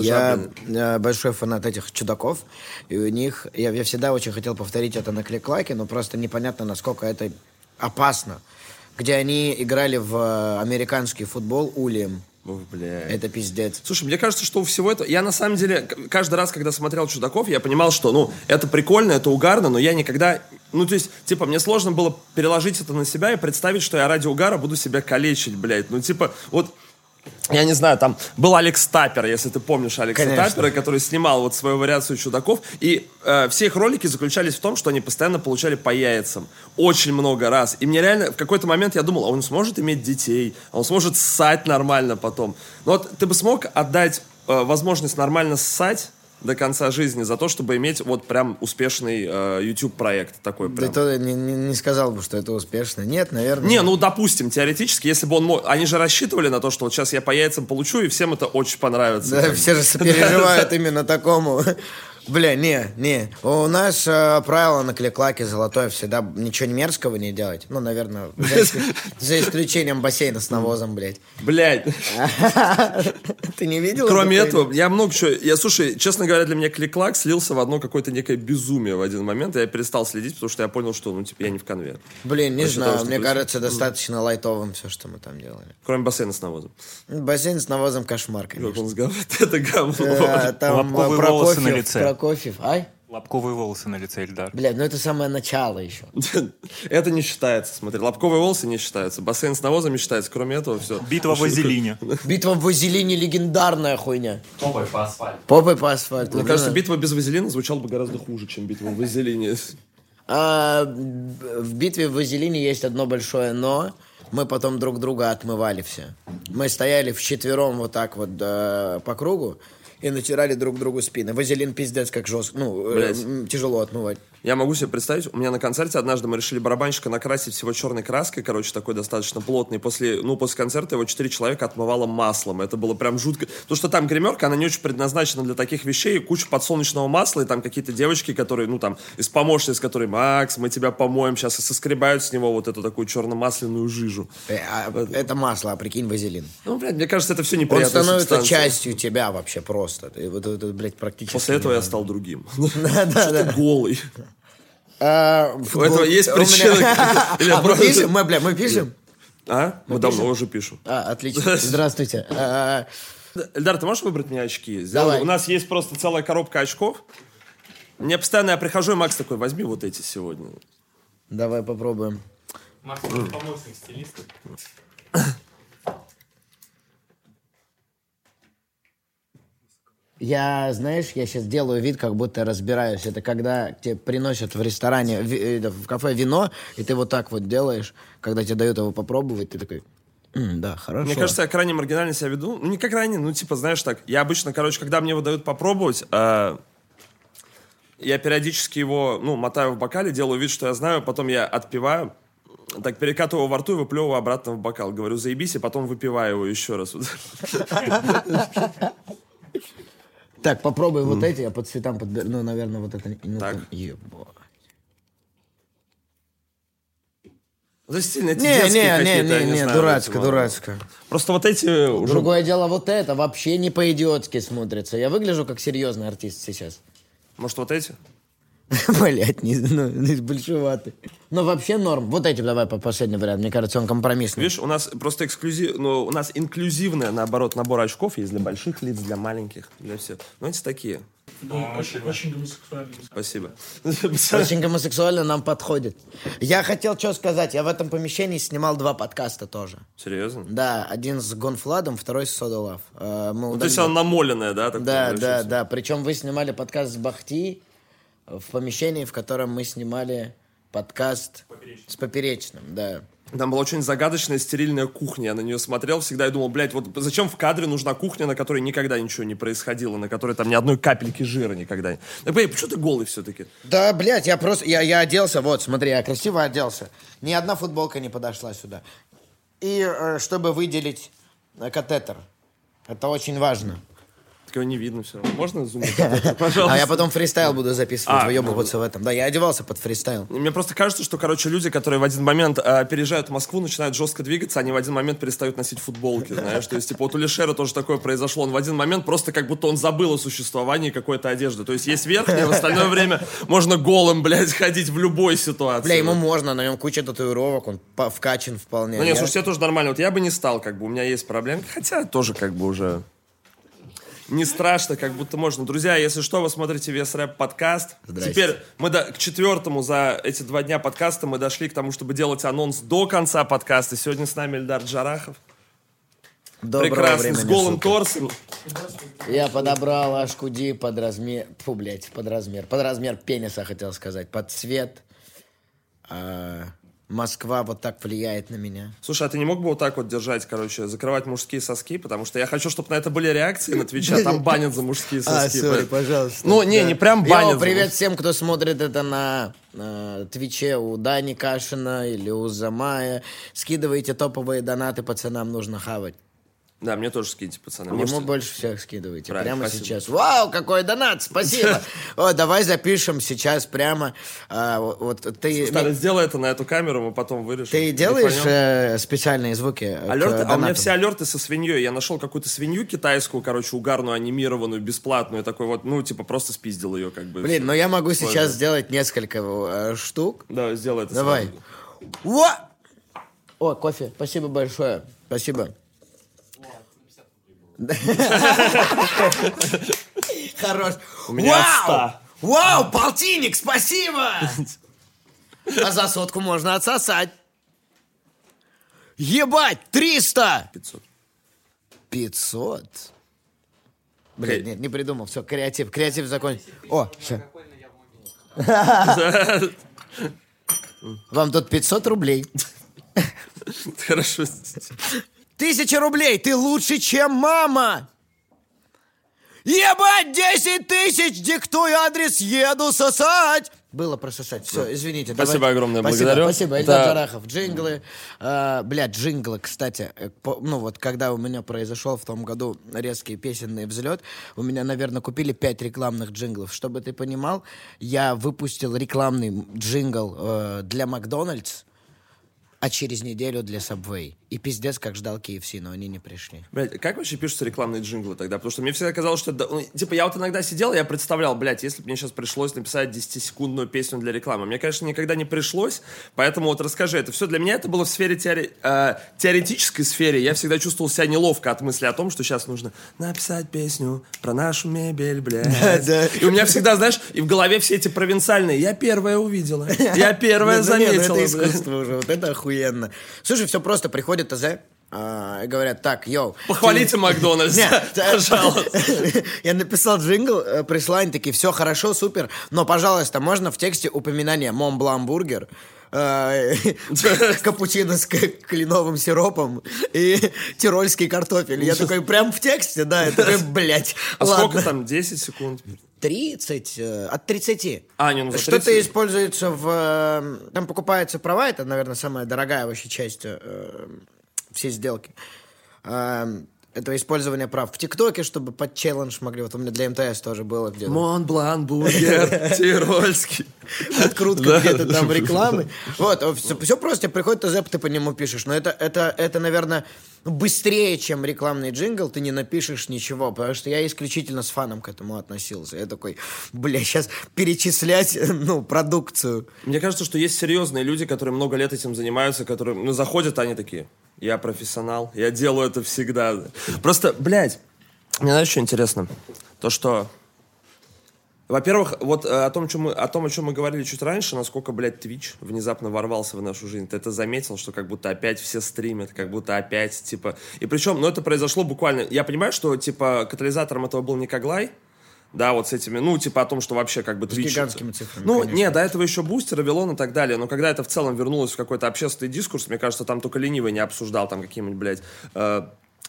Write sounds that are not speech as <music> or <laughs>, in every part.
Я Зажабленный. э, большой фанат этих чудаков, и у них я, я всегда очень хотел повторить это на клик-лаке, но просто непонятно, насколько это опасно. Где они играли в э, американский футбол Ульем. Ох, блядь. Это пиздец. Слушай, мне кажется, что у всего этого... Я на самом деле, каждый раз, когда смотрел «Чудаков», я понимал, что, ну, это прикольно, это угарно, но я никогда... Ну, то есть, типа, мне сложно было переложить это на себя и представить, что я ради угара буду себя калечить, блядь. Ну, типа, вот... Я не знаю, там был Алекс Таппер, если ты помнишь Алекса Конечно. Таппера, который снимал вот свою вариацию чудаков. И э, все их ролики заключались в том, что они постоянно получали по яйцам. Очень много раз. И мне реально в какой-то момент я думал, а он сможет иметь детей, а он сможет ссать нормально потом. Но вот ты бы смог отдать э, возможность нормально ссать до конца жизни за то, чтобы иметь вот прям успешный э, YouTube-проект такой Да прям. то не, не- не сказал бы, что это успешно. Нет, наверное. Не, ну допустим, теоретически, если бы он мог... Они же рассчитывали на то, что вот сейчас я по яйцам получу, и всем это очень понравится. Да, все же сопереживают <laughs> именно такому. Бля, не, не. У нас э, правило на кликлаке золотое всегда ничего мерзкого не делать. Ну, наверное, <laughs> за, исключ- за исключением бассейна с навозом, блядь. Блядь. <laughs> Ты не видел? Кроме это? этого, я много чего... Я, слушай, честно говоря, для меня клик-клак слился в одно какое-то некое безумие в один момент, и я перестал следить, потому что я понял, что, ну, типа, я не в конве. Блин, не знаю, мне кажется, достаточно лайтовым все, что мы там делали. Кроме бассейна с навозом. Бассейн с навозом кошмар, конечно. <laughs> это говно. Э, Там Лобковые э, волосы на Прокофьев, лице. Прокофьев, ай? Лобковые волосы на лице Эльдар. Блядь, ну это самое начало еще. <laughs> Это не считается, смотри. Лобковые волосы не считаются, бассейн с навозом не считается. Кроме этого, все. Битва в Вазелине. <laughs> Битва в Вазелине легендарная хуйня. Попой по асфальту. Попой по асфальту. Мне кажется, битва без вазелина звучала бы гораздо хуже, чем битва в вазелине. А, в битве в Вазелине есть одно большое но. Мы потом друг друга отмывали все. Мы стояли вчетвером вот так вот э, по кругу и натирали друг другу спины. Вазелин пиздец как жестко. Ну, э, тяжело отмывать. Я могу себе представить, у меня на концерте однажды мы решили барабанщика накрасить всего черной краской, короче, такой достаточно плотный. После, ну, после концерта его четыре человека отмывало маслом. Это было прям жутко. Потому что там гримерка, она не очень предназначена для таких вещей. Куча подсолнечного масла, и там какие-то девочки, которые, ну, там, из помощниц, которые, Макс, мы тебя помоем сейчас, и соскребают с него вот эту такую черно-масляную жижу. Э, а, это масло, а прикинь, Вазелин. Ну, блядь, мне кажется, это все Он неприятная становится субстанция. частью тебя вообще просто. Ты вот это, блядь, практически... После этого я стал другим. <laughs> Да, да, да. голый? А, У этого есть меня- причина? Или А, <laughs> мы просто- пишем? Мы, бля, мы пишем? А? Мы давно уже пишем. А, отлично. Здравствуйте. <laughs> А, Эльдар, ты можешь выбрать мне очки? Давай. У нас есть просто целая коробка очков. Мне постоянно я прихожу, и Макс такой, возьми вот эти сегодня. Давай попробуем. Макс, помощник стилиста. <laughs> Я, знаешь, я сейчас делаю вид, как будто разбираюсь. Это когда тебе приносят в ресторане, ви- э, в кафе вино, и ты вот так вот делаешь, когда тебе дают его попробовать, ты такой, «М, да, хорошо. Мне кажется, я крайне маргинально себя веду. Ну, не как крайне, ну, типа, знаешь, так. Я обычно, короче, когда мне его дают попробовать, э, я периодически его, ну, мотаю в бокале, делаю вид, что я знаю, потом я отпиваю, так перекатываю во рту и выплевываю обратно в бокал. Говорю, заебись, и потом выпиваю его еще раз. <laughs> Так, попробуй вот эти, я по цветам подберу. Ну, наверное, вот это... Ну, Так. там- ебать. Это стильно, эти Не, детские не, не, я не, не, знаю, дурацко, эти, дурацко. Просто вот эти уже... Другое дело, вот это вообще не по-идиотски смотрится. Я выгляжу как серьезный артист сейчас. Может, вот эти? <laughs> Блять, не, ну, не большеватый. Но вообще норм. Вот эти давай по последний вариант. Мне кажется, он компромиссный. Видишь, у нас просто эксклюзив, ну, у нас инклюзивная, наоборот, набор очков есть для больших лиц, для маленьких, для всех. Ну, эти такие. Очень, очень гомосексуальный. Спасибо. <laughs> Очень гомосексуально нам подходит. Я хотел что сказать. Я в этом помещении снимал два подкаста тоже. Серьезно? Да, один с Гонфладом, второй с Сода Лав. Э, Мы Ну, то есть удалили- она намоленная, да? Да, да, да. Причем вы снимали подкаст с Бахти в помещении, в котором мы снимали подкаст с Поперечным, да. Там была очень загадочная стерильная кухня. Я на нее смотрел всегда и думал, блядь, вот зачем в кадре нужна кухня, на которой никогда ничего не происходило, на которой там ни одной капельки жира никогда. Так, блядь, почему ты голый все-таки? Да, блядь, я просто... Я, я оделся, вот, смотри, я красиво оделся. Ни одна футболка не подошла сюда. И э, чтобы выделить э, катетер. Это очень важно. Так его не видно все. Можно зум? <laughs> Пожалуйста. А я потом фристайл буду записывать, А, выебываться в этом. Да, я одевался под фристайл. Мне просто кажется, что, короче, люди, которые в один момент э, переезжают в Москву, начинают жестко двигаться, они в один момент перестают носить футболки, знаешь. То есть, типа, вот у Лешера тоже такое произошло. Он в один момент просто как будто он забыл о существовании какой-то одежды. То есть, есть верхняя, в остальное время можно голым, блядь, ходить в любой ситуации. Бля, ему можно, на нем куча татуировок, он вкачан вполне. Ну нет, слушайте, я тоже нормально. Вот я бы не стал, как бы, у меня есть проблемы. Хотя тоже как бы уже не страшно, как будто можно. Друзья, если что, вы смотрите вес рэп подкаст. Здрасте. Теперь мы до- к четвертому за эти два дня подкаста мы дошли к тому, чтобы делать анонс до конца подкаста. Сегодня с нами Эльдар Джарахов. Доброго Прекрасный, с голым суток. торсом. Я подобрал ашкуди под размер... Фу, блядь, под размер. Под размер пениса, хотел сказать. Под цвет. А, Москва вот так влияет на меня. Слушай, а ты не мог бы вот так вот держать, короче, закрывать мужские соски? Потому что я хочу, чтобы на это были реакции на Твиче, а там <laughs> банят за мужские соски. сори, пожалуйста. Ну, не, не прям банят. Привет всем, кто смотрит это на э, Твиче у Дани Кашина или у Замая. Скидывайте топовые донаты, пацанам нужно хавать. Да, мне тоже скиньте, пацаны. Ему Можете- больше всех скидывайте. Правильно, прямо спасибо. сейчас. Вау, какой донат! Спасибо! <laughs> О, давай запишем сейчас прямо. а, вот- ты, Старый, сделай это на эту камеру, мы потом вырежем. ты делаешь э, специальные звуки? Алерты, а у меня все алерты со свиньей. Я нашел какую-то свинью китайскую, короче, угарную, анимированную, бесплатную. Такой вот, ну, типа, просто спиздил ее, как бы. Блин, ну я могу сейчас Пользуюсь. сделать несколько э, штук. Да, сделай это Давай. Во! О, кофе. Спасибо большое. Спасибо. <laughs> Хорош. У меня Вау! 100. Вау, полтинник, спасибо! А за сотку можно отсосать. Ебать, 300! 500. 500? Блин, нет, не придумал. Все, креатив. Креатив закон. О, все. <laughs> <laughs> Вам тут 500 рублей. Хорошо. Тысяча рублей, ты лучше, чем мама! Ебать, 10 тысяч, диктуй адрес, еду сосать! Было прососать. Все, извините. Спасибо давай. огромное, спасибо, благодарю. Спасибо, Эльдар Да. Джарахов. Джинглы. Э, блядь, джинглы, кстати. э, по- ну вот, когда у меня произошел в том году резкий песенный взлет, у меня, наверное, купили 5 рекламных джинглов. Чтобы ты понимал, я выпустил рекламный джингл э, для Макдональдс, а через неделю для Subway. И пиздец, как ждал KFC, но они не пришли. Блядь, как вообще пишутся рекламные джинглы тогда? Потому что мне всегда казалось, что... это- ну, типа, я вот иногда сидел, я представлял, блядь, если бы мне сейчас пришлось написать 10-секундную песню для рекламы. Мне, конечно, никогда не пришлось, поэтому вот расскажи, это все для меня это было в сфере теори- э, теоретической сфере. Я всегда чувствовал себя неловко от мысли о том, что сейчас нужно написать песню про нашу мебель, блядь. И у меня всегда, знаешь, и в голове все эти провинциальные. Я первая увидела, я <laughs> первая Ну, заметила. это искусство уже, вот это охуенно. Слушай, все просто, приходит ТЗ а, говорят, так, йоу. Похвалите ты- Макдональдс, <laughs> пожалуйста. <laughs> Я написал джингл, э, пришла, они такие, все хорошо, супер, но, пожалуйста, можно в тексте упоминание Монблан бургер, э, <laughs> капучино с кленовым сиропом и тирольский картофель. Я такой, прям в тексте, да, я такой, <laughs> блядь, А сколько там? 10 секунд? 30, э, от 30. А, не, ну за Что-то 30. используется в... э, Там покупаются права, это, наверное, самая дорогая вообще часть э, всей сделки. Э, это использование прав в ТикТоке, чтобы под челлендж могли. Вот у меня для МТС тоже было где-то. Монблан, бургер, <laughs> тирольский. Открутка где-то там рекламы. Вот, все, просто приходит ТЗ, ты по нему пишешь. Но это, это, это, наверное, быстрее, чем рекламный джингл, ты не напишешь ничего, потому что я исключительно с фаном к этому относился. Я такой, бля, сейчас перечислять, ну, продукцию. Мне кажется, что есть серьезные люди, которые много лет этим занимаются, которые, ну, заходят, они такие, я профессионал, я делаю это всегда. Просто, блядь, мне знаешь, что интересно? То, что во-первых, вот э, о том, чем мы, о том, о чем мы говорили чуть раньше, насколько, блядь, Twitch внезапно ворвался в нашу жизнь. Ты это заметил, что как будто опять все стримят, как будто опять, типа... И причем, ну, это произошло буквально... Я понимаю, что, типа, катализатором этого был Никоглай, да, вот с этими, ну, типа о том, что вообще как бы Twitch... гигантскими цифрами, Ну, конечно. нет, до этого еще Бустер, Вавилон и так далее, но когда это в целом вернулось в какой-то общественный дискурс, мне кажется, там только ленивый не обсуждал там какие-нибудь, блядь, э,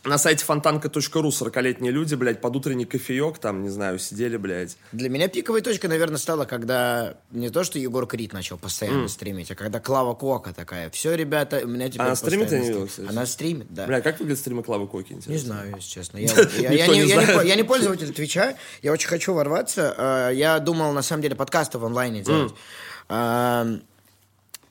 на сайте фонтанка.ру 40-летние люди, блядь, под утренний кофеек там, не знаю, сидели, блядь. Для меня пиковой точкой, наверное, стало, когда не то, что Егор Крид начал постоянно стримить, а когда Клава Кока такая. Все, ребята, у меня теперь Она стримит, я не видел, стрим». Она стримит, да. Бля, как выглядят стримы Клавы Коки, интересно? Не знаю, если честно. Я, не, пользователь Твича, я очень хочу ворваться. Э, Я думал, на самом деле, подкасты в онлайне делать.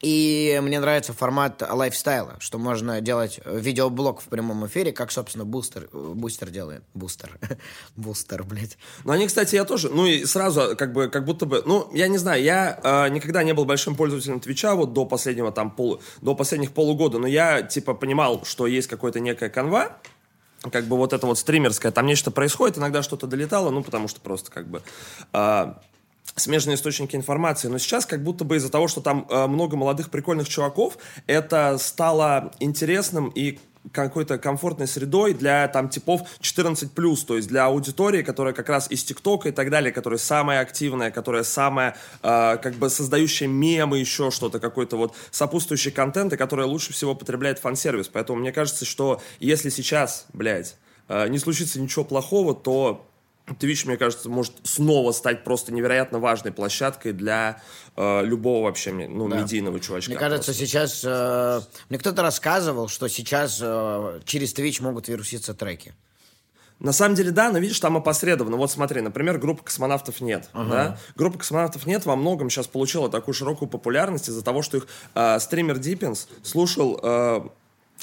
И мне нравится формат лайфстайла, что можно делать э, видеоблог в прямом эфире, как, собственно, бустер, э, бустер делает. Бустер. <laughs> Бустер, блядь. Ну, они, кстати, я тоже, ну, и сразу, как бы, как будто бы, ну, я не знаю, я э, никогда не был большим пользователем Твича, вот до последнего там, полу, до последних полугода, но я, типа, понимал, что есть какая-то некая канва, как бы вот это вот стримерское, там нечто происходит, иногда что-то долетало, ну, потому что просто, как бы, э, смежные источники информации. Но сейчас как будто бы из-за того, что там э, много молодых прикольных чуваков, это стало интересным и какой-то комфортной средой для там типов 14+, то есть для аудитории, которая как раз из ТикТока и так далее, которая самая активная, которая самая э, как бы создающая мемы, еще что-то, какой-то вот сопутствующий контент, и которая лучше всего потребляет фан-сервис. Поэтому мне кажется, что если сейчас, блядь, э, не случится ничего плохого, то Twitch, мне кажется, может снова стать просто невероятно важной площадкой для э, любого вообще ну, медийного чувачка. Мне кажется, просто. сейчас... э, мне кто-то рассказывал, что сейчас э, через Twitch могут вируситься треки. На самом деле, да, но видишь, там опосредованно. Вот смотри, например, группа космонавтов нет. Да? Группа космонавтов нет во многом сейчас получила такую широкую популярность из-за того, что их э, стример Диппинс слушал э,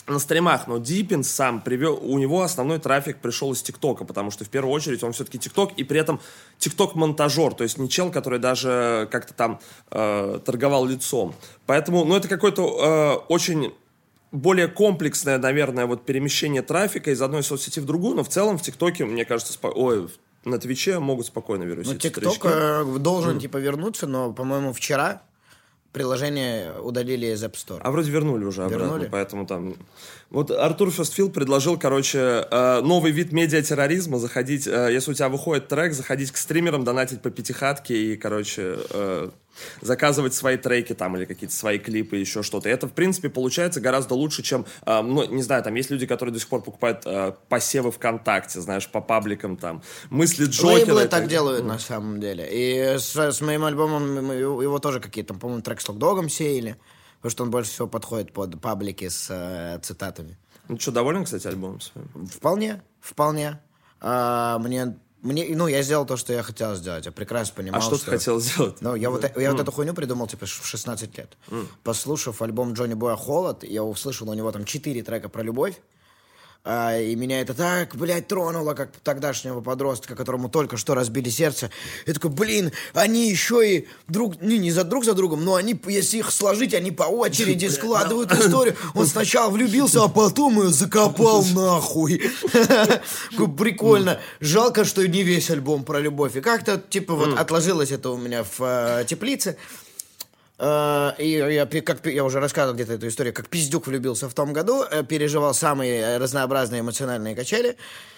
на стримах, но Диппинс сам привел, у него основной трафик пришел из ТикТока, потому что в первую очередь он все-таки ТикТок, и при этом ТикТок-монтажер, то есть не чел, который даже как-то там э, торговал лицом. Поэтому, ну, это какой-то э, очень более комплексное, наверное, вот перемещение трафика из одной соцсети в другую, но в целом в ТикТоке, мне кажется, спо- ой, на Твиче могут спокойно Ну, вируситься ТикТок э, должен, типа, вернуться, но, по-моему, вчера приложение удалили из App Store. А вроде вернули уже обратно, Вернули? поэтому там... Вот Артур Фестфилл предложил, короче, э, новый вид медиатерроризма, заходить, э, если у тебя выходит трек, заходить к стримерам, донатить по пятихатке и, короче, э, заказывать свои треки там или какие-то свои клипы, еще что-то. И это, в принципе, получается гораздо лучше, чем, э, ну, не знаю, там есть люди, которые до сих пор покупают э, посевы ВКонтакте, знаешь, по пабликам там, мысли Джокера. Лейблы и так делают, на самом деле. И с, с моим альбомом его тоже какие-то, по-моему, трек с Локдогом сеяли, потому что он больше всего подходит под паблики с э, цитатами. Ну что, доволен, кстати, альбомом своим? Вполне, вполне. А, мне, мне, ну, я сделал то, что я хотел сделать. Я прекрасно понимал, А что ты хотел сделать? Ну, я, вот, я вот эту хуйню придумал, типа, в 16 лет. Послушав альбом Джонни Боя «Холод», я услышал у него там 4 трека про любовь. А, и меня это так, блядь, тронуло, как тогдашнего подростка, которому только что разбили сердце. Я такой, блин, они еще и друг, не, не за друг за другом, но они, если их сложить, они по очереди складывают историю. Он сначала влюбился, а потом ее закопал нахуй. <laughs> Прикольно. Жалко, что не весь альбом про любовь. И как-то, типа, вот отложилось это у меня в э, теплице. Э, И я, как я уже рассказывал где-то эту историю, как пиздюк влюбился в том году, э, переживал самые э, разнообразные эмоциональные качели.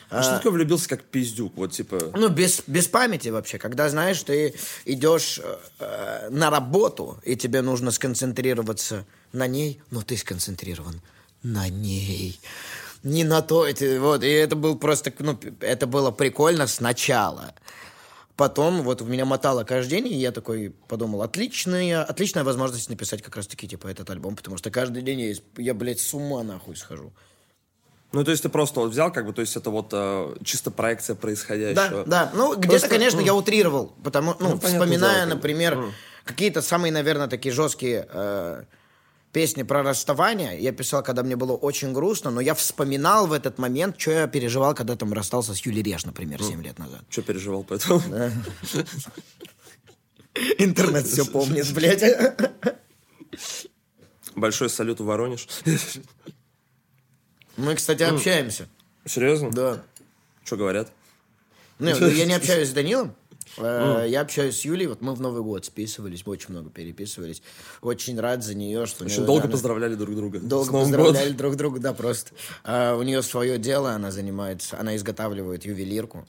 А что такое влюбился как пиздюк? Вот, типа... Ну, без, без памяти вообще. Когда, знаешь, ты идешь э, на работу, и тебе нужно сконцентрироваться на ней, но ты сконцентрирован на ней. Не на то, вот, и это был просто, ну, это было прикольно сначала. Потом вот в меня мотало каждый день, и я такой подумал, отличная, отличная возможность написать как раз-таки, типа, этот альбом, потому что каждый день я, я блядь, с ума нахуй схожу. Ну, то есть ты просто вот взял, как бы, то есть это вот э, чисто проекция происходящего. Да, да. Ну, где-то, Просто, конечно, ну, я утрировал, потому, ну, Ну, вспоминая, дело, например, какие-то самые, наверное, такие жесткие э, песни про расставание. Я писал, когда мне было очень грустно, но я вспоминал в этот момент, что я переживал, когда там расстался с Юлей Реш, например, 7 лет назад. Что переживал по этому? Интернет все помнит, блядь. Большой салют в Воронеж. Мы, кстати, общаемся. Серьезно? Да. Что говорят? Ну, я не общаюсь с Данилом. Э, Я общаюсь с Юлей, вот мы в Новый год списывались, очень много переписывались. Очень рад за нее, что... неё- долго она- поздравляли друг друга. Долго поздравляли друг друга, да, просто. А, у нее свое дело, она занимается, она изготавливает ювелирку.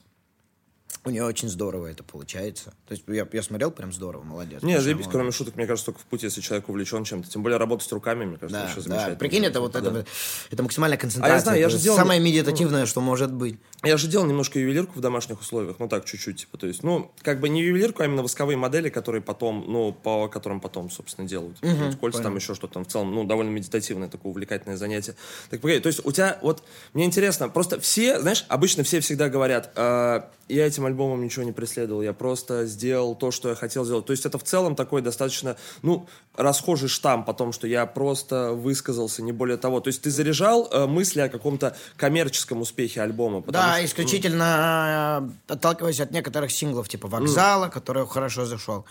У нее очень здорово это получается. То есть я, я смотрел, прям здорово, молодец. Не, заебись, что, кроме шуток, мне кажется, только в пути, если человек увлечен чем-то. Тем более работать руками, мне кажется, Да, да. замечательно. Прикинь, это вот Да. это, это максимальная концентрация. знаю, я это же делал- самое медитативное, что может быть. Я же делал немножко ювелирку в домашних условиях, ну так, чуть-чуть, типа, то есть, ну, как бы не ювелирку, а именно восковые модели, которые потом, ну, по которым потом, собственно, делают. То есть кольца там еще что-то там в целом, ну, довольно медитативное такое увлекательное занятие. Так, погоди, то есть у тебя, вот, мне интересно, просто все, знаешь, обычно все всегда говорят, «Э, я этим альбомом ничего не преследовал, я просто сделал то, что я хотел сделать. То есть это в целом такой достаточно, ну, расхожий штамп о том, что я просто высказался, не более того. То есть ты заряжал э, мысли о каком-то коммерческом успехе альбома. Да, что- исключительно э, отталкиваясь от некоторых синглов, типа «Вокзала», который хорошо зашел.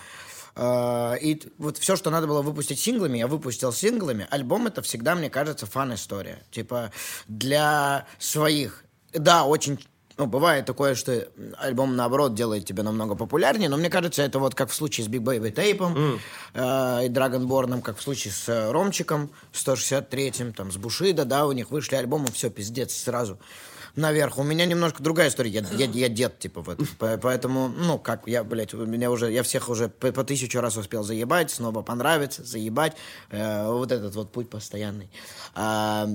Э, И вот все, что надо было выпустить синглами, я выпустил синглами. Альбом это всегда, мне кажется, фан-история. Типа для своих. Да, очень ну, бывает такое, что альбом, наоборот, делает тебя намного популярнее, но мне кажется, это вот как в случае с Big Baby Tape э, и Dragonborn, как в случае с э, Ромчиком 163-м, там, с Бушида, да, у них вышли альбомы, все, пиздец, сразу наверх. У меня немножко другая история. Я, я, я дед, типа, в этом. По- Поэтому, ну, как, я, блядь, у меня уже, я всех уже по, по тысячу раз успел заебать, снова понравится, заебать. Э, вот этот вот путь постоянный. А,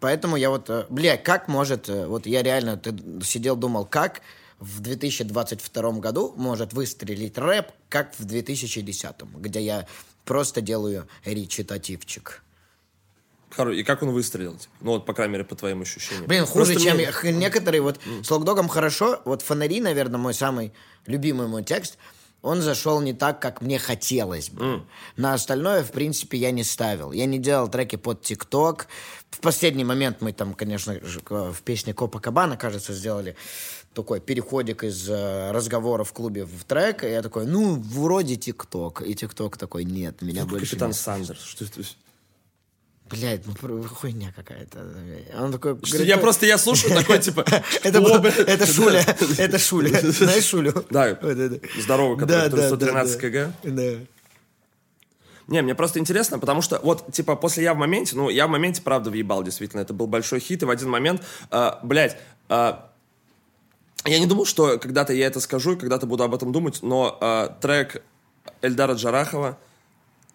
поэтому я вот, э, бля, как может, э, вот я реально ты сидел, думал, как в 2022 году может выстрелить рэп, как в 2010, где я просто делаю речитативчик. И как он выстрелил? типа? Ну, вот, по крайней мере, по твоим ощущениям. Блин, хуже, Просто чем мне- некоторые. Вот с Локдогом хорошо. Вот фонари, наверное, мой самый любимый мой текст. Он зашел не так, как мне хотелось бы. На остальное, в принципе, я не ставил. Я не делал треки под ТикТок. В последний момент мы там, конечно в песне Копа Кабана, кажется, сделали такой переходик из э, разговора в клубе в трек. И я такой, ну, вроде ТикТок. И ТикТок такой, нет, меня больше Капитан не Сандерс. Что это? Блядь, ну хуйня какая-то. Он такой... Говорит, я «Ой, просто, я слушаю такой, <laughs> типа... Это, Шуля, <laughs> это Шуля. <laughs> Знаешь Шулю? Да, здоровый, который, Да, который да, 113 да, кг. Да. Не, мне просто интересно, потому что вот, типа, после «Я в моменте», ну, «Я в моменте», правда, въебал, действительно, это был большой хит, и в один момент, э, блядь, э, я не думал, что когда-то я это скажу и когда-то буду об этом думать, но э, трек Эльдара Джарахова,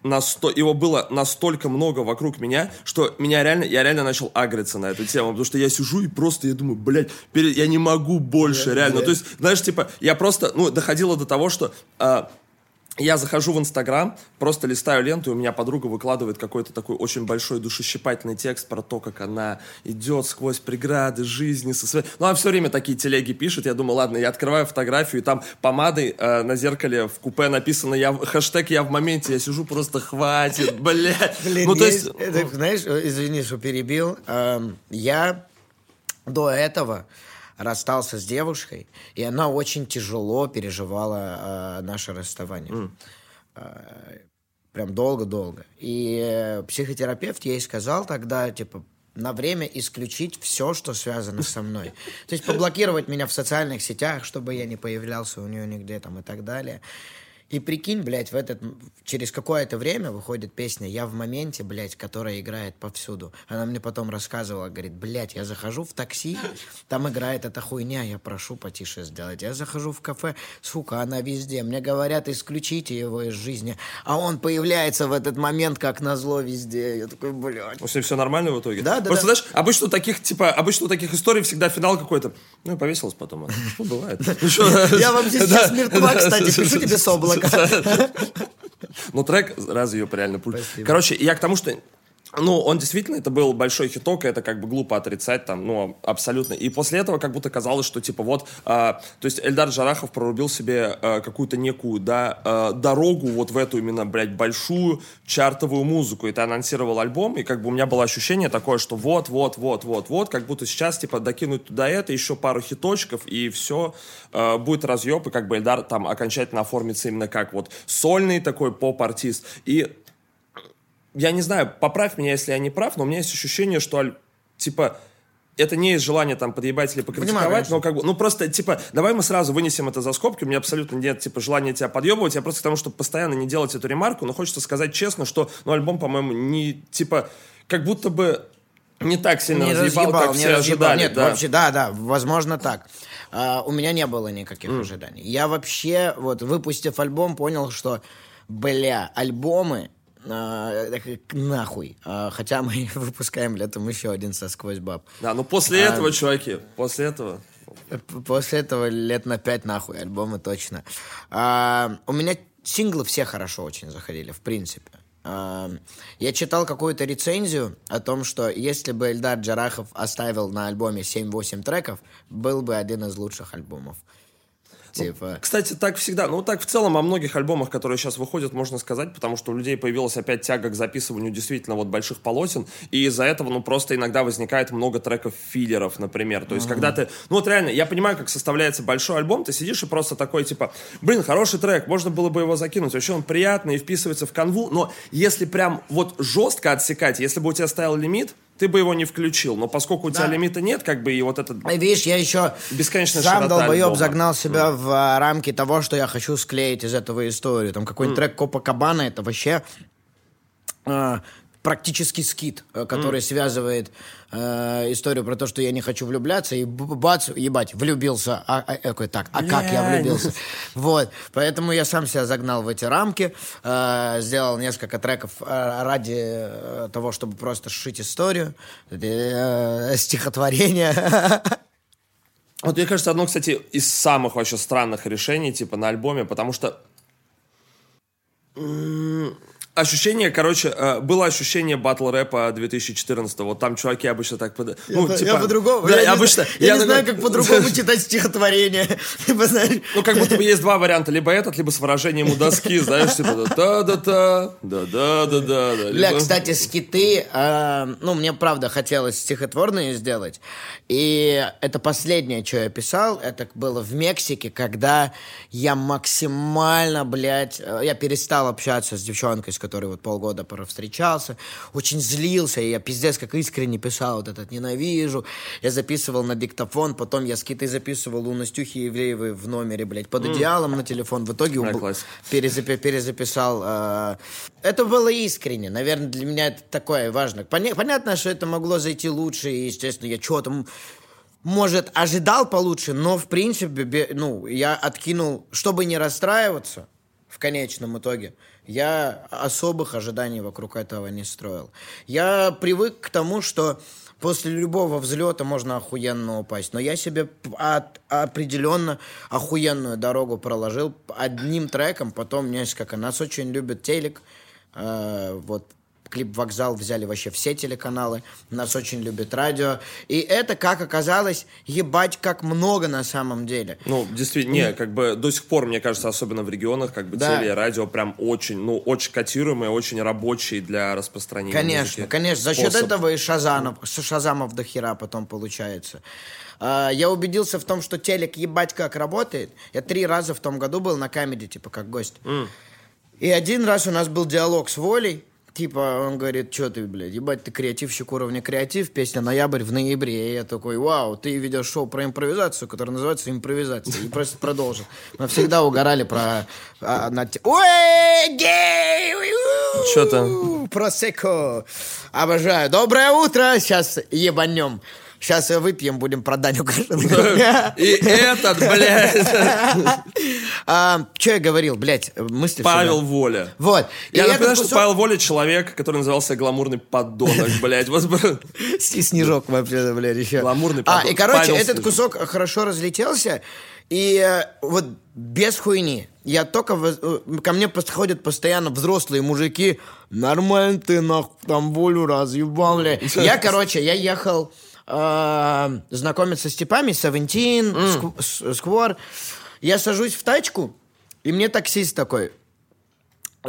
насто... его было настолько много вокруг меня, что меня реально, я реально начал агриться на эту тему, потому что я сижу и просто, я думаю, блядь, пере- я не могу больше, реально. То есть, знаешь, типа, я просто, ну, доходило до того, что а, я захожу в Инстаграм, просто листаю ленту, и у меня подруга выкладывает какой-то такой очень большой душещипательный текст про то, как она идет сквозь преграды жизни со своей... Ну, она все время такие телеги пишет. Я думаю, ладно, я открываю фотографию, и там помадой э, на зеркале в купе написано я, хэштег «Я в моменте». Я сижу просто «Хватит, <laughs> блядь». Блин, ну, то есть- есть... это, знаешь, э, извини, что перебил. Эм, Я до этого расстался с девушкой, и она очень тяжело переживала э, наше расставание. Э, Прям долго-долго. И э, психотерапевт ей сказал тогда, типа, на время исключить все, что связано со мной. То есть поблокировать меня в социальных сетях, чтобы я не появлялся у нее нигде там и так далее. И прикинь, блядь, в этот, через какое-то время выходит песня «Я в моменте», блядь, которая играет повсюду. Она мне потом рассказывала, говорит, блядь, я захожу в такси, там играет эта хуйня, я прошу потише сделать. Я захожу в кафе, сука, она везде. Мне говорят, исключите его из жизни. А он появляется в этот момент, как назло везде. Я такой, блядь. У тебя все нормально в итоге? Да, да, Просто, да. знаешь, обычно у таких, типа, обычно у таких историй всегда финал какой-то. Ну, повесилась потом. Ну, бывает. Ну? <laughs> Я вам <laughs> здесь сейчас мертва, кстати, пишу тебе <laughs> с облака. Ну, трек раз ее реально пульт. Короче, я к тому, что ну, он действительно, это был большой хиток, и это как бы глупо отрицать там, ну, абсолютно. И после этого как будто казалось, что типа вот, а, то есть Эльдар Джарахов прорубил себе а, какую-то некую, да, а, дорогу вот в эту именно, блядь, большую чартовую музыку. И ты анонсировал альбом, и как бы у меня было ощущение такое, что вот, вот, вот, вот, вот, как будто сейчас типа докинуть туда это, еще пару хиточков, и все, будет разъеб, и как бы Эльдар там окончательно оформится именно как вот сольный такой поп-артист. И я не знаю, поправь меня, если я не прав, но у меня есть ощущение, что, типа, это не из желания там подъебать или покритиковать, но как бы, ну просто, типа, давай мы сразу вынесем это за скобки, у меня абсолютно нет, типа, желания тебя подъебывать, я просто к тому, чтобы постоянно не делать эту ремарку, но хочется сказать честно, что, ну, альбом, по-моему, не, типа, как будто бы не так сильно не разъебал, разъебал, как не все разъебал. ожидали. Нет, да. вообще, да, да, возможно так. а, у меня не было никаких ожиданий. Я вообще, вот, выпустив альбом, понял, что, бля, альбомы нахуй. А, хотя мы <laughs> выпускаем летом еще один со сквозь баб. Да, ну после этого, чуваки, после этого... После этого лет на пять нахуй альбомы точно. А, у меня синглы все хорошо очень заходили, в принципе. А, я читал какую-то рецензию о том, что если бы Эльдар Джарахов оставил на альбоме 7-8 треков, был бы один из лучших альбомов. Типа... Кстати, так всегда. Ну, так в целом о многих альбомах, которые сейчас выходят, можно сказать, потому что у людей появилась опять тяга к записыванию действительно вот больших полотен, и из-за этого, ну, просто иногда возникает много треков филлеров, например. То есть, когда ты... Ну, вот реально, я понимаю, как составляется большой альбом, ты сидишь и просто такой, типа, блин, хороший трек, можно было бы его закинуть, вообще он приятный и вписывается в канву, но если прям вот жестко отсекать, если бы у тебя стоял лимит, ты бы его не включил. Но поскольку у тебя Да. лимита нет, как бы и вот этот... Видишь, я еще Бесконечная сам долбоеб загнал себя в а, рамки того, что я хочу склеить из этого историю. Там какой-нибудь трек Копа Кабана, это вообще а, практически скит, э, который связывает э, историю про то, что я не хочу влюбляться, и бац, ебать, влюбился. А, а, такой, так, а как я влюбился? Вот, поэтому я сам себя загнал в эти рамки, э, сделал несколько треков э, ради э, того, чтобы просто сшить историю, э, стихотворение. <laughs> Вот мне кажется, одно, кстати, из самых вообще странных решений, типа, на альбоме, потому что ощущение, короче, э, было ощущение батл рэпа 2014 Вот там чуваки обычно так... под- ну, я, типа, по-другому. да, я, не обычно... знаю, я не такой- знаю, как по-другому <laughs> читать стихотворение. <laughs> Типа, Ну, как будто бы есть два варианта. Либо этот, либо с выражением у доски, знаешь, типа да-да-да, да-да-да-да. Бля, кстати, скиты, э, ну, мне правда хотелось стихотворные сделать. И это последнее, что я писал, это было в Мексике, когда я максимально, блядь, э, я перестал общаться с девчонкой, с которой вот полгода пора встречался, очень злился, и я пиздец как искренне писал вот этот «ненавижу», я записывал на диктофон, потом я скиты записывал у Настюхи Евреевой в номере, блядь, под одеялом на телефон, в итоге убл- классика. перезапи- перезаписал. э, это было искренне. Наверное, для меня это такое важно. Поня- понятно, что это могло зайти лучше, и, естественно, я что-то, м, может, ожидал получше, но, в принципе, ну, я откинул, чтобы не расстраиваться в конечном итоге, я особых ожиданий вокруг этого не строил. Я привык к тому, что после любого взлета можно охуенно упасть. Но я себе от- определенно охуенную дорогу проложил одним треком, потом несколько. Нас очень любит телек. Э, вот клип «Вокзал» взяли вообще все телеканалы. Нас очень любит радио. И это, как оказалось, ебать, как много на самом деле. Ну, действительно, не, как бы до сих пор, мне кажется, особенно в регионах, как бы Да. теле и радио прям очень, ну, очень котируемые, очень рабочие для распространения Конечно, музыки. конечно. За счет способ. этого и Шазанов, Шазамов до хера потом получается. А, Я убедился в том, что телек ебать как работает. Я три раза в том году был на камеди, типа, как гость. И один раз у нас был диалог с Волей. Типа, он говорит, что ты, блядь, ебать, ты креативщик уровня креатив, песня «Ноябрь» в ноябре. И я такой, вау, ты ведешь шоу про импровизацию, которое называется «Импровизация». И просто продолжил. Мы всегда угорали про... а, на Ой, гей! Чё там? Просеко. Обожаю. Доброе утро. Сейчас ебанем. Сейчас выпьем, будем про Даню. <laughs> И этот, блядь, <laughs> А, Что я говорил, блядь, мысли Павел. Воля. Вот. Я напоминаю, что Павел Воля человек, который назывался гламурный подонок, <laughs> блядь. Снежок вообще, блядь, еще. Гламурный А, подон- и, короче, этот кусок хорошо разлетелся, и э, вот без хуйни. Я только... э, Ко мне подходят постоянно взрослые мужики. Нормально ты, нахуй, там волю разъебал, бля. Я, короче, я ехал э, знакомиться с типами, Севентин, С- Сквор. Я сажусь в тачку, и мне таксист такой...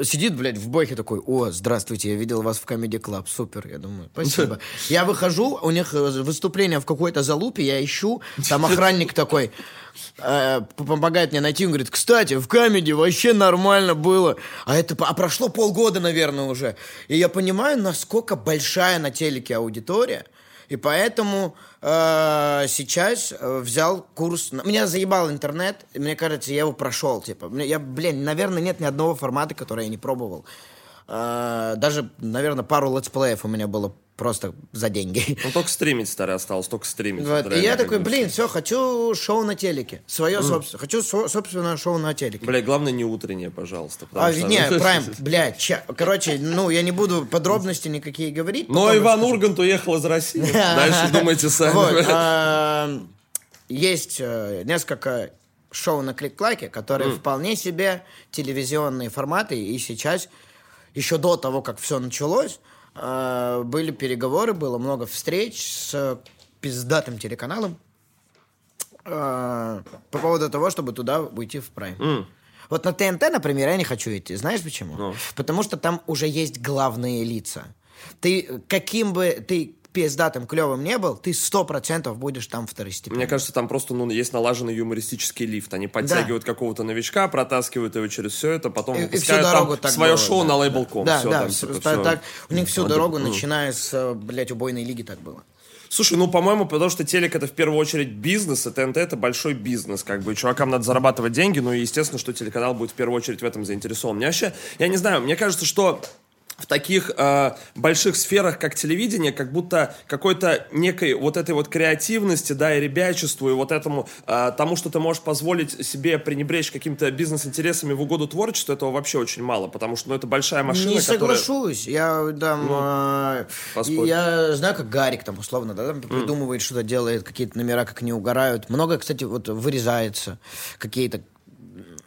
Сидит, блядь, в бойке такой, о, здравствуйте, я видел вас в Comedy Club, супер, я думаю, спасибо. <laughs> Я выхожу, у них э, выступление в какой-то залупе, я ищу, там охранник такой, э, помогает мне найти, он говорит, кстати, в Comedy вообще нормально было, а это, а прошло полгода, наверное, уже, и я понимаю, насколько большая на телеке аудитория, и поэтому э, сейчас э, взял курс. на- Меня заебал интернет. Мне кажется, я его прошел. Типа, я, блин, наверное, нет ни одного формата, который я не пробовал. Э, даже, наверное, пару летсплеев у меня было просто за деньги. Ну, только стримить старый осталось, только стримить. Вот. И я такой, блин, все, хочу шоу на телеке. Свое собственное. Хочу со- собственное шоу на телеке. Бля, главное не утреннее, пожалуйста. А, что- не, <laughs> прайм, блядь, ча- короче, ну, я не буду подробности никакие говорить. Но потом Иван расскажу. Ургант уехал из России. <laughs> Дальше думайте сами. А, Есть э, несколько шоу на клик-клаке, которые вполне себе телевизионные форматы, и сейчас, еще до того, как все началось, были переговоры, было много встреч с пиздатым телеканалом э, по поводу того, чтобы туда уйти в прайм. Вот на ТНТ, например, я не хочу идти. Знаешь почему? Ну. Потому что там уже есть главные лица. Ты, каким бы ты пиздатым клевым не был, ты сто процентов будешь там второстепенным. Мне кажется, там просто ну, есть налаженный юмористический лифт. Они подтягивают какого-то новичка, протаскивают его через все это, потом И- и выпускают дорогу там так свое было, шоу да, на да. лейбл.ком. Да, Всё да, там, всё- типа, всё. так, у них всю Вот, дорогу, ну. начиная с, блядь, убойной лиги так было. Слушай, ну, по-моему, потому что телек это в первую очередь бизнес, и ТНТ это большой бизнес, как бы, и чувакам надо зарабатывать деньги, ну, и естественно, что телеканал будет в первую очередь в этом заинтересован. Мне вообще, я не знаю, мне кажется, что в таких э, больших сферах, как телевидение, как будто какой-то некой вот этой вот креативности, да, и ребячеству, и вот этому, э, тому, что ты можешь позволить себе пренебречь какими-то бизнес-интересами в угоду творчеству, этого вообще очень мало, потому что, ну, это большая машина, не которая... соглашусь. Я там... э, поспорь. я знаю, как Гарик там, условно, да, там придумывает, что-то делает, какие-то номера, как не угорают. Много, кстати, вот вырезается. Какие-то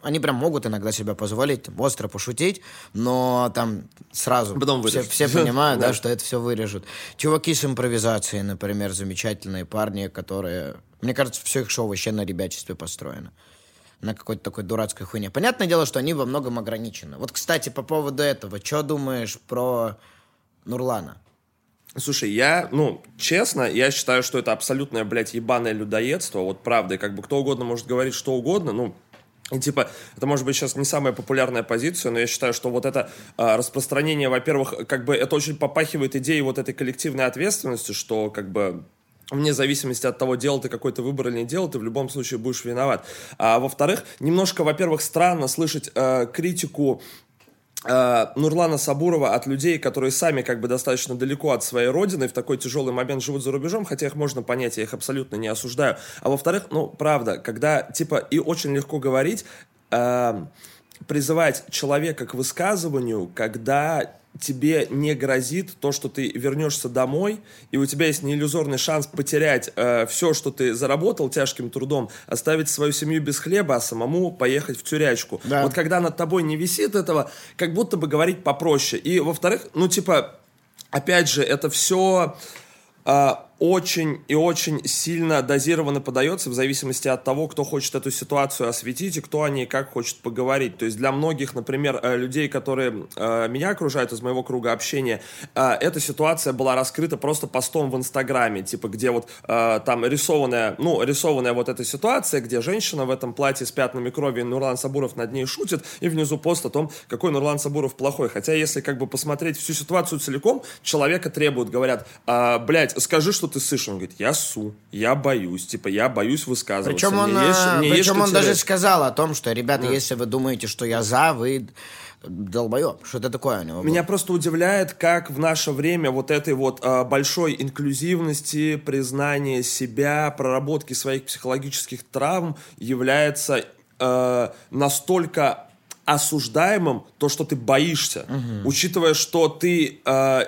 они прям могут иногда себя позволить там, остро пошутить, но там сразу Потом все, все понимают, <laughs> Да. да, что это все вырежут. Чуваки с импровизацией, например, замечательные парни, которые... Мне кажется, все их шоу вообще на ребячестве построено. На какой-то такой дурацкой хуйне. Понятное дело, что они во многом ограничены. Вот, кстати, по поводу этого, что думаешь про Нурлана? Слушай, я, ну, честно, я считаю, что это абсолютное, блядь, ебаное людоедство, вот правда, и как бы кто угодно может говорить что угодно, ну, и типа, это может быть сейчас не самая популярная позиция, но я считаю, что вот это а, распространение, во-первых, как бы это очень попахивает идеей вот этой коллективной ответственности, что как бы вне зависимости от того, делал ты какой-то выбор или не делал, ты в любом случае будешь виноват. А во-вторых, немножко, во-первых, странно слышать э, критику э, Нурлана Сабурова от людей, которые сами как бы достаточно далеко от своей родины, в такой тяжелый момент живут за рубежом, хотя их можно понять, я их абсолютно не осуждаю. А во-вторых, ну, правда, когда, типа, и очень легко говорить, э, призывать человека к высказыванию, когда тебе не грозит то, что ты вернешься домой, и у тебя есть неиллюзорный шанс потерять э, все, что ты заработал тяжким трудом, оставить свою семью без хлеба, а самому поехать в тюрячку. Да. Вот когда над тобой не висит этого, как будто бы говорить попроще. И, во-вторых, ну, типа, опять же, это все очень и очень сильно дозированно подается в зависимости от того, кто хочет эту ситуацию осветить и кто о ней как хочет поговорить. То есть для многих, например, э, людей, которые э, меня окружают из моего круга общения, э, эта ситуация была раскрыта просто постом в Инстаграме, типа где вот там рисованная, ну, рисованная вот эта ситуация, где женщина в этом платье с пятнами крови, Нурлан Сабуров над ней шутит, и внизу пост о том, какой Нурлан Сабуров плохой. Хотя если как бы посмотреть всю ситуацию целиком, человека требуют, говорят, а, блядь, скажи, что ты ссышь. Он говорит, я су, я боюсь, типа, я боюсь высказываться. Причем он, Мне есть- э, мне есть причем что он даже терять». сказал о том, что, ребята, если вы думаете, что я за, вы долбоеб. Что-то такое у него было. Меня просто удивляет, как в наше время вот этой вот э, большой инклюзивности, признания себя, проработки своих психологических травм является э, настолько осуждаемым то, что ты боишься, учитывая, что ты э,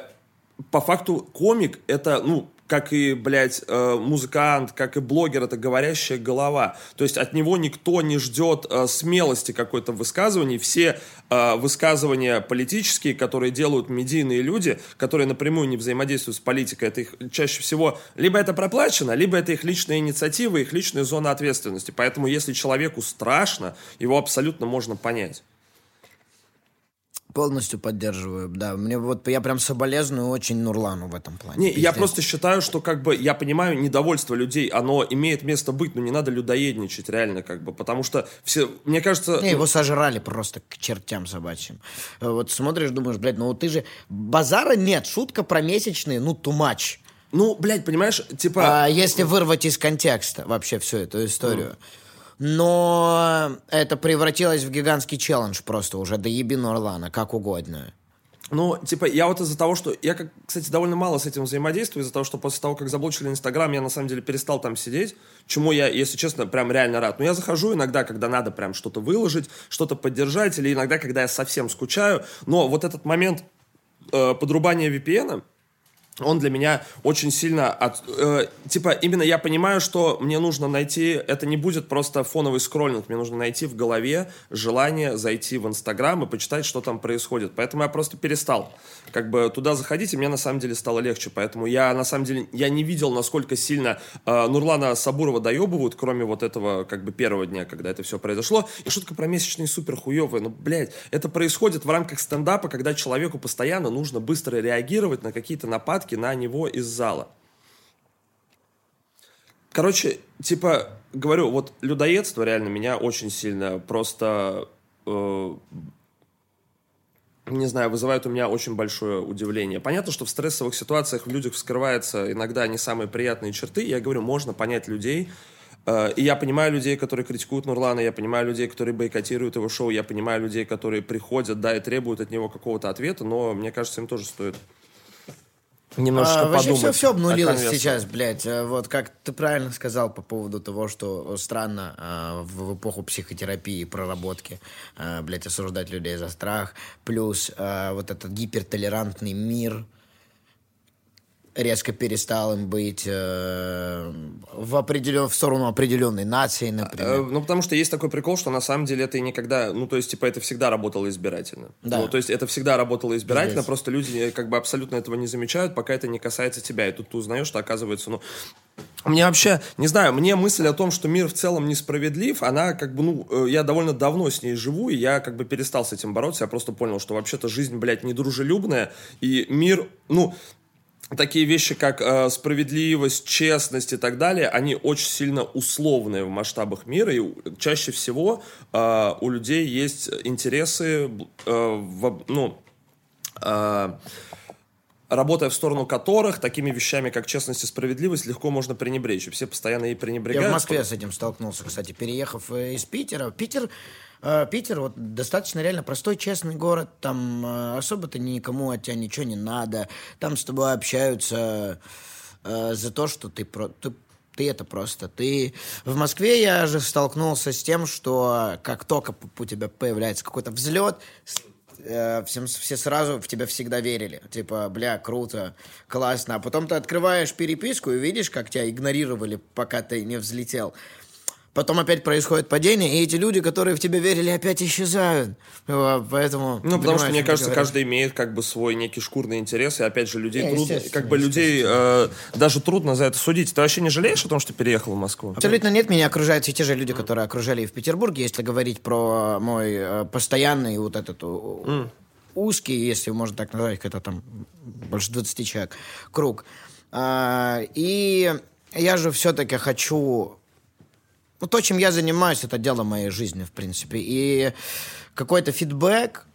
по факту комик это ну как и, блядь, э, музыкант, как и блогер, это говорящая голова. То есть от него никто не ждет э, смелости какой-то в высказывании. Все э, высказывания политические, которые делают медийные люди, которые напрямую не взаимодействуют с политикой, это их чаще всего либо это проплачено, либо это их личная инициатива, их личная зона ответственности. Поэтому если человеку страшно, его абсолютно можно понять. Полностью поддерживаю, да. Мне вот я прям соболезную очень Нурлану в этом плане. Не, я Пиздец. просто считаю, что как бы я понимаю недовольство людей, оно имеет место быть, но не надо людоедничать реально как бы, потому что все, мне кажется, Не, его сожрали просто к чертям собачьим. Вот смотришь, думаешь, блядь, ну вот ты же... Базара нет, шутка про месячные, ну, much. ну, блядь, понимаешь, типа, А если вырвать из контекста вообще всю эту историю. Но это превратилось в гигантский челлендж просто уже. Да еби Нурлана, как угодно. Ну, типа, я вот из-за того, что... Я, как, кстати, довольно мало с этим взаимодействую, из-за того, что после того, как заблочили Инстаграм, я, на самом деле, перестал там сидеть, чему я, если честно, прям реально рад. Но я захожу иногда, когда надо прям что-то выложить, что-то поддержать, или иногда, когда я совсем скучаю. Но вот этот момент э, подрубания VPN, он для меня очень сильно от, э, типа именно я понимаю, что мне нужно найти, это не будет просто фоновый скроллинг, мне нужно найти в голове желание зайти в Инстаграм и почитать, что там происходит. Поэтому я просто перестал как бы туда заходить, и мне на самом деле стало легче. Поэтому я на самом деле я не видел, насколько сильно э, Нурлана Сабурова доебывают, кроме вот этого как бы первого дня, когда это все произошло. И шутка про месячные супер хуевые. Ну, блядь, это происходит в рамках стендапа, когда человеку постоянно нужно быстро реагировать на какие-то нападки на него из зала. Короче, типа, говорю, вот людоедство реально меня очень сильно просто, э, не знаю, вызывает у меня очень большое удивление. Понятно, что в стрессовых ситуациях в людях вскрываются иногда не самые приятные черты. Я говорю, можно понять людей, Э, и я понимаю людей, которые критикуют Нурлана, я понимаю людей, которые бойкотируют его шоу, я понимаю людей, которые приходят, да, и требуют от него какого-то ответа, но мне кажется, им тоже стоит немножечко А, вообще подумать. все, все о обнулилось сейчас, блядь. Э, Вот как ты правильно сказал по поводу того, что странно э, в, в эпоху психотерапии проработки, э, блядь, осуждать людей за страх. Плюс э, вот этот гипертолерантный мир резко перестал им быть э, в, определен, в сторону определенной нации, Э, например. Ну, потому что есть такой прикол, что на самом деле это и никогда, ну, то есть, типа, это всегда работало избирательно. Да. Ну, то есть, это всегда работало избирательно, Пиздец. просто люди э, как бы абсолютно этого не замечают, пока это не касается тебя. И тут ты узнаешь, что, оказывается, ну, мне вообще, не знаю, мне мысль о том, что мир в целом несправедлив, она как бы, ну, э, я довольно давно с ней живу, и я как бы перестал с этим бороться, я просто понял, что вообще-то жизнь, блядь, недружелюбная, и мир, ну, такие вещи, как э, справедливость, честность и так далее, они очень сильно условные в масштабах мира, и чаще всего э, у людей есть интересы, э, в- ну, э, работая в сторону которых такими вещами, как честность и справедливость, легко можно пренебречь. И все постоянно ей пренебрегают. Я в Москве с этим столкнулся, кстати, переехав э, из Питера. Питер, Питер вот достаточно реально простой, честный город. Там э, особо-то никому от тебя ничего не надо. Там с тобой общаются э, за то, что ты, про, ты ты это просто. Ты в Москве я же столкнулся с тем, что как только у тебя появляется какой-то взлет, э, всем, все сразу в тебя всегда верили. Типа, бля, круто, классно. А потом ты открываешь переписку и видишь, как тебя игнорировали, пока ты не взлетел. Потом опять происходит падение, и эти люди, которые в тебя верили, опять исчезают. Э, Поэтому... Ну, потому что, мне кажется, каждый имеет как бы свой некий шкурный интерес, и опять же, людей Не, трудно, как бы людей э, даже трудно за это судить. Ты вообще не жалеешь о том, что переехал в Москву? Абсолютно нет, меня окружают все те же люди, которые окружали и в Петербурге, если говорить про мой э, постоянный вот этот у- узкий, если можно так назвать, это там больше 20 человек, круг. А, и я же все-таки хочу... Ну, то, чем я занимаюсь, это дело моей жизни, в принципе. И какой-то фидбэк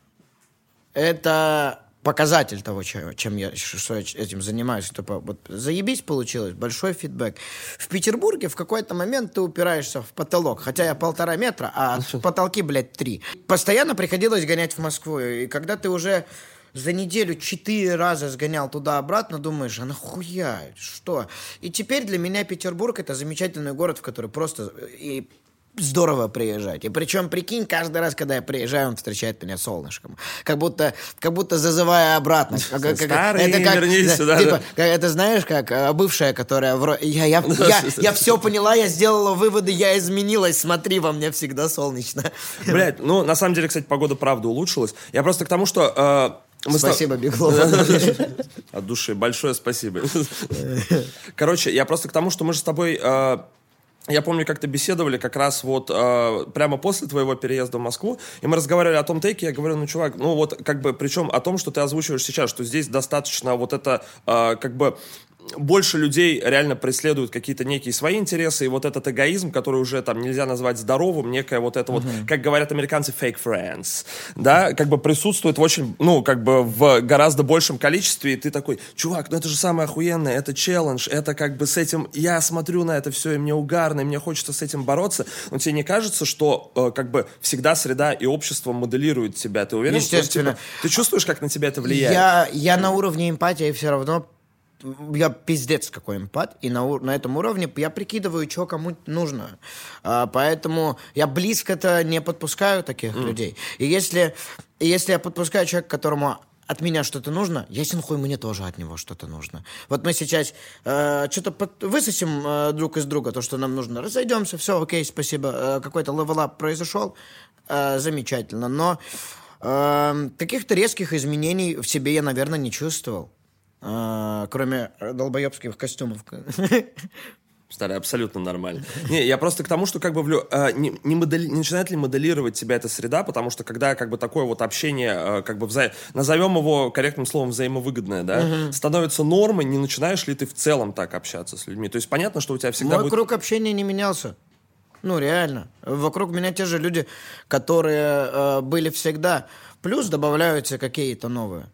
— это показатель того, чем, я, что я этим занимаюсь. Типа, вот заебись получилось, большой фидбэк. В Петербурге в какой-то момент ты упираешься в потолок, хотя я полтора метра, а потолки, блядь, три. Постоянно приходилось гонять в Москву, и когда ты уже за неделю четыре раза сгонял туда-обратно, думаешь, а нахуя, что? И теперь для меня Петербург это замечательный город, в который просто и здорово приезжать. И причем, прикинь, каждый раз, когда я приезжаю, он встречает меня солнышком. Как будто, как будто зазывая обратно. Как- как- Старый, это как, вернись да, сюда, типа, да. как- это знаешь, как э, бывшая, которая вро- я, я, я, я все поняла, я сделала выводы, я изменилась, смотри, во мне всегда солнечно. Блять, ну, на самом деле, кстати, погода правда улучшилась. Я просто к тому, что... э, мы Спасибо, Беглов. От души. Большое спасибо. Короче, я просто к тому, что мы же с тобой... э, я помню, как-то беседовали как раз вот э, прямо после твоего переезда в Москву, и мы разговаривали о том теке, я говорю, ну, чувак, ну вот как бы, причем о том, что ты озвучиваешь сейчас, что здесь достаточно вот это, э, как бы, больше людей реально преследуют какие-то некие свои интересы, и вот этот эгоизм, который уже там нельзя назвать здоровым, некое вот это вот, как говорят американцы, fake friends, да, как бы присутствует в очень, ну, как бы в гораздо большем количестве, и ты такой, чувак, ну это же самое охуенное, это челлендж, это как бы с этим, я смотрю на это все, и мне угарно, и мне хочется с этим бороться, но тебе не кажется, что э, как бы всегда среда и общество моделируют тебя, ты уверен? что, Естественно. типа, ты чувствуешь, как на тебя это влияет? Я, я на уровне эмпатии все равно я пиздец какой эмпат, и на, на этом уровне я прикидываю, что кому нужно. А, поэтому я близко-то не подпускаю таких людей. И если, если я подпускаю человека, которому от меня что-то нужно, ясен хуй, мне тоже от него что-то нужно. Вот мы сейчас э, что-то под- высосим э, друг из друга то, что нам нужно, разойдемся, все, окей, спасибо. Э, какой-то level up произошел, э, замечательно. Но э, каких-то резких изменений в себе я, наверное, не чувствовал. Э, кроме э, долбоебских костюмов. <laughs> Старый, абсолютно нормально. Не, я просто к тому, что как бы влю- э, не, не, модели- не начинает ли моделировать тебя эта среда, потому что когда как бы такое вот общение, э, как бы вза- назовем его корректным словом взаимовыгодное, да, становится нормой, не начинаешь ли ты в целом так общаться с людьми? То есть понятно, что у тебя всегда Мой будет... круг общения не менялся. Ну, реально. Вокруг меня те же люди, которые э, были всегда. Плюс добавляются какие-то новые.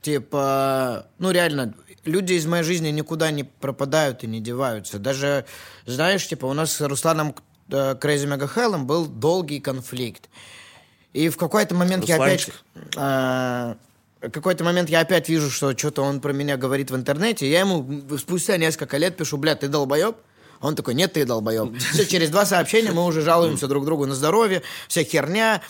Типа, ну, реально, люди из моей жизни никуда не пропадают и не деваются. Даже, знаешь, типа, у нас с Русланом э, Crazy Mega Hell'ом был долгий конфликт. И в какой-то момент я опять... Русланчик. э, в какой-то момент я опять вижу, что что-то он про меня говорит в интернете. Я ему спустя несколько лет пишу, блядь, ты долбоеб? Он такой, нет, ты долбоеб. <laughs> Все, через два сообщения мы уже жалуемся друг другу на здоровье, вся херня.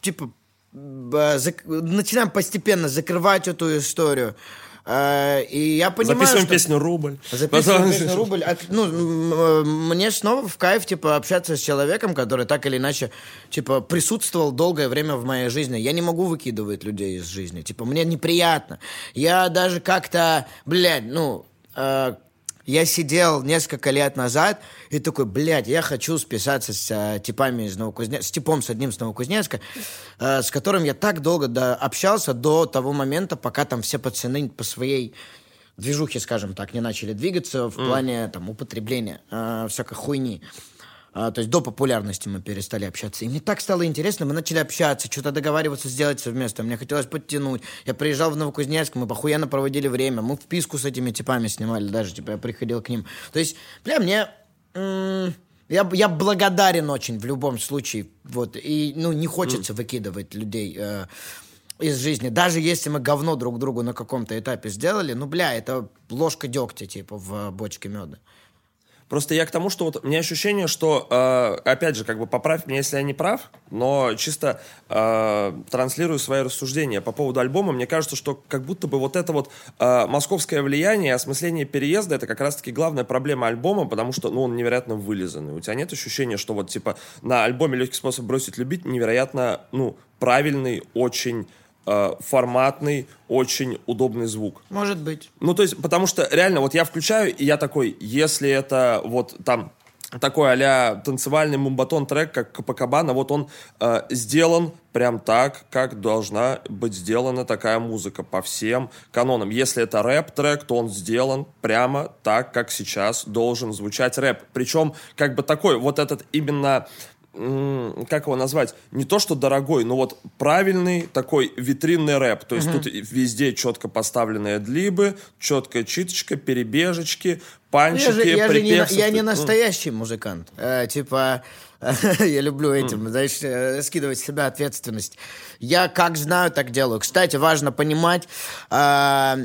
Типа, начинаем постепенно закрывать эту историю. Э, И я понимаю, Записываем что... песню «Рубль». Записываем Потом- песню «Рубль». А, Ну, э, мне снова в кайф, типа, общаться с человеком, который так или иначе, типа, присутствовал долгое время в моей жизни. Я не могу выкидывать людей из жизни. Типа, мне неприятно. Я даже как-то, блядь, ну... я сидел несколько лет назад и такой, блядь, я хочу списаться с э, типами из Новокузнецка, с типом с одним с Новокузнецка, э, с которым я так долго до- общался до того момента, пока там все пацаны по своей движухи, скажем так, не начали двигаться в плане там употребления э, всякой хуйни. А, то есть до популярности мы перестали общаться. И мне так стало интересно, мы начали общаться, что-то договариваться сделать совместно. Мне хотелось подтянуть. Я приезжал в Новокузнецк, мы похуенно проводили время. Мы вписку с этими типами снимали даже, типа я приходил к ним. То есть, бля, мне... м, я, я благодарен очень в любом случае. Вот. И, ну, не хочется выкидывать людей э, из жизни. Даже если мы говно друг другу на каком-то этапе сделали, ну, бля, это ложка дегтя, типа, в бочке меда. Просто я к тому, что вот у меня ощущение, что, э, опять же, как бы поправь меня, если я не прав, но чисто э, транслирую свои рассуждения по поводу альбома. Мне кажется, что как будто бы вот это вот э, московское влияние, осмысление переезда, это как раз-таки главная проблема альбома, потому что, ну, он невероятно вылизанный. У тебя нет ощущения, что вот, типа, на альбоме «Легкий способ бросить любить» невероятно, ну, правильный, очень форматный, очень удобный звук. Может быть. Ну, то есть, потому что реально, вот я включаю, и я такой, если это вот там такой а танцевальный мумбатон трек, как Капакабана, вот он э, сделан прям так, как должна быть сделана такая музыка по всем канонам. Если это рэп-трек, то он сделан прямо так, как сейчас должен звучать рэп. Причем, как бы такой, вот этот именно м, как его назвать, не то что дорогой, но вот правильный такой витринный рэп. То есть тут и везде четко поставленные длибы, четкая читочка, перебежечки, панчики, Я же, я же не, я не Ну, настоящий музыкант. Э, типа, <laughs> я люблю этим, знаешь, э, скидывать с себя ответственность. Я как знаю, так делаю. Кстати, важно понимать, э,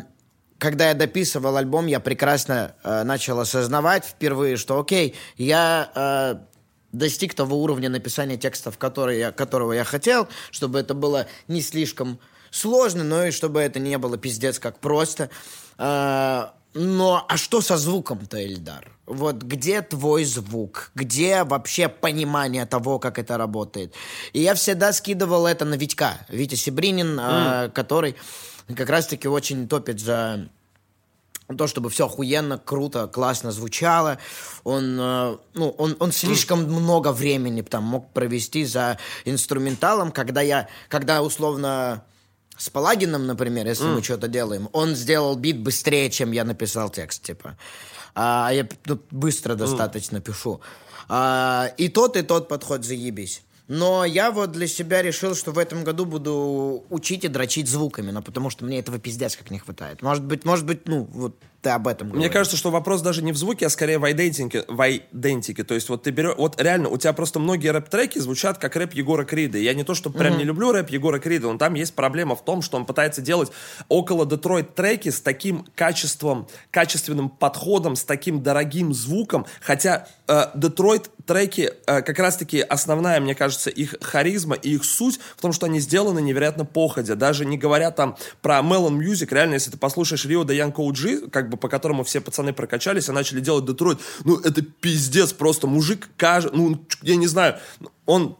когда я дописывал альбом, я прекрасно э, начал осознавать впервые, что окей, я э, достиг того уровня написания текстов, который я, которого я хотел, чтобы это было не слишком сложно, но и чтобы это не было пиздец как просто. А, но а что со звуком-то, Эльдар? Вот где твой звук? Где вообще понимание того, как это работает? И я всегда скидывал это на Витька. Витя Сибринин, а, который как раз-таки очень топит за то, чтобы все охуенно, круто, классно звучало. Он, э, ну, он, он слишком много времени там мог провести за инструменталом, когда я, когда условно с Палагином, например, если мы что-то делаем, он сделал бит быстрее, чем я написал текст, типа. А я ну, быстро достаточно пишу. А, и тот, и тот подход заебись. Но я вот для себя решил, что в этом году буду учить и дрочить звуками, но потому что мне этого пиздец как не хватает. Может быть, может быть, ну, вот ты об этом Мне говоришь. кажется, что вопрос даже не в звуке, а скорее в айдентике. В айдентике. То есть вот ты берешь... Вот реально, у тебя просто многие рэп-треки звучат как рэп Егора Крида. Я не то, что прям не люблю рэп Егора Крида, но там есть проблема в том, что он пытается делать около Детройт треки с таким качеством, качественным подходом, с таким дорогим звуком. Хотя э, Детройт треки, э, как раз-таки основная, мне кажется, их харизма и их суть в том, что они сделаны невероятно походя. Даже не говоря там про Melon Music, реально, если ты послушаешь Рио де Янко как бы по которому все пацаны прокачались и начали делать Детройт, ну, это пиздец просто. Мужик, каж... ну, я не знаю, он,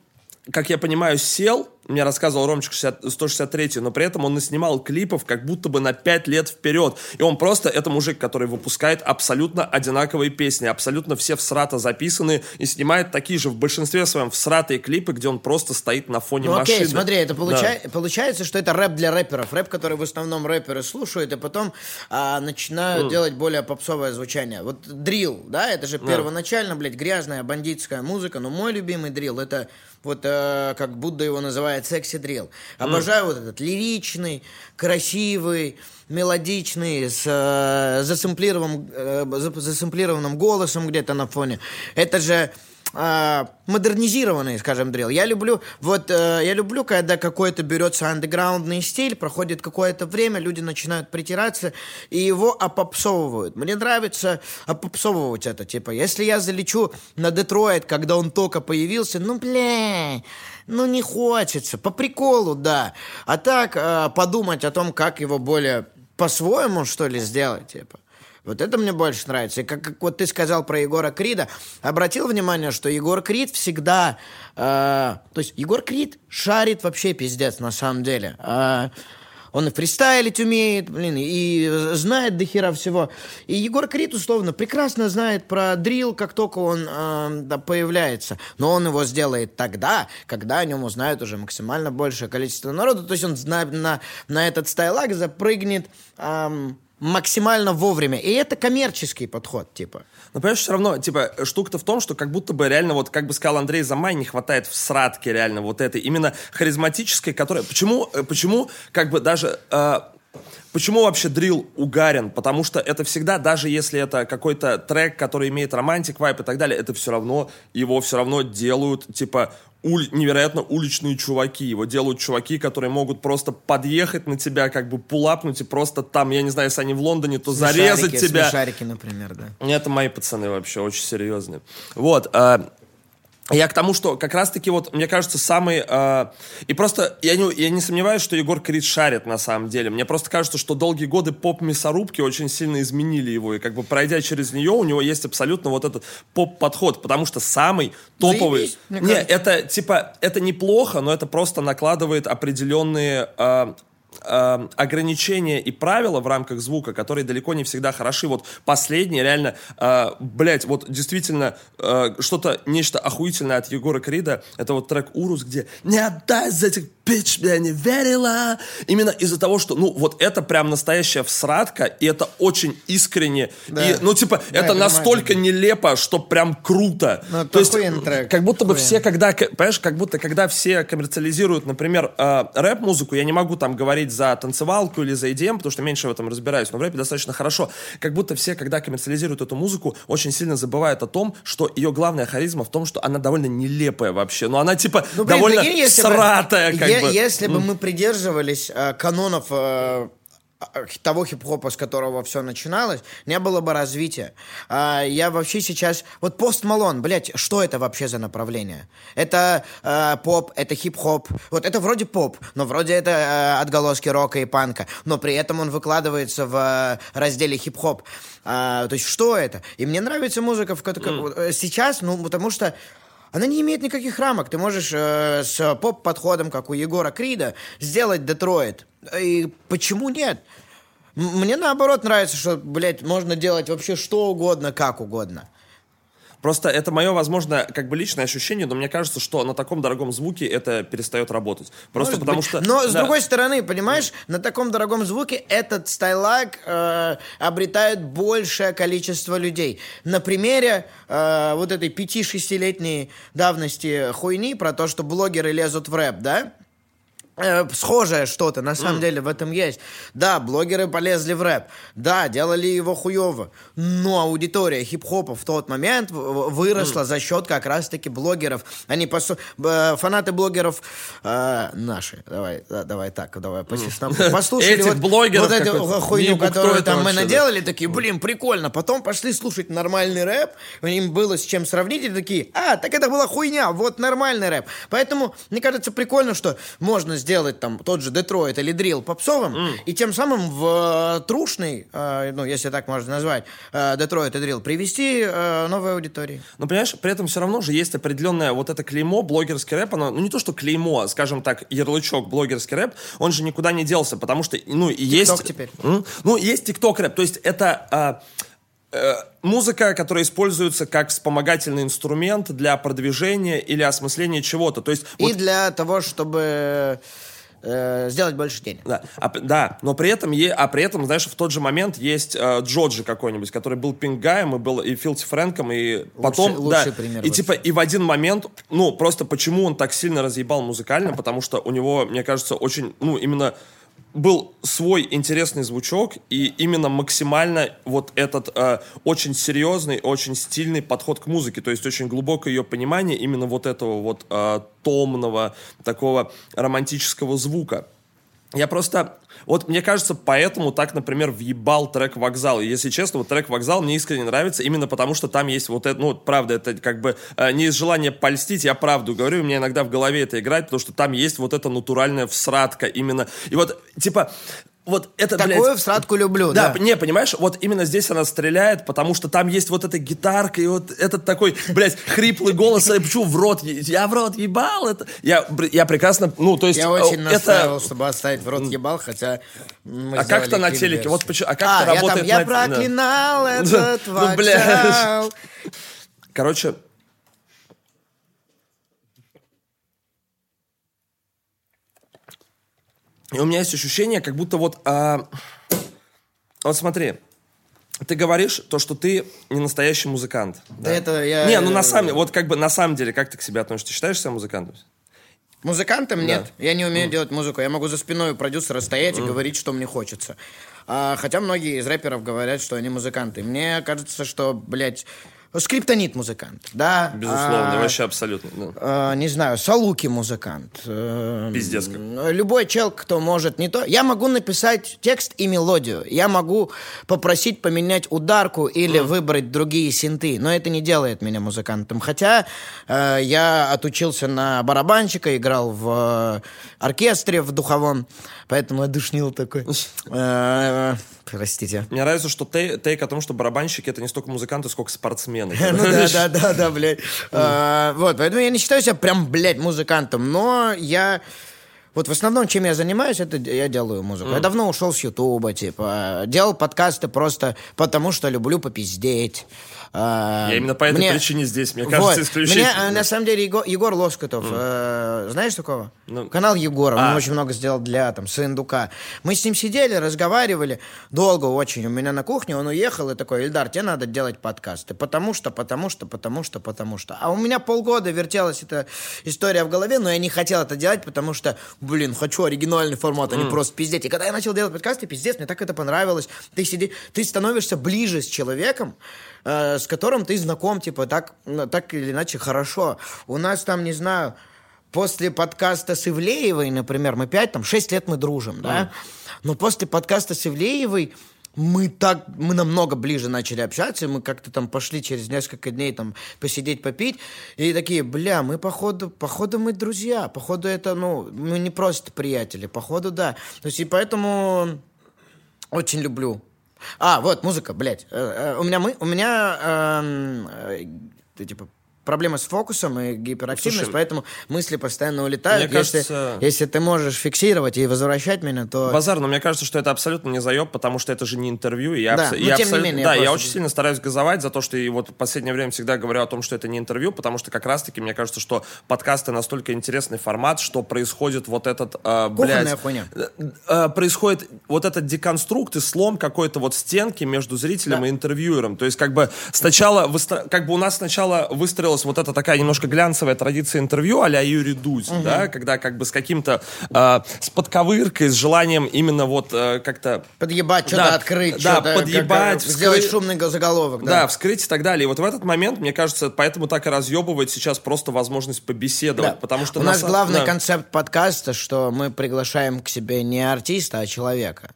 как я понимаю, сел, мне рассказывал Ромчик 60 163, но при этом он наснимал клипов как будто бы на 5 лет вперед. И он просто, это мужик, который выпускает абсолютно одинаковые песни, абсолютно все всрато записаны и снимает такие же в большинстве своем всратые клипы, где он просто стоит на фоне Ну машины. окей, смотри, это Да. получай- получается, что это рэп для рэперов. Рэп, который в основном рэперы слушают, и потом а, начинают делать более попсовое звучание. Вот дрил, да, это же первоначально, блядь, грязная бандитская музыка, но мой любимый дрил, это вот э, как Будда его называет секси дрил. Обожаю вот этот лиричный, красивый, мелодичный, с э, засэмплированным, э, за- засэмплированным голосом где-то на фоне. Это же модернизированный, скажем, дрил. Я люблю, вот, э, я люблю, когда какой-то берется андеграундный стиль, проходит какое-то время, люди начинают притираться и его опопсовывают. Мне нравится опопсовывать это, типа, если я залечу на Детройт, когда он только появился, ну, бля, ну, не хочется, по приколу, да. А так, э, подумать о том, как его более по-своему, что ли, сделать, типа. Вот это мне больше нравится. И как, как вот ты сказал про Егора Крида, обратил внимание, что Егор Крид всегда... э, то есть Егор Крид шарит вообще пиздец на самом деле. Э, он и фристайлить умеет, блин, и знает до хера всего. И Егор Крид, условно, прекрасно знает про дрил, как только он э, да, появляется. Но он его сделает тогда, когда о нем узнает уже максимально большее количество народу. То есть он на, на, на этот стайлак запрыгнет эм, максимально вовремя. И это коммерческий подход, типа. Но понимаешь, все равно, типа, штука-то в том, что как будто бы реально, вот, как бы сказал Андрей Замай, не хватает в сратке реально вот этой, именно харизматической, которая... Почему, э, почему как бы даже... э, Почему вообще дрил угарен? Потому что это всегда, даже если это какой-то трек, который имеет романтик, вайп и так далее, это все равно, его все равно делают, типа, ули- невероятно уличные чуваки. Его делают чуваки, которые могут просто подъехать на тебя, как бы пулапнуть и просто там, я не знаю, если они в Лондоне, то зарезать Смешарики, тебя. Смешарики, например, да. Это мои пацаны вообще, очень серьезные. Вот. а, я к тому, что как раз-таки вот, мне кажется, самый... а, и просто я не, я не сомневаюсь, что Егор Крид шарит на самом деле. Мне просто кажется, что долгие годы поп-мясорубки очень сильно изменили его. И как бы пройдя через нее, у него есть абсолютно вот этот поп-подход. Потому что самый топовый... Заебись, не, это типа, это неплохо, но это просто накладывает определенные... а, а, ограничения и правила в рамках звука, которые далеко не всегда хороши. Вот последние реально, э, блять, вот действительно э, что-то, нечто охуительное от Егора Крида, это вот трек «Урус», где «Не отдай за этих бич, я не верила». Именно из-за того, что, ну, вот это прям настоящая всратка, и это очень искренне. Да. И, ну, типа, Да, это понимаю, настолько да. нелепо, что прям круто. Ну, То есть, трек. как будто бы все, когда, понимаешь, как будто когда все коммерциализируют, например, э, рэп-музыку, я не могу там говорить за танцевалку или за EDM, потому что меньше в этом разбираюсь, но в рэпе достаточно хорошо. Как будто все, когда коммерциализируют эту музыку, очень сильно забывают о том, что ее главная харизма в том, что она довольно нелепая вообще. Но она типа Ну, блин, довольно прикинь, если бы- сратая, как е- бы. Если бы мы придерживались э, канонов э, э, того хип-хопа, с которого все начиналось, не было бы развития. А, я вообще сейчас... Вот пост Малон, блядь, что это вообще за направление? Это э, поп, это хип-хоп. Вот это вроде поп, но вроде это э, отголоски рока и панка. Но при этом он выкладывается в э, разделе хип-хоп. А, то есть что это? И мне нравится музыка, в которой... э, Сейчас, ну, потому что она не имеет никаких рамок. Ты можешь э, с поп-подходом, как у Егора Крида, сделать Детройт. И почему нет? Мне наоборот нравится, что, блядь, можно делать вообще что угодно, как угодно. Просто это мое, возможно, как бы личное ощущение, но мне кажется, что на таком дорогом звуке это перестает работать. Просто Может потому быть. что... Но, с да. другой стороны, понимаешь, на таком дорогом звуке этот стайлак э, обретает большее количество людей. На примере э, вот этой 5-6-летней давности хуйни про то, что блогеры лезут в рэп, да? Э, схожее что-то, на самом деле, в этом есть. Да, блогеры полезли в рэп. Да, делали его хуево. Но аудитория хип-хопа в тот момент выросла за счет как раз-таки блогеров. Они б- фанаты блогеров э, наши. Давай, да, давай так, давай по честному. Послушали Этих вот, блогеров вот эту хуйню, которую там мы да? наделали, такие, блин, прикольно. Потом пошли слушать нормальный рэп, им было с чем сравнить, и такие, а, так это была хуйня, вот нормальный рэп. Поэтому, мне кажется, прикольно, что можно сделать там тот же Детройт или Дрил попсовым, и тем самым в э, трушный, э, ну, если так можно назвать, э, Детройт и Дрил, привести э, новой аудитории. Но понимаешь, при этом все равно же есть определенное вот это клеймо, блогерский рэп, оно, ну не то, что клеймо, а, скажем так, ярлычок блогерский рэп, он же никуда не делся, потому что, ну, и есть... теперь. М? Ну, есть тикток рэп, то есть это... э, музыка, которая используется как вспомогательный инструмент для продвижения или осмысления чего-то. То есть И вот для того, чтобы э, сделать больше денег. Да, а да, но при этом, е- а при этом, знаешь, в тот же момент есть э, Джоджи какой-нибудь, который был Пингаем и был и Филти Фрэнком, и потом, лучший да, пример и вообще. типа, и в один момент, ну, просто почему он так сильно разъебал музыкально, потому что у него, мне кажется, очень, ну, именно был свой интересный звучок и именно максимально вот этот э, очень серьезный, очень стильный подход к музыке, то есть очень глубокое ее понимание именно вот этого вот э, томного такого романтического звука. Я просто... Вот мне кажется, поэтому так, например, въебал трек «Вокзал». И, если честно, вот трек «Вокзал» мне искренне нравится именно потому, что там есть вот это... Ну, правда, это как бы э, не из желания польстить, я правду говорю, у меня иногда в голове это играет, потому что там есть вот эта натуральная всратка именно. И вот, типа... Вот это, Такую блядь, всратку люблю, да, да. не, понимаешь, вот именно здесь она стреляет, потому что там есть вот эта гитарка, и вот этот такой, блядь, хриплый голос, я почему в рот, я в рот ебал это. Я, я прекрасно, ну, то есть... Я э, очень это... настаивал, чтобы оставить в рот ебал, хотя А как сделали то на телеке? Вот почему- а как а, это я работает Там, я на- проклинал <laughs> этот Ну, вокзал. Короче, и у меня есть ощущение, как будто вот... а, Вот смотри, ты говоришь то, что ты не настоящий музыкант. Да это я... Не, ну на самом вот как бы на самом деле, как ты к себе относишься? Ты считаешь себя музыкантом? Музыкантом нет. Я не умею делать музыку. Я могу за спиной у продюсера стоять и говорить, что мне хочется. А, хотя многие из рэперов говорят, что они музыканты. Мне кажется, что, блядь, скриптонит музыкант, да? Безусловно, А, вообще абсолютно. да. э, не знаю, Салуки музыкант. Э, Пиздец как. Любой чел, кто может не то. Я могу написать текст и мелодию. Я могу попросить поменять ударку или выбрать другие синты. Но это не делает меня музыкантом. Хотя э, я отучился на барабанщика, играл в э, оркестре в духовом. Поэтому я душнил такой. <laughs> Простите. Мне нравится, что тей- тейк о том, что барабанщики это не столько музыканты, сколько спортсмены. <laughs> Ну да, да, да, да, блядь. А, Вот, поэтому я не считаю себя прям, блядь, музыкантом, но я... Вот в основном, чем я занимаюсь, это я делаю музыку. Я давно ушел с Ютуба, типа, делал подкасты просто потому, что люблю попиздеть. А, Я именно по этой мне- причине здесь, мне кажется, Вот. исключительно. Мне, э, на самом деле, Егор, Егор Лоскутов, э, знаешь такого? Ну. Канал Егора, А. он очень много сделал для там Сындука. Мы с ним сидели, разговаривали, долго очень. У меня на кухне он уехал и такой, Ильдар, тебе надо делать подкасты. Потому что, потому что, потому что, потому что. А у меня полгода вертелась эта история в голове, но я не хотел это делать, потому что, блин, хочу оригинальный формат, а не просто пиздеть. И когда я начал делать подкасты, пиздец, мне так это понравилось. Ты сиди, ты становишься ближе с человеком, э, с которым ты знаком, типа, так, ну, так или иначе хорошо. У нас там, не знаю, после подкаста с Ивлеевой, например, мы пять, там, шесть лет мы дружим, да? Но после подкаста с Ивлеевой мы так, мы намного ближе начали общаться, мы как-то там пошли через несколько дней там посидеть, попить, и такие, бля, мы походу, походу мы друзья, походу это, ну, мы не просто приятели, походу да. То есть и поэтому очень люблю. А, вот, музыка, блядь. Э, э, У меня мы, у меня, эм, э, ты, типа, проблема с фокусом и гиперактивность, Слушай, поэтому мысли постоянно улетают. мне если, кажется- если ты можешь фиксировать и возвращать меня, то... Базар, но мне кажется, что это абсолютно не заеб, потому что это же не интервью. И я Да, абсо- но я тем не абсолютно- менее, да, я я просто- очень сильно стараюсь газовать за то, что и вот в последнее время всегда говорю о том, что это не интервью, потому что как раз-таки мне кажется, что подкасты настолько интересный формат, что происходит вот этот, э, Кухонная блядь, хуйня. э, э, происходит вот этот деконструкт и слом какой-то вот стенки между зрителем и интервьюером. То есть как бы сначала, выстро- как бы у нас сначала выстроилась вот эта такая немножко глянцевая традиция интервью а-ля Юрий Дудь, да, когда как бы с каким-то, э, с подковыркой, с желанием именно вот э, как-то Подъебать, что-то открыть, да, что-то... подъебать, как- сделать шумный заголовок, Да, да. вскрыть и так далее. И вот в этот момент, мне кажется, поэтому так и разъебывает сейчас просто возможность побеседовать. Да. Потому что У на нас сам- главный да. концепт подкаста, что мы приглашаем к себе не артиста, а человека.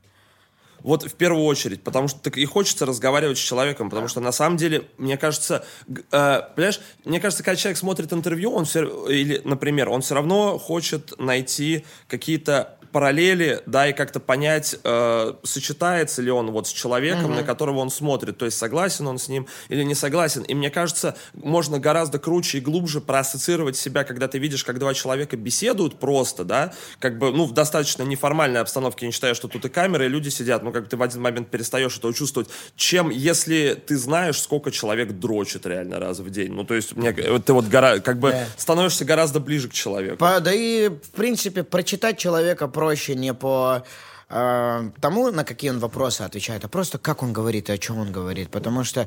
Вот в первую очередь, потому что так и хочется разговаривать с человеком, потому что на самом деле, мне кажется, э, понимаешь, мне кажется, когда человек смотрит интервью, он все, или, например, он все равно хочет найти какие-то параллели, да, и как-то понять, э, сочетается ли он вот с человеком, на которого он смотрит, то есть согласен он с ним или не согласен. И мне кажется, можно гораздо круче и глубже проассоциировать себя, когда ты видишь, как два человека беседуют просто, да, как бы, ну, в достаточно неформальной обстановке, не считая, что тут и камеры, и люди сидят, ну, как бы ты в один момент перестаешь это чувствовать, чем если ты знаешь, сколько человек дрочит реально раз в день. Ну, то есть, мне, вот ты вот гора, как бы Да. становишься гораздо ближе к человеку. По- да и, в принципе, прочитать человека проще не по э, тому, на какие он вопросы отвечает, а просто как он говорит и о чем он говорит. Потому что э,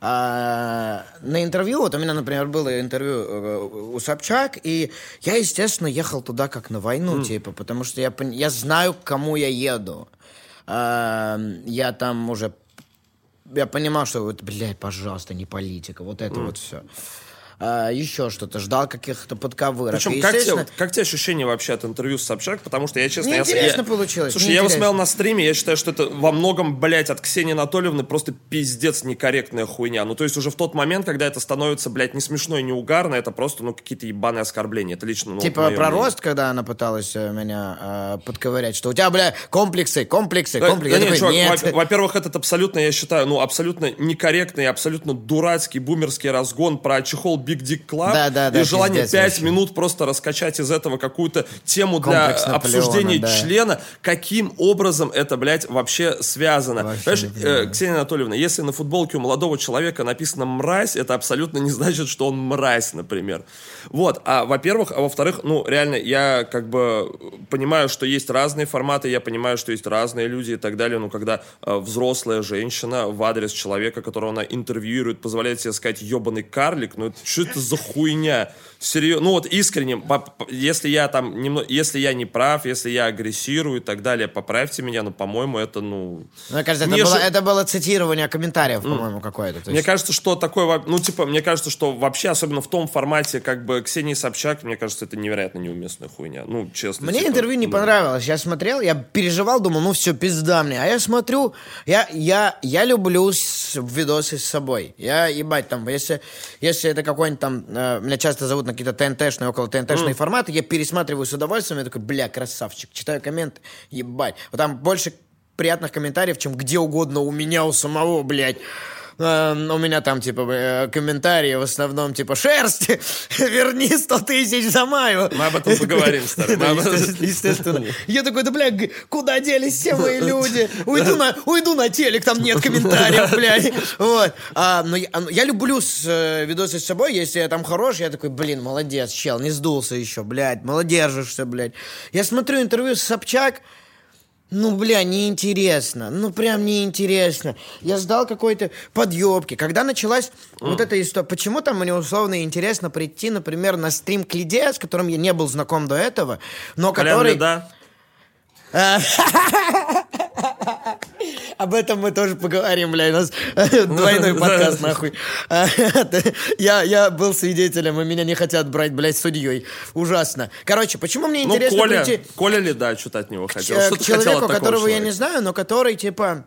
на интервью, вот у меня, например, было интервью э, у Собчак, и я, естественно, ехал туда как на войну, типа, потому что я, я знаю, к кому я еду. Э, я там уже я понимал, что вот, блядь, пожалуйста, не политика, вот это вот все. Еще что-то, ждал каких-то подковырок. Причем, как, естественно, тебе, как тебе ощущения вообще от интервью с Собчак? Потому что я, честно... Мне я, интересно я- получилось, Слушай, я его смотрел на стриме, я считаю, что это во многом, блядь, от Ксении Анатольевны просто пиздец некорректная хуйня. Ну, то есть уже в тот момент, когда это становится, блядь, не смешно и не угарно, это просто, ну, какие-то ебаные оскорбления. Это лично, ну, Типа про мнение. рост, когда она пыталась э, меня э, подковырять, что у тебя, бля, комплексы, комплексы, Да, комплексы. да нет, такой, чувак, нет. во- во-первых, этот абсолютно, я считаю, ну, абсолютно некорректный, абсолютно дурацкий бумерский разгон про чехол Big Dick Club Да, да, да, и желание пиздец 5 вообще. минут просто раскачать из этого какую-то тему для Наполеона, обсуждения да. члена. Каким образом это, блядь, вообще связано? Вообще Понимаешь, э. Ксения Анатольевна, если на футболке у молодого человека написано «мразь», это абсолютно не значит, что он мразь, например. Вот, а во-первых, а во-вторых, ну, реально, я как бы понимаю, что есть разные форматы, я понимаю, что есть разные люди и так далее, но когда э, взрослая женщина в адрес человека, которого она интервьюирует, позволяет себе сказать «ебаный карлик», ну, это, что это за хуйня? Серьезно, ну вот по- если я там немного, если я не прав, если я агрессирую и так далее, поправьте меня, но, по-моему, это, ну... Мне кажется, это Мне было, же- это было цитирование комментариев, по-моему, какое-то. То Мне есть- кажется, что такое, ну, типа, мне кажется, что вообще, особенно в том формате, как бы, Ксении Собчак, мне кажется, это невероятно неуместная хуйня. Ну, честно. Мне типа, интервью не ну. понравилось. Я смотрел, я переживал, думал, ну все, пизда мне. А я смотрю, я, я, я люблю видосы с собой. Я, ебать, там, если, если это какой-нибудь там, э, меня часто зовут на какие-то ТНТшные, около ТНТшные форматы, я пересматриваю с удовольствием, я такой, бля, красавчик. Читаю комменты, ебать. Вот там больше приятных комментариев, чем где угодно у меня, у самого, блядь. Э, У меня там, типа, э, комментарии в основном, типа, шерсть, <laughs> верни 100 тысяч за маю. Мы об этом поговорим, <laughs> старый. Да, естественно, естественно. Я такой, да, бля, куда делись все мои <laughs> люди? Уйду на, уйду на телек, там нет комментариев, блядь. Вот. А, но я, а, ну, я люблю с, э, видосы с собой, если я там хорош, я такой, блин, молодец, чел, не сдулся еще, блядь, молодержишься, блядь. Я смотрю интервью с Собчак, ну, бля, неинтересно. Ну, прям неинтересно. Я ждал какой-то подъебки. Когда началась вот эта история... Почему там мне условно интересно прийти, например, на стрим к Лиде, с которым я не был знаком до этого, но Колян который... Леда. Об этом мы тоже поговорим, бля, у нас двойной подкаст, нахуй. Я, я был свидетелем, и меня не хотят брать, блядь, судьей. Ужасно. Короче, почему мне Ну, интересно Коля, прийти... Коля Леда, что-то от него хотел. Э, Что к ты хотел человеку, от которого я человека? не знаю, но который, типа...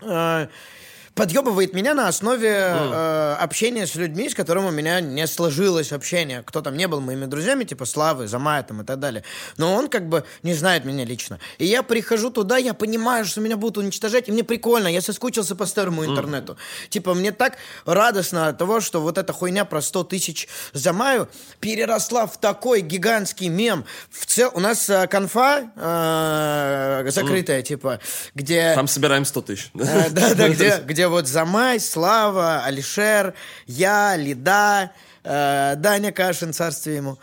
э, подъебывает меня на основе э, общения с людьми, с которыми у меня не сложилось общение. Кто там не был моими друзьями, типа Славы, Замая там и так далее. Но он как бы не знает меня лично. И я прихожу туда, я понимаю, что меня будут уничтожать, и мне прикольно, я соскучился по старому интернету. Типа мне так радостно от того, что вот эта хуйня про 100 тысяч Замаю переросла в такой гигантский мем. В цел... У нас э, конфа э, закрытая, типа, где... Там собираем 100 тысяч. Э, Да, да, <laughs> где, где вот Замай, Слава, Алишер, я, Лида, э, Даня Кашин, царствие ему.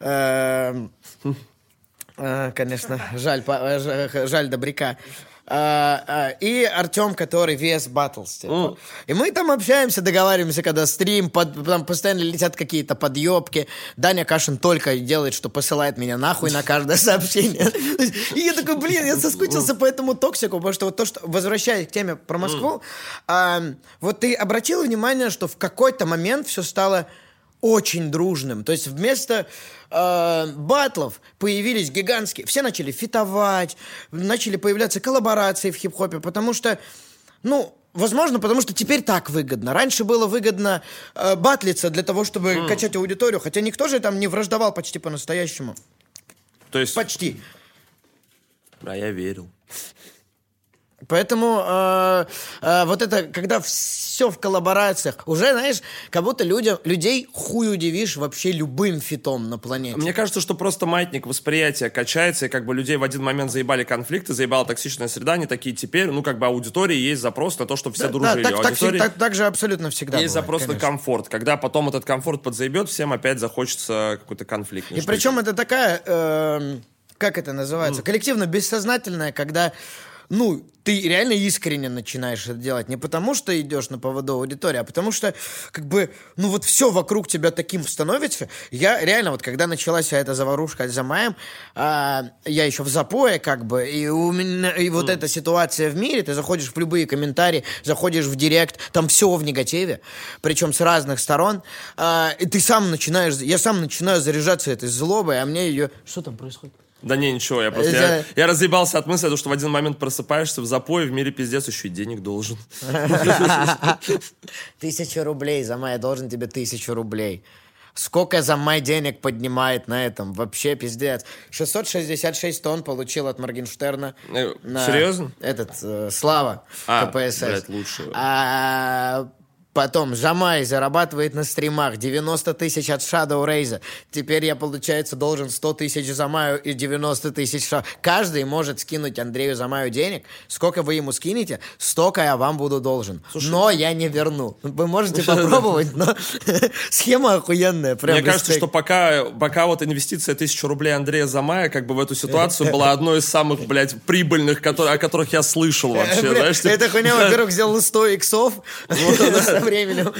Э, э, конечно, жаль, э, жаль Добряка. А, а, и Артем, который вес Battles. типа. И мы там общаемся, договариваемся, когда стрим, под- там постоянно летят какие-то подъебки. Даня Кашин только делает, что посылает меня нахуй на каждое <laughs> сообщение. <laughs> И я такой, блин, я соскучился по этому токсику, потому что вот то, что, возвращаясь к теме про Москву, вот ты обратил внимание, что в какой-то момент все стало очень дружным. То есть вместо э, батлов появились гигантские... Все начали фитовать, начали появляться коллаборации в хип-хопе, потому что, ну, возможно, потому что теперь так выгодно. Раньше было выгодно э, батлиться для того, чтобы качать аудиторию, хотя никто же там не враждовал почти по-настоящему. То есть, Почти. а я верил. Поэтому э, э, вот это, когда все в коллаборациях, уже, знаешь, как будто людям, людей хуй удивишь вообще любым фитом на планете. Мне кажется, что просто маятник восприятия качается, и как бы людей в один момент заебали конфликты, заебала токсичная среда, они такие теперь, ну, как бы аудитории есть запрос на то, чтобы все Да, дружили. так, У так, аудитории так- так же абсолютно всегда есть бывает, запрос на конечно. комфорт. Когда потом этот комфорт подзаебет, всем опять захочется какой-то конфликт. И причем это такая, эм, как это называется, коллективно-бессознательная, когда, ну, ты реально искренне начинаешь это делать. Не потому, что идешь на поводу аудитории, а потому что, как бы, ну, вот все вокруг тебя таким становится. Я реально, вот когда началась вся эта заварушка за маем, а, я еще в запое, как бы, и у меня, и вот эта ситуация в мире, ты заходишь в любые комментарии, заходишь в директ, там все в негативе, причем с разных сторон, а, и ты сам начинаешь, я сам начинаю заряжаться этой злобой, а мне ее... Что там происходит? Да не, ничего, я просто... Я, я разъебался от мысли, что в один момент просыпаешься в запое, в мире пиздец еще и денег должен. <laughs> Тысяча рублей, за май, я должен тебе тысячу рублей. Сколько за май денег поднимает на этом? Вообще пиздец. 666 тонн получил от Моргенштерна. Э, на серьезно? Этот, э, Слава, А, КПСС. блядь, лучше. А, потом Жамай зарабатывает на стримах 90 тысяч от Shadow Raze. Теперь я, получается, должен 100 тысяч Замаю и 90 тысяч Ша- Каждый может скинуть Андрею Замаю денег. Сколько вы ему скинете, столько я вам буду должен. но я не верну. Вы можете <laughs> попробовать, но <laughs> схема охуенная. Прям Мне кажется, что пока, пока вот инвестиция тысячу рублей Андрея Замая, как бы в эту ситуацию <laughs> была одной из самых, блядь, прибыльных, о которых я слышал вообще, Бля, знаешь? типа- Эта хуйня, во-первых, сделала 100 иксов со временем.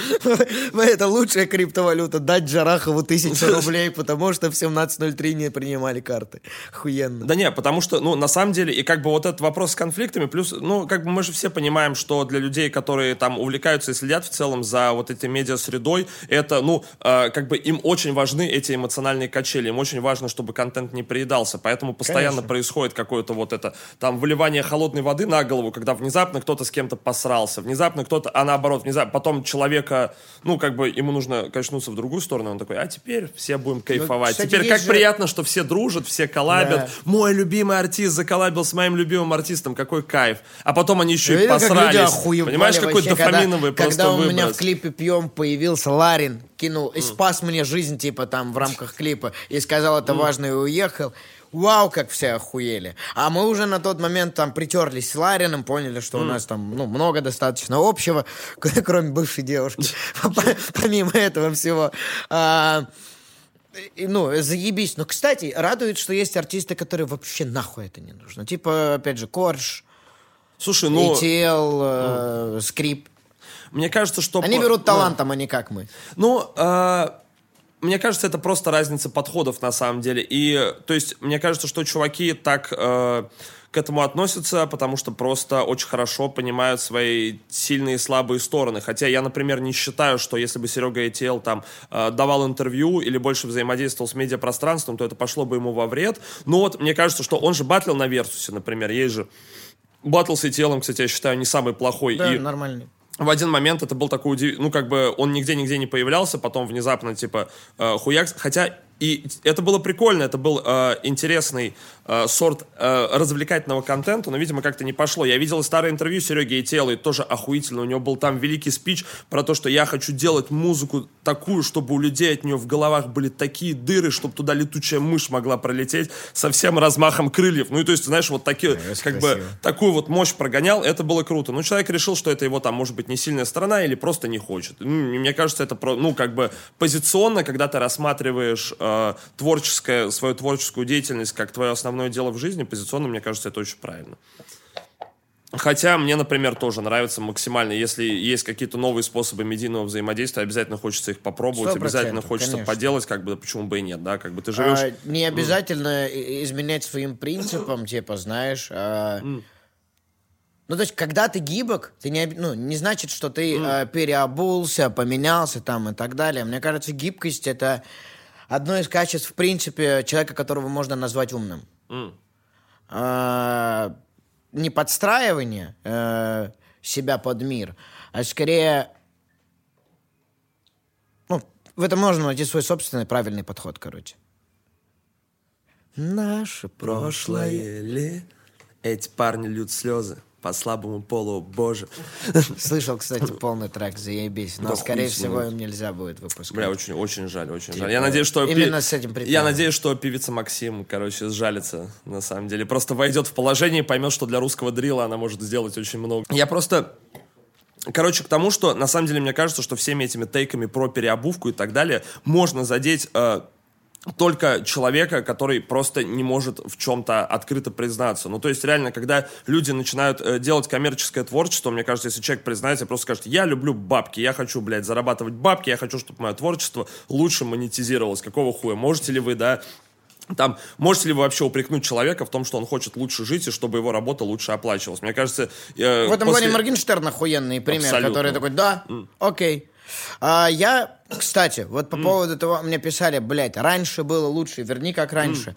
Это лучшая криптовалюта. Дать Джарахову тысячу рублей, потому что в 17.03 не принимали карты. Охуенно. Да не, потому что, ну, на самом деле, и как бы вот этот вопрос с конфликтами, плюс, ну, как бы мы же все понимаем, что для людей, которые там увлекаются и следят в целом за вот этой медиа-средой, это, ну, э, как бы им очень важны эти эмоциональные качели, им очень важно, чтобы контент не приедался, поэтому постоянно Конечно. происходит какое-то вот это, там, выливание холодной воды на голову, когда внезапно кто-то с кем-то посрался, внезапно кто-то, а наоборот, внезапно, потом человека, ну, как бы ему нужно качнуться в другую сторону, он такой, а теперь все будем кайфовать. кстати, теперь как же- приятно, что все дружат, все коллабят, Да. мой любимый артист заколлабил с моим любимым артистом, какой кайф. А потом они еще Я и как посрались. охуевали Понимаешь, какой вообще, когда- дофаминовый просто Когда у меня в выброс. клипе «Пьем» появился Ларин, кинул и спас мне жизнь, типа, там, в рамках клипа, и сказал, это важно, и уехал. Вау, как все охуели. А мы уже на тот момент там притерлись с Лариным, поняли, что у нас там, ну, много достаточно общего, <laughs> кроме бывшей девушки. <laughs> Помимо этого всего. А, и, ну, заебись. Но, кстати, радует, что есть артисты, которые вообще нахуй это не нужно. Типа, опять же, Корж, Слушай, ну, ETL, э, Скрип. мне кажется, что... Они берут ну, талантом, а не как мы. Ну, э, мне кажется, это просто разница подходов на самом деле. И, то есть, мне кажется, что чуваки так э, к этому относятся, потому что просто очень хорошо понимают свои сильные и слабые стороны. Хотя я, например, не считаю, что если бы Серега ETL там э, давал интервью или больше взаимодействовал с медиапространством, то это пошло бы ему во вред. Но вот мне кажется, что он же батлил на Версусе, например. Есть же Батл с ETL, кстати, я считаю, не самый плохой. Да, и нормально. В один момент это был такой удив... ну как бы он нигде-нигде не появлялся, потом внезапно типа э, хуяк, хотя и это было прикольно, это был э, интересный э, сорт э, развлекательного контента, но, видимо, как-то не пошло. Я видел старое интервью Сереги Этела, и тоже охуительно. У него был там великий спич про то, что я хочу делать музыку такую, чтобы у людей от нее в головах были такие дыры, чтобы туда летучая мышь могла пролететь со всем размахом крыльев. Ну и то есть, знаешь, вот такие, это как красиво. бы такую вот мощь прогонял, это было круто. Ну, человек решил, что это его там, может быть, не сильная сторона или просто не хочет. Ну, и мне кажется, это, ну, как бы позиционно, когда ты рассматриваешь э, творческое, свою творческую деятельность как твое основное дело в жизни, позиционно, мне кажется, это очень правильно. Хотя мне, например, тоже нравится максимально, если есть какие-то новые способы медийного взаимодействия, обязательно хочется их попробовать, обязательно хочется конечно. поделать, как бы, почему бы и нет, да, как бы ты живешь... А, не обязательно и- изменять своим принципам, типа, знаешь. а, Ну, то есть, когда ты гибок, ты не, ну, не значит, что ты а, переобулся, поменялся там и так далее. Мне кажется, гибкость это одно из качеств, в принципе, человека, которого можно назвать умным. А, не подстраивание э, себя под мир, а скорее ну, в этом можно найти свой собственный правильный подход, короче. Наше прошлое. Прошлое ли? Эти парни льют слезы по слабому полу, боже. <laughs> Слышал, кстати, полный трек, заебись. Но, Да скорее хуй всего, им нельзя будет выпускать. Бля, очень, очень жаль, очень Типа, жаль. Я надеюсь, что... именно с этим приколом. Я надеюсь, что певица Максим, короче, сжалится, на самом деле. Просто войдет в положение и поймет, что для русского дрила она может сделать очень много. Я просто... Короче, к тому, что на самом деле мне кажется, что всеми этими тейками про переобувку и так далее можно задеть э, только человека, который просто не может в чем-то открыто признаться. Ну, то есть, реально, когда люди начинают э, делать коммерческое творчество, мне кажется, если человек признается, просто скажет, я люблю бабки, я хочу, блядь, зарабатывать бабки, я хочу, чтобы мое творчество лучше монетизировалось. Какого хуя? Можете ли вы, да, там, можете ли вы вообще упрекнуть человека в том, что он хочет лучше жить и чтобы его работа лучше оплачивалась? Мне кажется... э, В этом после- плане Моргенштерн охуенный пример, Абсолютно. который такой, да, окей. А я, кстати, вот по поводу того, мне писали, блядь, раньше было лучше, верни как раньше.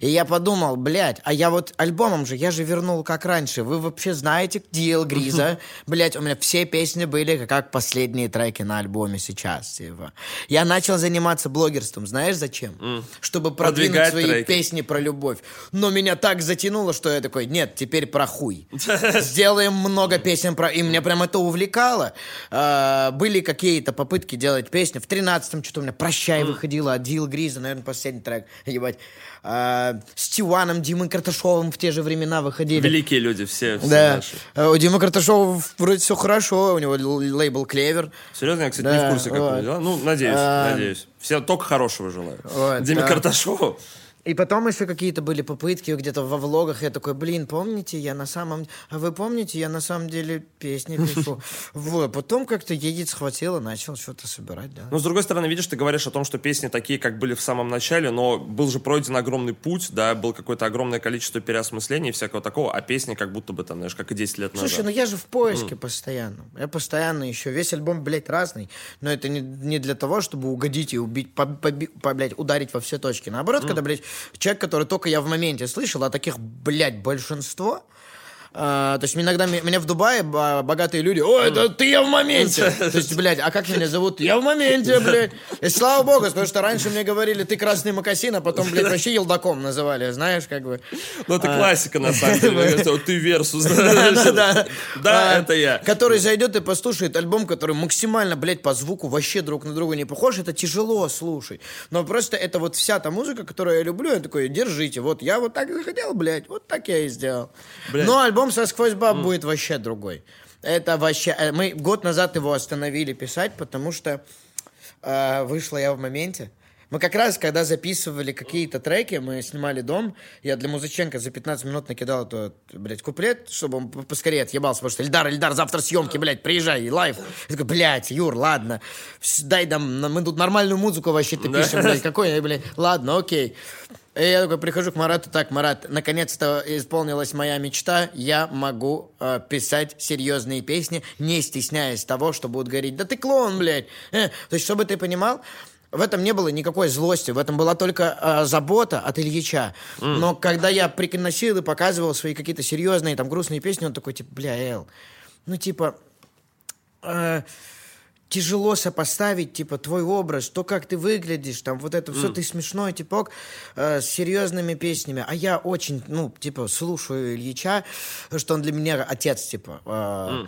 И я подумал, блядь, а я вот альбомом же, я же вернул как раньше. Вы вообще знаете DL Гриза? <laughs> Блядь, у меня все песни были как последние треки на альбоме сейчас. Типа. Я начал заниматься блогерством, знаешь зачем? Чтобы продвинуть Продвигать свои треки. песни про любовь. Но меня так затянуло, что я такой, нет, теперь про хуй. <laughs> Сделаем много песен про... И меня прям это увлекало. А, были какие-то попытки делать песни. В 13-м что-то у меня «Прощай» выходила от Дил Гриза, наверное, последний трек. Ебать. С Тиваном, Димой Карташовым в те же времена выходили. Великие люди, все, все Да. наши. А У Димы Карташова вроде все хорошо, у него лейбл «Клевер». Серьезно, я, кстати, Да, не в курсе, как вот. он дела. Ну, надеюсь, А, надеюсь. Все только хорошего желаю. Вот, Диме да. Карташову. И потом еще какие-то были попытки где-то во влогах. Я такой, блин, помните, я на самом... А вы помните, я на самом деле песни пишу. <laughs> Вот. Потом как-то едет схватила, начал что-то собирать, да. Но, с другой стороны, видишь, ты говоришь о том, что песни такие, как были в самом начале, но был же пройден огромный путь, да, было какое-то огромное количество переосмыслений и всякого такого, а песни как будто бы там, знаешь, как и 10 лет назад. Слушай, ну я же в поиске постоянно. Я постоянно еще. Весь альбом, блядь, разный. Но это не, не для того, чтобы угодить и убить, по, поби- по- блядь, ударить во все точки. Наоборот, когда, блядь, человек, который только я в моменте слышал, а таких, блядь, большинство. А, то есть иногда ме- меня в Дубае ба- богатые люди, о, это ты я в моменте. <laughs> То есть, блядь, а как меня зовут? Я в моменте, блядь. И слава богу, потому что раньше мне говорили, ты красный макасин, а потом, блядь, вообще елдаком называли, знаешь, как бы. Ну, это классика, на самом деле. <laughs> Ты версус. <laughs> Да, А, это я. Который зайдет и послушает альбом, который максимально, блядь, по звуку вообще друг на друга не похож, это тяжело слушать. Но просто это вот вся та музыка, которую я люблю, я такой, держите, вот я вот так захотел, блядь, вот так я и сделал. Но альбом со «Сквозь баб» будет вообще другой. Это вообще... э, Мы год назад его остановили писать, потому что э, вышла я в моменте. Мы как раз, когда записывали какие-то треки, мы снимали дом, я для Музыченко за 15 минут накидал этот, блядь, куплет, чтобы он по- поскорее отъебался, потому что Эльдар, Эльдар, завтра съемки, блядь, приезжай, live. Я такой, блядь, Юр, ладно, дай нам, мы тут нормальную музыку вообще-то пишем, блядь, какой, блядь, ладно, окей. И я такой прихожу к Марату, так, Марат, наконец-то исполнилась моя мечта, я могу э, писать серьезные песни, не стесняясь того, что будут говорить, да ты клоун, блядь. Э, то есть, чтобы ты понимал, в этом не было никакой злости, в этом была только э, забота от Ильича. Но когда я приносил и показывал свои какие-то серьезные, там, грустные песни, он такой, типа, бля, Эл, ну, типа, э, тяжело сопоставить, типа, твой образ, то, как ты выглядишь, там, вот это все, ты смешной типок э, с серьезными песнями. А я очень, ну, типа, слушаю Ильича, что он для меня отец, типа. Э,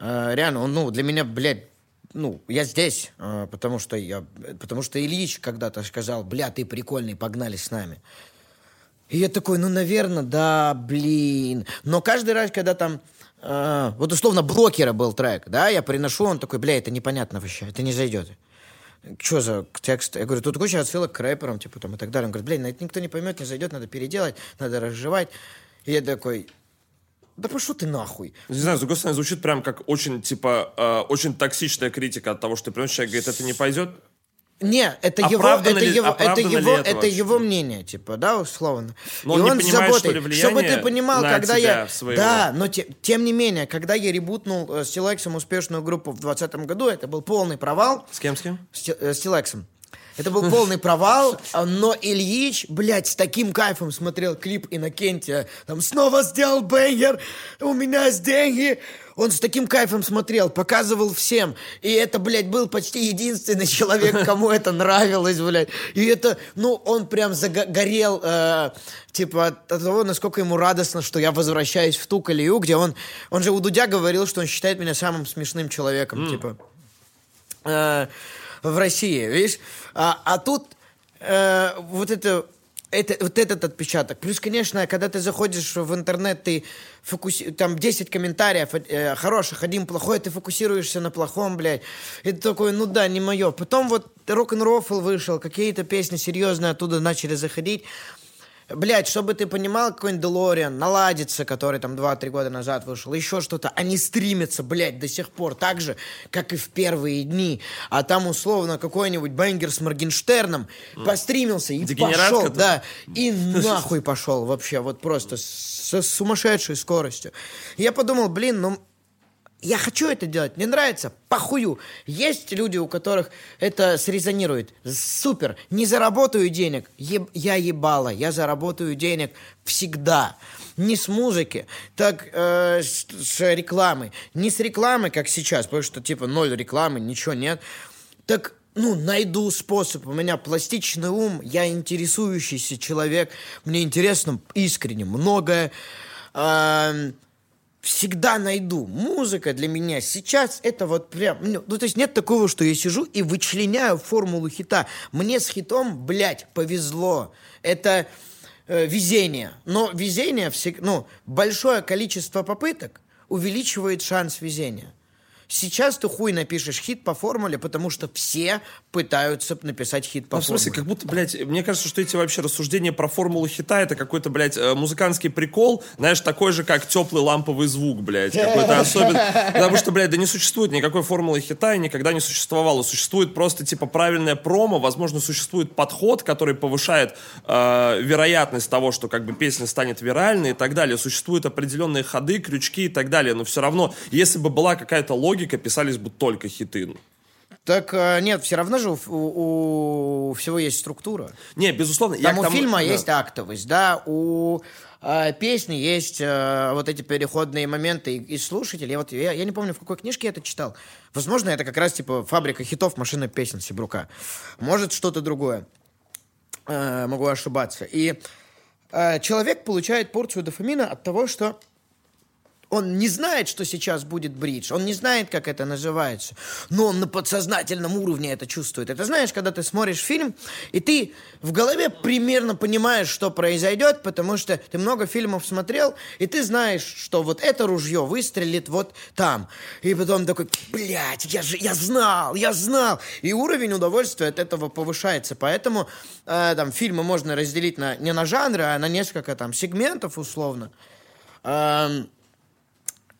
э, реально, он, ну, для меня, блядь, ну, я здесь, э, потому что я, потому что Ильич когда-то сказал, бля, ты прикольный, погнали с нами. И я такой, ну, наверное, да, блин. Но каждый раз, когда там, э, вот условно, блокера был трек, да, я приношу, он такой, бля, это непонятно вообще, это не зайдет. Что за текст? Я говорю, тут куча отсылок к рэперам, типа, там, и так далее. Он говорит, блин, это никто не поймет, не зайдет, надо переделать, надо разжевать. И я такой, да пошел ты нахуй. Не знаю, с другой стороны, звучит прям как очень, типа, э, очень токсичная критика от того, что ты приносишь, человек говорит, это не пойдет. Не, это его, Оправдано это ли- его, это ли его, это его мнение, типа, да, условно. Но И он он с понимает, что заботой. ли, Чтобы ты понимал, когда я, своего. да, но те- тем не менее, когда я ребутнул э, с Тилексом успешную группу в 2020 году, это был полный провал. С кем, с кем? С, э, с Тилексом. Это был полный провал, но Ильич, блядь, с таким кайфом смотрел клип Иннокентия. Там снова сделал бэнгер, у меня есть деньги. Он с таким кайфом смотрел, показывал всем. И это, блядь, был почти единственный человек, кому это нравилось, блядь. И это, ну, он прям загорел, э, типа, от того, насколько ему радостно, что я возвращаюсь в ту колею, где он... Он же у Дудя говорил, что он считает меня самым смешным человеком, типа э, в России, видишь? А, а тут э, вот это, это, вот этот отпечаток. Плюс, конечно, когда ты заходишь в интернет, ты фокуси... там 10 комментариев э, хороших, один плохой, ты фокусируешься на плохом, блядь. И ты такой, ну да, не мое. Потом вот рок-н-рофл вышел, какие-то песни серьезные оттуда начали заходить. Блять, чтобы ты понимал, какой-нибудь Делориан наладится, который там 2-3 года назад вышел, еще что-то, они стримятся, блядь, до сих пор, так же, как и в первые дни. А там, условно, какой-нибудь бенгер с Моргенштерном постримился и пошел, да, и <laughs> нахуй пошел вообще, вот просто с, с сумасшедшей скоростью. Я подумал, блин, ну, я хочу это делать, мне нравится, похую. Есть люди, у которых это срезонирует. Супер, не заработаю денег, еб- я ебала, я заработаю денег всегда. Не с музыки, так э, с, с рекламы. Не с рекламы, как сейчас, потому что типа ноль рекламы, ничего нет. Так ну, найду способ. У меня пластичный ум, я интересующийся человек. Мне интересно искренне многое. Эм, всегда найду. Музыка для меня сейчас это вот прям... Ну, ну, то есть нет такого, что я сижу и вычленяю формулу хита. Мне с хитом, блядь, повезло. Это э, везение. Но везение, всег- ну, большое количество попыток увеличивает шанс везения. Сейчас ты хуй напишешь хит по формуле, потому что все пытаются написать хит по Ну, в смысле, как будто, блядь, мне кажется, что эти вообще рассуждения про формулу хита это какой-то, блядь, э, музыкантский прикол, знаешь, такой же, как теплый ламповый звук, блядь, какой-то особенный. Потому что, блядь, да не существует никакой формулы хита и никогда не существовало. Существует просто, типа, правильная промо, возможно, существует подход, который повышает э, вероятность того, что, как бы, песня станет виральной и так далее. Существуют определенные ходы, крючки и так далее, но все равно, если бы была какая-то логика, писались бы только хиты. Так э, нет, все равно же у, у- у всего есть структура. Не, безусловно. я Там к у тому- фильма да. есть актовость, да, у э, песни есть э, вот эти переходные моменты и, и слушатель. Я вот я, я не помню, в какой книжке я это читал. Возможно, это как раз типа фабрика хитов, машина песен Сибрука. Может, что-то другое. Э, могу ошибаться. И э, человек получает порцию дофамина от того, что он не знает, что сейчас будет бридж, он не знает, как это называется, но он на подсознательном уровне это чувствует. Это знаешь, когда ты смотришь фильм, и ты в голове примерно понимаешь, что произойдет, потому что ты много фильмов смотрел, и ты знаешь, что вот это ружье выстрелит вот там. И потом такой, блядь, я же, я знал, я знал. И уровень удовольствия от этого повышается. Поэтому э, там фильмы можно разделить на, не на жанры, а на несколько там сегментов условно. Эм,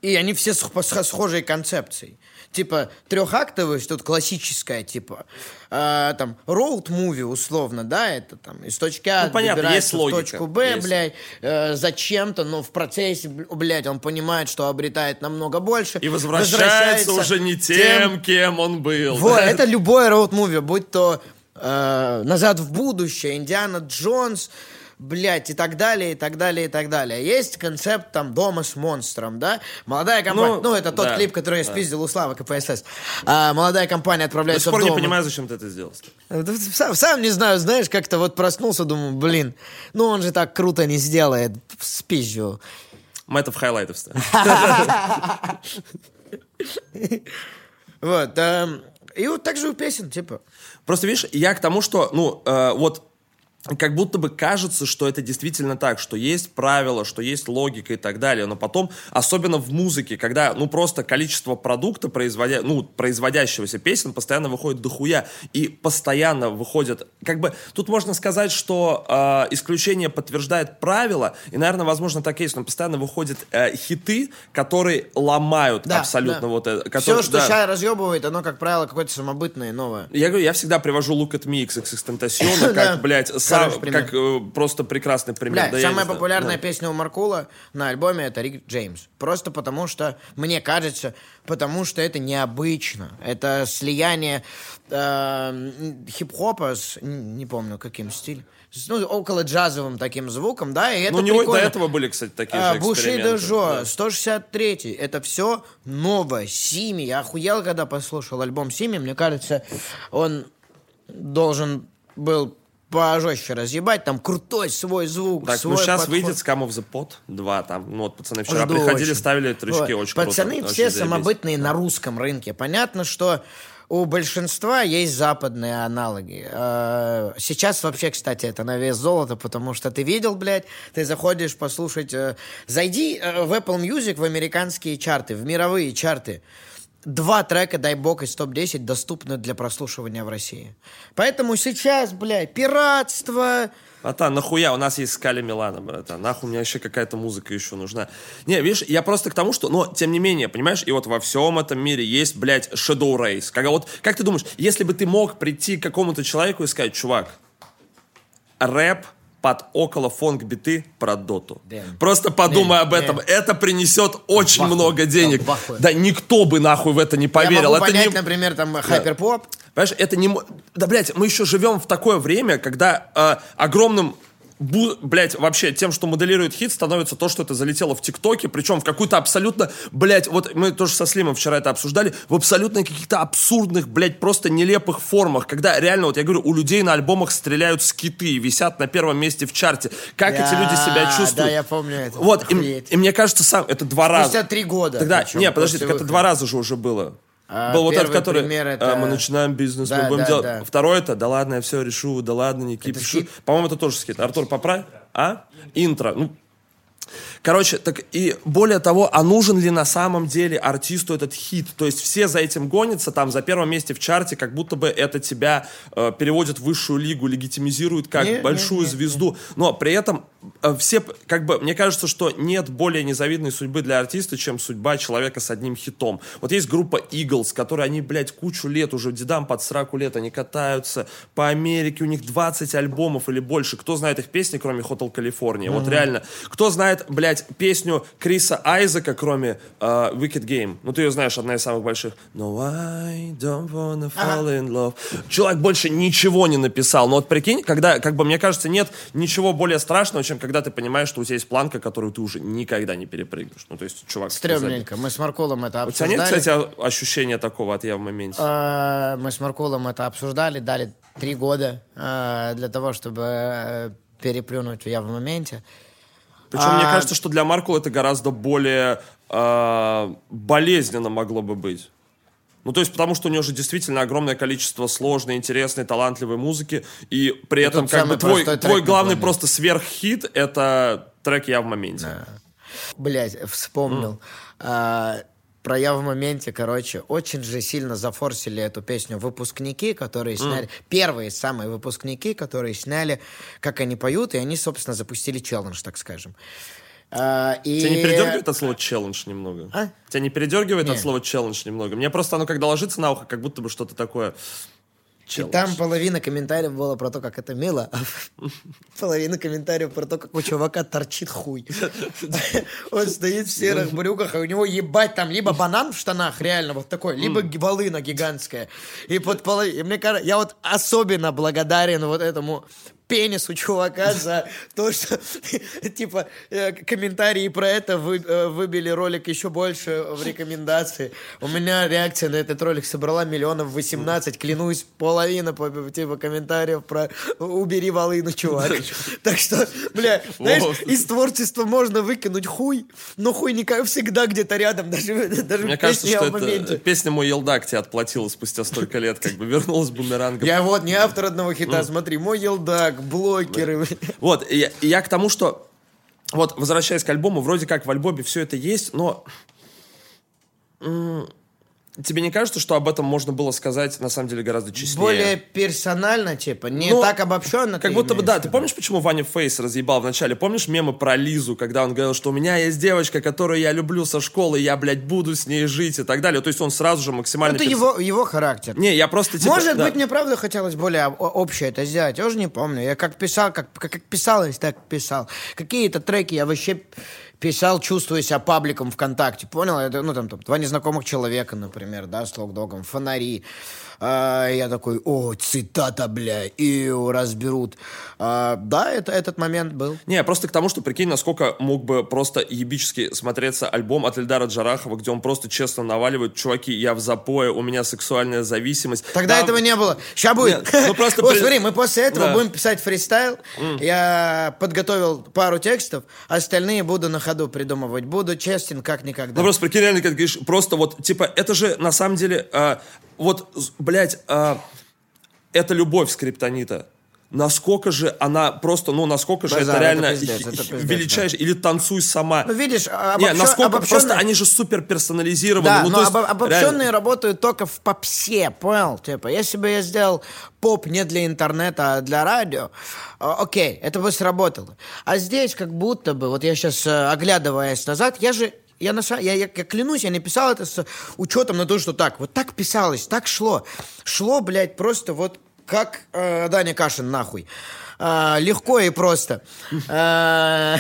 и они все с, с схожей концепцией. Типа трехактовый, что-то классическое, типа э, там роуд-муви условно, да, это там из точки А Ну, понятно, добирается есть в логика, точку Б, есть. блядь, э, зачем-то, но в процессе, бл- блядь, он понимает, что обретает намного больше. И возвращается, уже не тем, кем он был. Вот, да. <laughs> это любое роуд-муви, будь то э, «Назад в будущее», «Индиана Джонс», блядь, и так далее, и так далее, и так далее. Есть концепт там дома с монстром, да? Молодая компания, ну, Ну, это тот да, клип, который я спиздил у Славы КПСС. А, молодая компания До отправляется сих пор в не дом. понимаю, зачем ты это сделал. Да Сам, сам не знаю, знаешь, как-то вот проснулся, думаю, блин, ну он же так круто не сделает, спизжу. Мы это в хайлайты вставим. <laughs> Вот, эм, и вот так же у песен, типа. Просто, видишь, я к тому, что, ну, э, вот как будто бы кажется, что это действительно так, что есть правила, что есть логика и так далее, но потом, особенно в музыке, когда, ну, просто количество продукта, производя, ну, производящегося песен постоянно выходит дохуя, и постоянно выходят, как бы, тут можно сказать, что э, исключение подтверждает правило, и, наверное, возможно, так и есть, но постоянно выходят э, хиты, которые ломают Да, абсолютно да. вот это. Все, которые- что да. сейчас разъебывает, оно, как правило, какое-то самобытное, новое. Я говорю, я всегда привожу Look at Me XXXTentacion, <laughs> как, блядь, Хороший пример. как э, просто прекрасный пример. Бля, Да самая популярная Да. песня у Маркула на альбоме это Рик Джеймс. Просто потому что, мне кажется, потому что это необычно. Это слияние э, хип-хопа с, не помню, каким стилем, ну, около джазовым таким звуком, да, и это Ну, у него и до прикольно. этого были, кстати, такие А, же Буши. Дежо, Да. 163 это все новое. Сими, я охуел, когда послушал альбом Сими. Мне кажется, он должен был пожестче разъебать. Там крутой свой звук, Так, свой ну сейчас подход. выйдет Scam of the Pot 2, там, ну вот пацаны вчера Жду приходили, очень. ставили трючки, Вот. очень Пацаны круто. все очень самобытные на русском рынке. Понятно, что у большинства есть западные аналоги. Э, Сейчас вообще, кстати, это на вес золота, потому что ты видел, блядь, ты заходишь послушать... э, Зайди э, в Apple Music, в американские чарты, в мировые чарты. Два трека «Дай бог» из топ-10 доступны для прослушивания в России. Поэтому сейчас, блядь, пиратство... Братан, нахуя? У нас есть Скали Милана, братан. Нахуй мне вообще какая-то музыка еще нужна. Не, видишь, я просто к тому, что, но, тем не менее, понимаешь, и вот во всем этом мире есть, блядь, Shadow Race. Когда вот, как ты думаешь, если бы ты мог прийти к какому-то человеку и сказать, чувак, рэп под около phonk биты про доту. Damn. Просто подумай Не, об этом. не. Это принесет очень Бахуй, много денег. да, бахуй. Да никто бы нахуй в это не поверил. Я могу это понять, не... например, там, hyperpop. Понимаешь, это не... Да, блядь, мы еще живем в такое время, когда э, огромным бу- блядь, вообще тем, что моделирует хит, становится то, что это залетело в ТикТоке, причем в какую-то абсолютно, блядь, вот мы тоже со Слимом вчера это обсуждали, в абсолютно каких-то абсурдных, блядь, просто нелепых формах, когда реально, вот я говорю, у людей на альбомах стреляют скиты и висят на первом месте в чарте. Как эти люди себя чувствуют? да, я помню это. Вот, и, мне кажется, сам, это два раза. Спустя три года. Тогда, не, подожди, так это два раза же уже было. А, Был вот этот, который пример а, это- мы начинаем бизнес, Да, мы будем да, делать. да. Второй это, да ладно, я все решу, да ладно, не кипишу. По-моему, это тоже скид. Артур, поправь. А? Интро. Ну, Короче, так и более того, а нужен ли на самом деле артисту этот хит? То есть все за этим гонятся, там за первом месте в чарте, как будто бы это тебя э, переводит в высшую лигу, легитимизирует как Не, большую не, не, звезду. Но при этом э, все, как бы, мне кажется, что нет более незавидной судьбы для артиста, чем судьба человека с одним хитом. Вот есть группа Eagles, которые они, блядь, кучу лет, уже дедам под сраку лет, они катаются по Америке, у них 20 альбомов или больше. Кто знает их песни, кроме Hotel California? Вот реально. Кто знает, блядь, песню Криса Айзека, кроме э, Wicked Game? Ну, ты ее знаешь, одна из самых больших. No, I don't wanna fall in love. Человек больше ничего не написал. Но вот прикинь, когда, как бы, мне кажется, нет ничего более страшного, чем когда ты понимаешь, что у тебя есть планка, которую ты уже никогда не перепрыгнешь. Ну, то есть, чувак... Стрёмненько. Мы с Маркулом это У тебя нет, обсуждали. кстати, ощущения такого от я в моменте? А, Мы с Маркулом это обсуждали, дали три года а, для того, чтобы э, переплюнуть я в моменте. Причем мне а- кажется, что для Маркула это гораздо более э, болезненно могло бы быть. Ну, то есть, потому что у него же действительно огромное количество сложной, интересной, талантливой музыки, и при этом, тут как бы, твой, твой главный просто сверххит — это трек «Я в моменте». Блять, вспомнил. А, про я в моменте, короче, очень же сильно зафорсили эту песню выпускники, которые сняли, первые самые выпускники, которые сняли, как они поют, и они, собственно, запустили челлендж, так скажем. А, и... Тебя не передергивает от слова челлендж немного? А? Тебя не передергивает Не. от слова челлендж немного? Мне просто оно когда ложится на ухо, как будто бы что-то такое... И Челлендж. там половина комментариев было про то, как это мило, а <laughs> половина комментариев про то, как у чувака торчит хуй. <laughs> Он стоит в серых брюках, и у него ебать там либо банан в штанах, реально вот такой, либо волына гигантская. И под половиной... Мне кажется, я вот особенно благодарен вот этому пенис у чувака за то, что, типа, э, комментарии про это э, выбили ролик еще больше в рекомендации. У меня реакция на этот ролик собрала миллионов 18, клянусь, половина, по- типа, комментариев про «убери волыну, чувак». Так что, бля, знаешь, из творчества можно выкинуть хуй, но хуй не как всегда где-то рядом, даже, даже Мне кажется, что это песня «Мой елдак» тебе отплатила спустя столько лет, как бы вернулась бумерангом. Я вот не автор одного хита, смотри, мой елдак, блокеры. Вот, я, я к тому, что... Вот, возвращаясь к альбому, вроде как в альбоме все это есть, но... Тебе не кажется, что об этом можно было сказать, на самом деле, гораздо честнее? Более персонально, типа, не Ну, так обобщенно. Как будто бы, да, ты помнишь, почему Ваня Фейс разъебал вначале? Помнишь мемы про Лизу, когда он говорил, что у меня есть девочка, которую я люблю со школы, я, блядь, буду с ней жить и так далее. То есть он сразу же максимально... Это перс- его, его характер. Не, я просто типа... Может да. быть, мне правда хотелось более общее это сделать. Я уже не помню. Я как писал, как, как, как писалось, так писал. Какие-то треки я вообще писал, чувствуя себя пабликом ВКонтакте. Понял? Это, ну, там, там, два незнакомых человека, например, да, с локдогом, фонари. А, я такой, о, цитата, бля, и разберут. А, да, это, этот момент был. Не, просто к тому, что прикинь, насколько мог бы просто ебически смотреться альбом от Эльдара Джарахова, где он просто честно наваливает, чуваки, я в запое, у меня сексуальная зависимость. Тогда Да, этого не было. Сейчас будет. Нет, ну просто <laughs> Вот смотри, мы после этого Да. будем писать фристайл. Я подготовил пару текстов, остальные буду на ходу придумывать. Буду честен как никогда. Ну просто прикинь, реально, как говоришь, просто вот, типа, это же на самом деле, а, вот, блядь, а, это любовь скриптонита. Насколько же она просто, ну, насколько же Базар, это реально это пиздец, это пиздец, величайшее. Или танцуй сама. Ну, видишь, а, Не, обобщё- насколько обобщённо- просто они же супер персонализированы. Да, ну, но есть, обо- обобщенные реально. работают только в попсе, понял? Типа, если бы я сделал поп не для интернета, а для радио, а, окей, это бы сработало. А здесь как будто бы, вот я сейчас, оглядываясь назад, я же я, на, я, я, я клянусь, я не писал это с учетом на то, что так, вот так писалось, так шло. Шло, блядь, просто вот как э, Даня Кашин, нахуй. А, легко и просто. Э,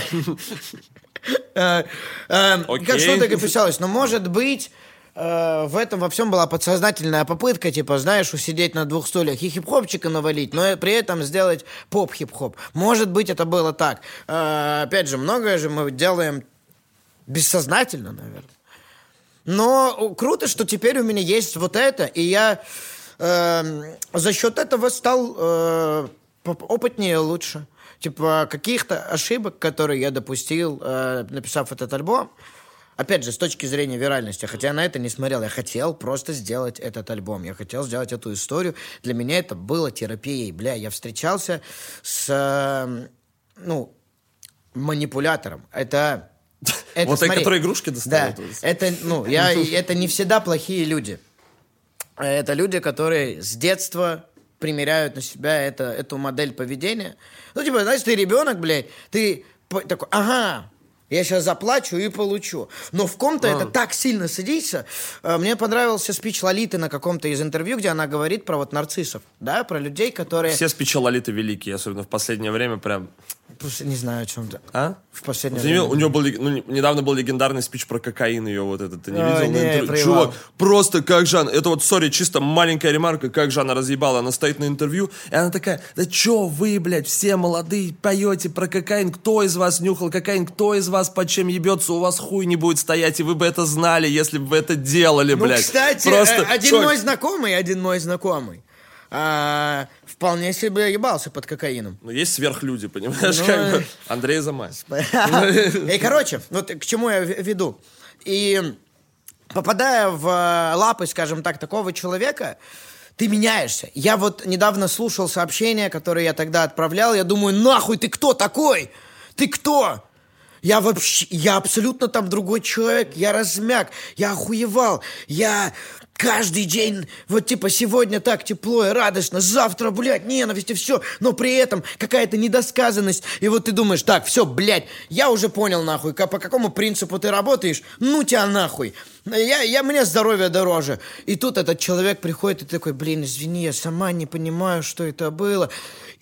<laughs> э, Окей. Как что так и писалось. Но может быть э, в этом во всем была подсознательная попытка, типа, знаешь, усидеть на двух стульях и хип-хопчика навалить, но при этом сделать поп-хип-хоп. Может быть, это было так. Э, опять же, многое же мы делаем бессознательно, наверное. Но круто, что теперь у меня есть вот это, и я эм, за счет этого стал э, опытнее, лучше. Типа каких-то ошибок, которые я допустил, э, написав этот альбом. Опять же, с точки зрения виральности, хотя я на это не смотрел, я хотел просто сделать этот альбом, я хотел сделать эту историю. Для меня это было терапией. Бля, я встречался с, э, ну, манипулятором. Это... <laughs> это Вот те, смотри. которые игрушки доставят. Да, это, ну, я, <laughs> это не всегда плохие люди. Это люди, которые с детства примеряют на себя это, эту модель поведения. Ну, типа, знаешь, ты ребенок, блядь, ты такой, ага, я сейчас заплачу и получу. Но в ком-то это так сильно садится. Э, Мне понравился спич Лолиты на каком-то из интервью, где она говорит про вот нарциссов, да, про людей, которые... Все спичи Лолиты великие, особенно в последнее время прям... Просто Не знаю, о чем то А? В последнее Ты не видел? время. У нее был, ну, не- недавно был легендарный спич про кокаин ее вот этот, ты не Ой, видел? на не, интервью? проебал. Чувак, просто как Жан, это вот, сори, чисто маленькая ремарка, как Жанна разъебала, она стоит на интервью, и она такая, да чё вы, блядь, все молодые поете про кокаин, кто из вас нюхал кокаин, кто из вас под чем ебется, у вас хуй не будет стоять, и вы бы это знали, если бы вы это делали, Ну, блядь. кстати, Просто, э, один чувак, мой знакомый, один мой знакомый, а, вполне себе ебался под кокаином. Ну, есть сверхлюди, понимаешь, Ну, как бы. э. Андрей Замась. И, <laughs> короче, вот к чему я веду. И попадая в э, лапы, скажем так, такого человека, ты меняешься. Я вот недавно слушал сообщения, которые я тогда отправлял, я думаю, нахуй, ты кто такой? Ты кто? Я вообще, я абсолютно там другой человек, я размяк, я охуевал, я каждый день, вот типа сегодня так тепло и радостно, завтра, блядь, ненависть и все, но при этом какая-то недосказанность, и вот ты думаешь, так, все, блядь, я уже понял нахуй, ка- по какому принципу ты работаешь, ну тебя нахуй, я, я, мне здоровье дороже. И тут этот человек приходит и такой, блин, извини, я сама не понимаю, что это было.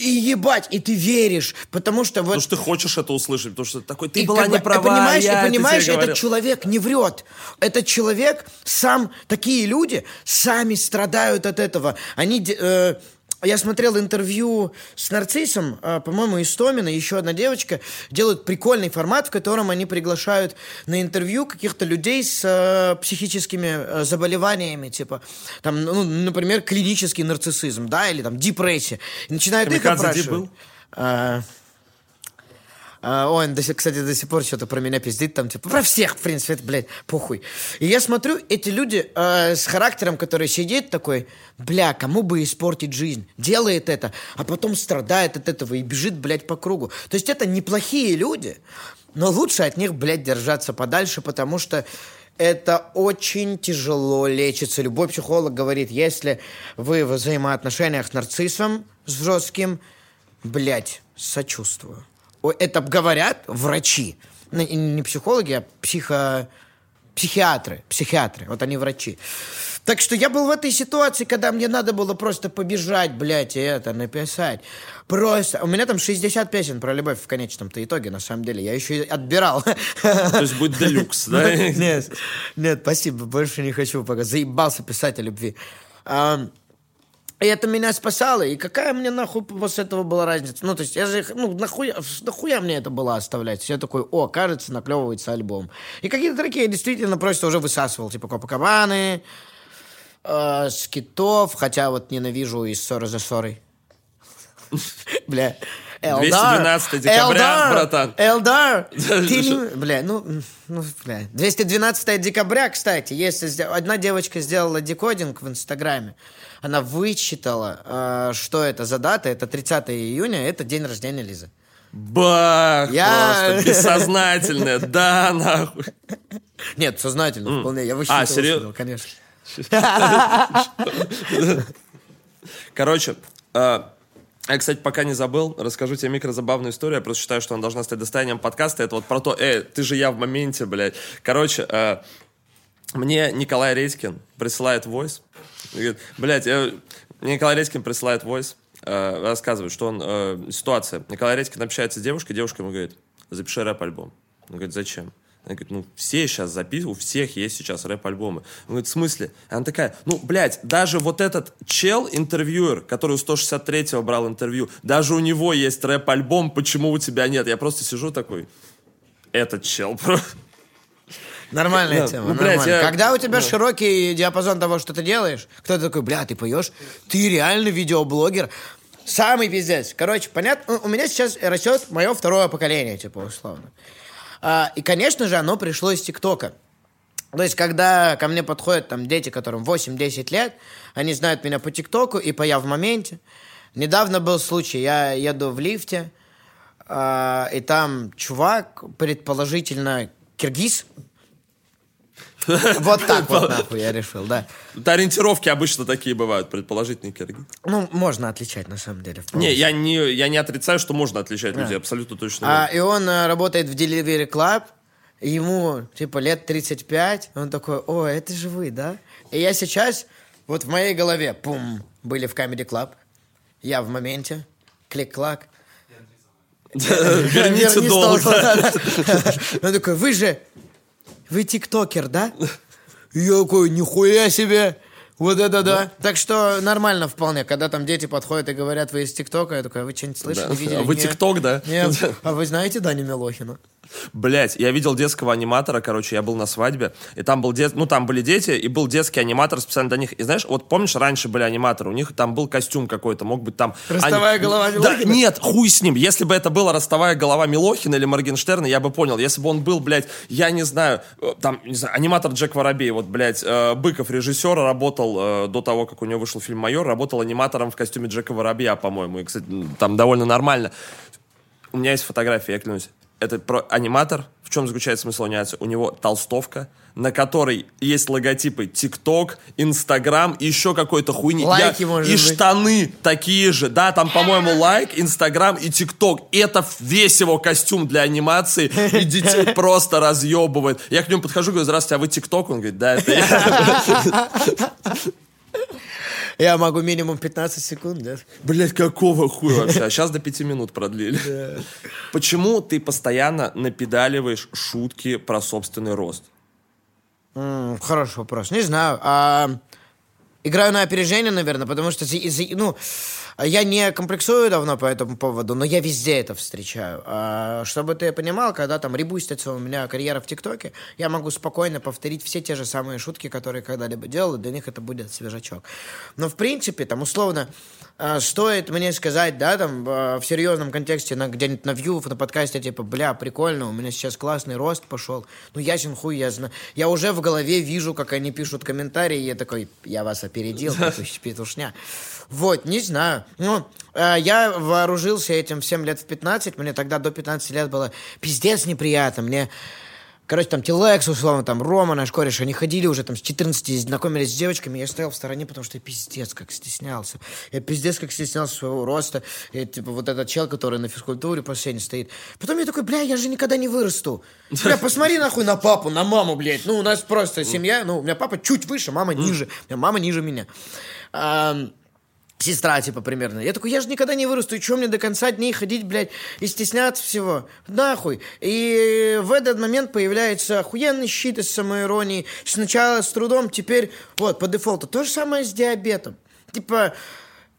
И ебать, и ты веришь, потому что вот... Потому что ты хочешь это услышать, потому что такой, ты И была как не права, понимаешь, я и это понимаешь, тебе этот говорил». человек не врет. Этот человек сам, такие люди сами страдают от этого. Они э, я смотрел интервью с нарциссом, а, по-моему, Истомина, еще одна девочка, делают прикольный формат, в котором они приглашают на интервью каких-то людей с э, психическими э, заболеваниями, типа, там, ну, например, клинический нарциссизм, да, или там депрессия. И начинают их Камикадзе Ди опрашивать. был? А, ой, он кстати, до сих пор что-то про меня пиздит, там, типа, про всех, в принципе, это, блядь, похуй. И я смотрю, эти люди э, с характером, который сидит такой, бля, кому бы испортить жизнь, делает это, а потом страдает от этого и бежит, блядь, по кругу. То есть это неплохие люди, но лучше от них, блядь, держаться подальше, потому что это очень тяжело лечится. Любой психолог говорит, если вы в взаимоотношениях с нарциссом, с жестким, блядь, сочувствую. Это говорят врачи. Ну, Не психологи, а психо... психиатры. Психиатры. Вот они врачи. Так что я был в этой ситуации, когда мне надо было просто побежать, блядь, и это написать. Просто. У меня там 60 песен про любовь в конечном-то итоге, на самом деле. Я еще и отбирал. То есть будет делюкс, <laughs> да? Нет, нет, спасибо, больше не хочу пока. Заебался писать о любви. И это меня спасало. И какая мне нахуй после этого была разница? Ну, то есть, я же, ну, нахуя, нахуя мне это было оставлять? Я такой, о, кажется, наклевывается альбом. И какие-то треки я действительно просто уже высасывал, типа Копакабаны, э, Скитов, хотя вот ненавижу и ссоры за ссорой. <laughs> Бля. Элдар, 212 декабря, Элдар, братан. Элдар, Да, <laughs> ты Бля, ну, ну, бля. 212 декабря, кстати, если одна девочка сделала декодинг в Инстаграме, она вычитала, э, что это за дата, это 30 июня, это день рождения Лизы. Бах! Я- Просто бессознательное. <laughs> Да, нахуй. Нет, сознательно, вполне, я высчитывал, А, серьез- что, конечно. <laughs> Короче, э, я, кстати, пока не забыл, расскажу тебе микрозабавную историю. Я просто считаю, что она должна стать достоянием подкаста. Это вот про то, э, ты же я в моменте, блядь. Короче, э, мне Николай Редькин присылает войс. Говорит, блядь, я- мне Николай Редькин присылает войс, э, рассказывает, что он... э, ситуация. Николай Редькин общается с девушкой, девушка ему говорит, запиши рэп-альбом. Он говорит, зачем? Она говорит, ну, все сейчас записывают, у всех есть сейчас рэп-альбомы. Он говорит, в смысле? Она такая, ну, блядь, даже вот этот чел, интервьюер, который у 163-го брал интервью, даже у него есть рэп-альбом, почему у тебя нет? Я просто сижу такой, этот чел просто... Нормальная Да, тема, ну, блядь, нормально. я- Когда у тебя широкий диапазон того, что ты делаешь, кто-то такой, бля, ты поешь, ты реально видеоблогер. Самый пиздец. Короче, понятно, у меня сейчас растет мое второе поколение, типа, условно. А, и, конечно же, оно пришло из ТикТока. То есть, когда ко мне подходят там дети, которым 8-10 лет, они знают меня по ТикТоку и по «Я в моменте». Недавно был случай, я еду в лифте, а, и там чувак, предположительно, киргиз, вот так вот, нахуй, я решил, да. Ориентировки обычно такие бывают, предположительные киргиз. Ну, можно отличать, на самом деле. Не, я не, я не отрицаю, что можно отличать людей, абсолютно точно. А, и он э, работает в Delivery Club, ему, типа, лет 35, он такой, о, это же вы, да? И я сейчас, вот в моей голове, пум, были в Comedy Club, я в моменте, клик-клак. <laughs> Верните Верни долг. Он такой, вы же, вы тиктокер, да? Я такой, нихуя себе! Вот это да. Так что нормально вполне, когда там дети подходят и говорят, вы из ТикТока, я такой, а вы что-нибудь слышали, Да. видели? А вы. ТикТок, да? Нет. <laughs> А вы знаете Даню Милохина? Блять, я видел детского аниматора, короче, я был на свадьбе, и там был дет... ну там были дети, и был детский аниматор специально для них. И знаешь, вот помнишь, раньше были аниматоры, у них там был костюм какой-то, мог быть там... Ростовая голова Да, Милохина? нет, хуй с ним. Если бы это была ростовая голова Милохина или Моргенштерна, я бы понял. Если бы он был, блядь, я не знаю, э, там, не знаю, аниматор Джек Воробей, вот, блядь, э, Быков, режиссер, работал э, до того, как у него вышел фильм «Майор», работал аниматором в костюме Джека Воробья, по-моему. И, кстати, там довольно нормально. У меня есть фотография, я клянусь. Это про аниматор. В чем заключается смысл анимации? У него толстовка, на которой есть логотипы ТикТок, Инстаграм и еще какой-то хуйни. Лайки, может и быть. штаны такие же. Да, там, по-моему, лайк, Инстаграм и ТикТок. Это весь его костюм для анимации. И детей <laughs> просто разъебывает. Я к нему подхожу, говорю, здравствуйте, а вы ТикТок? Он говорит, да, это я. <laughs> Я могу минимум 15 секунд, да? Блять, какого хуя вообще? А сейчас до пяти минут продлили. Почему ты постоянно напедаливаешь шутки про собственный рост? М, Хороший вопрос. Не знаю. А, играю на опережение, наверное, потому что, ну, Я не комплексую давно по этому поводу, но я везде это встречаю. А, чтобы ты понимал, когда там ребустится у меня карьера в ТикТоке, я могу спокойно повторить все те же самые шутки, которые когда-либо делал, и для них это будет свежачок. Но, в принципе, там, условно, а, стоит мне сказать, да, там, а, в серьезном контексте, на, где-нибудь на вью, на подкасте, типа, бля, прикольно, у меня сейчас классный рост пошел. Ну, ясен хуй, я знаю. Я уже в голове вижу, как они пишут комментарии, и я такой, я вас опередил, петуш- петушня. Вот, не знаю. Ну, э, я вооружился этим в 7 лет в 15, мне тогда до 15 лет было пиздец неприятно, мне... Короче, там Тилекс, условно, там Рома, наш кореш, они ходили уже там с 14, знакомились с девочками, я стоял в стороне, потому что я пиздец как стеснялся. Я пиздец как стеснялся своего роста. И, типа, вот этот чел, который на физкультуре по сцене стоит. Потом я такой, бля, я же никогда не вырасту. Бля, посмотри нахуй на папу, на маму, блядь. Ну, у нас просто семья, ну, у меня папа чуть выше, мама ниже. У меня мама ниже меня. Ам, Сестра, типа, примерно. Я такой, я же никогда не вырасту, и что мне до конца дней ходить, блядь, и стесняться всего? Нахуй. И в этот момент появляется охуенный щит из самоиронии. Сначала с трудом, теперь, вот, по дефолту. То же самое с диабетом. Типа,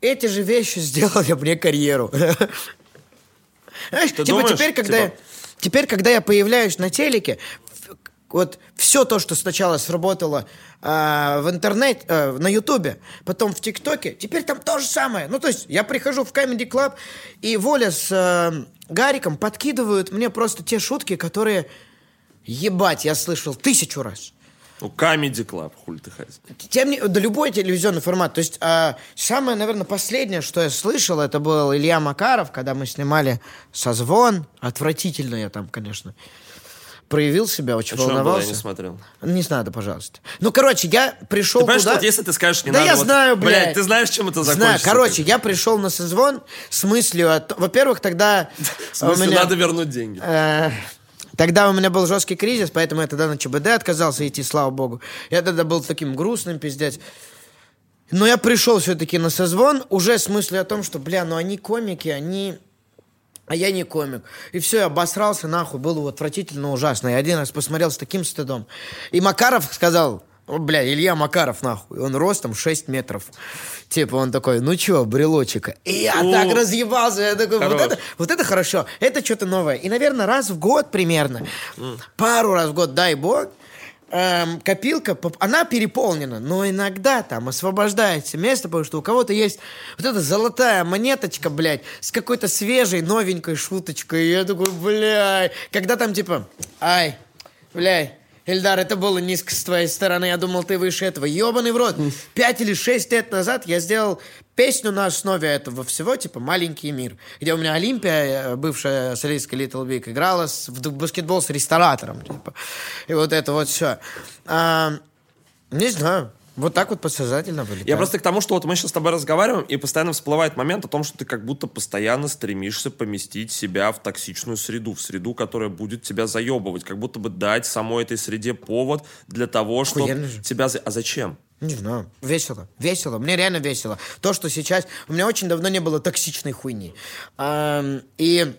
эти же вещи сделали мне карьеру. Знаешь, типа, теперь, когда типа- теперь, когда я появляюсь на телеке, вот все то, что сначала сработало а, в интернете, а, на Ютубе, потом в ТикТоке, теперь там то же самое. Ну, то есть я прихожу в Comedy Club, и Воля с а, Гариком подкидывают мне просто те шутки, которые, ебать, я слышал тысячу раз. Ну, Comedy Club, хуй ты ходишь. Тем не... Да любой телевизионный формат. То есть а, самое, наверное, последнее, что я слышал, это был Илья Макаров, когда мы снимали «Созвон». Отвратительно я там, конечно, проявил себя, очень А что он был, я волновался. не смотрел. Не надо, пожалуйста. Ну, короче, я пришел Ты понимаешь, туда... что если ты скажешь, не да надо... я вот- знаю, блядь. ты знаешь, чем это Знаю. закончится? Короче, я пришел на созвон с мыслью... о т- Во-первых, тогда... <laughs> У меня- надо вернуть деньги. Э, Тогда у меня был жесткий кризис, поэтому я тогда на ЧБД отказался идти, слава богу. Я тогда был таким грустным, пиздец. Но я пришел все-таки на созвон уже с мыслью о том, что, бля, ну они комики, они... А я не комик. И все, я обосрался, нахуй, было отвратительно ужасно. Я один раз посмотрел с таким стыдом. И Макаров сказал, о, бля, Илья Макаров, нахуй. Он ростом 6 метров. Типа он такой, ну чё, брелочека. И я О, так разъебался. Я такой, вот это, вот это хорошо. Это что-то новое. И, наверное, раз в год примерно, пару раз в год, дай бог, эм, копилка, она переполнена, но иногда там освобождается место, потому что у кого-то есть вот эта золотая монеточка, блядь, с какой-то свежей, новенькой шуточкой. И я такой, блядь, когда там типа, ай, блядь, Эльдар, это было низко с твоей стороны. Я думал, ты выше этого. Ебаный в рот. Пять или шесть лет назад я сделал песню на основе этого всего, типа «Маленький мир», где у меня Олимпия, э, бывшая солистка Little Big, играла с- в баскетбол с ресторатором. Типа. И вот это вот все. не знаю. Вот так вот подсознательно вылетает. Я просто к тому, что вот мы сейчас с тобой разговариваем, и постоянно всплывает момент о том, что ты как будто постоянно стремишься поместить себя в токсичную среду, в среду, которая будет тебя заебывать, как будто бы дать самой этой среде повод для того, чтобы тебя... А зачем? Не знаю. Весело. Весело. Мне реально весело. То, что сейчас... У меня очень давно не было токсичной хуйни. И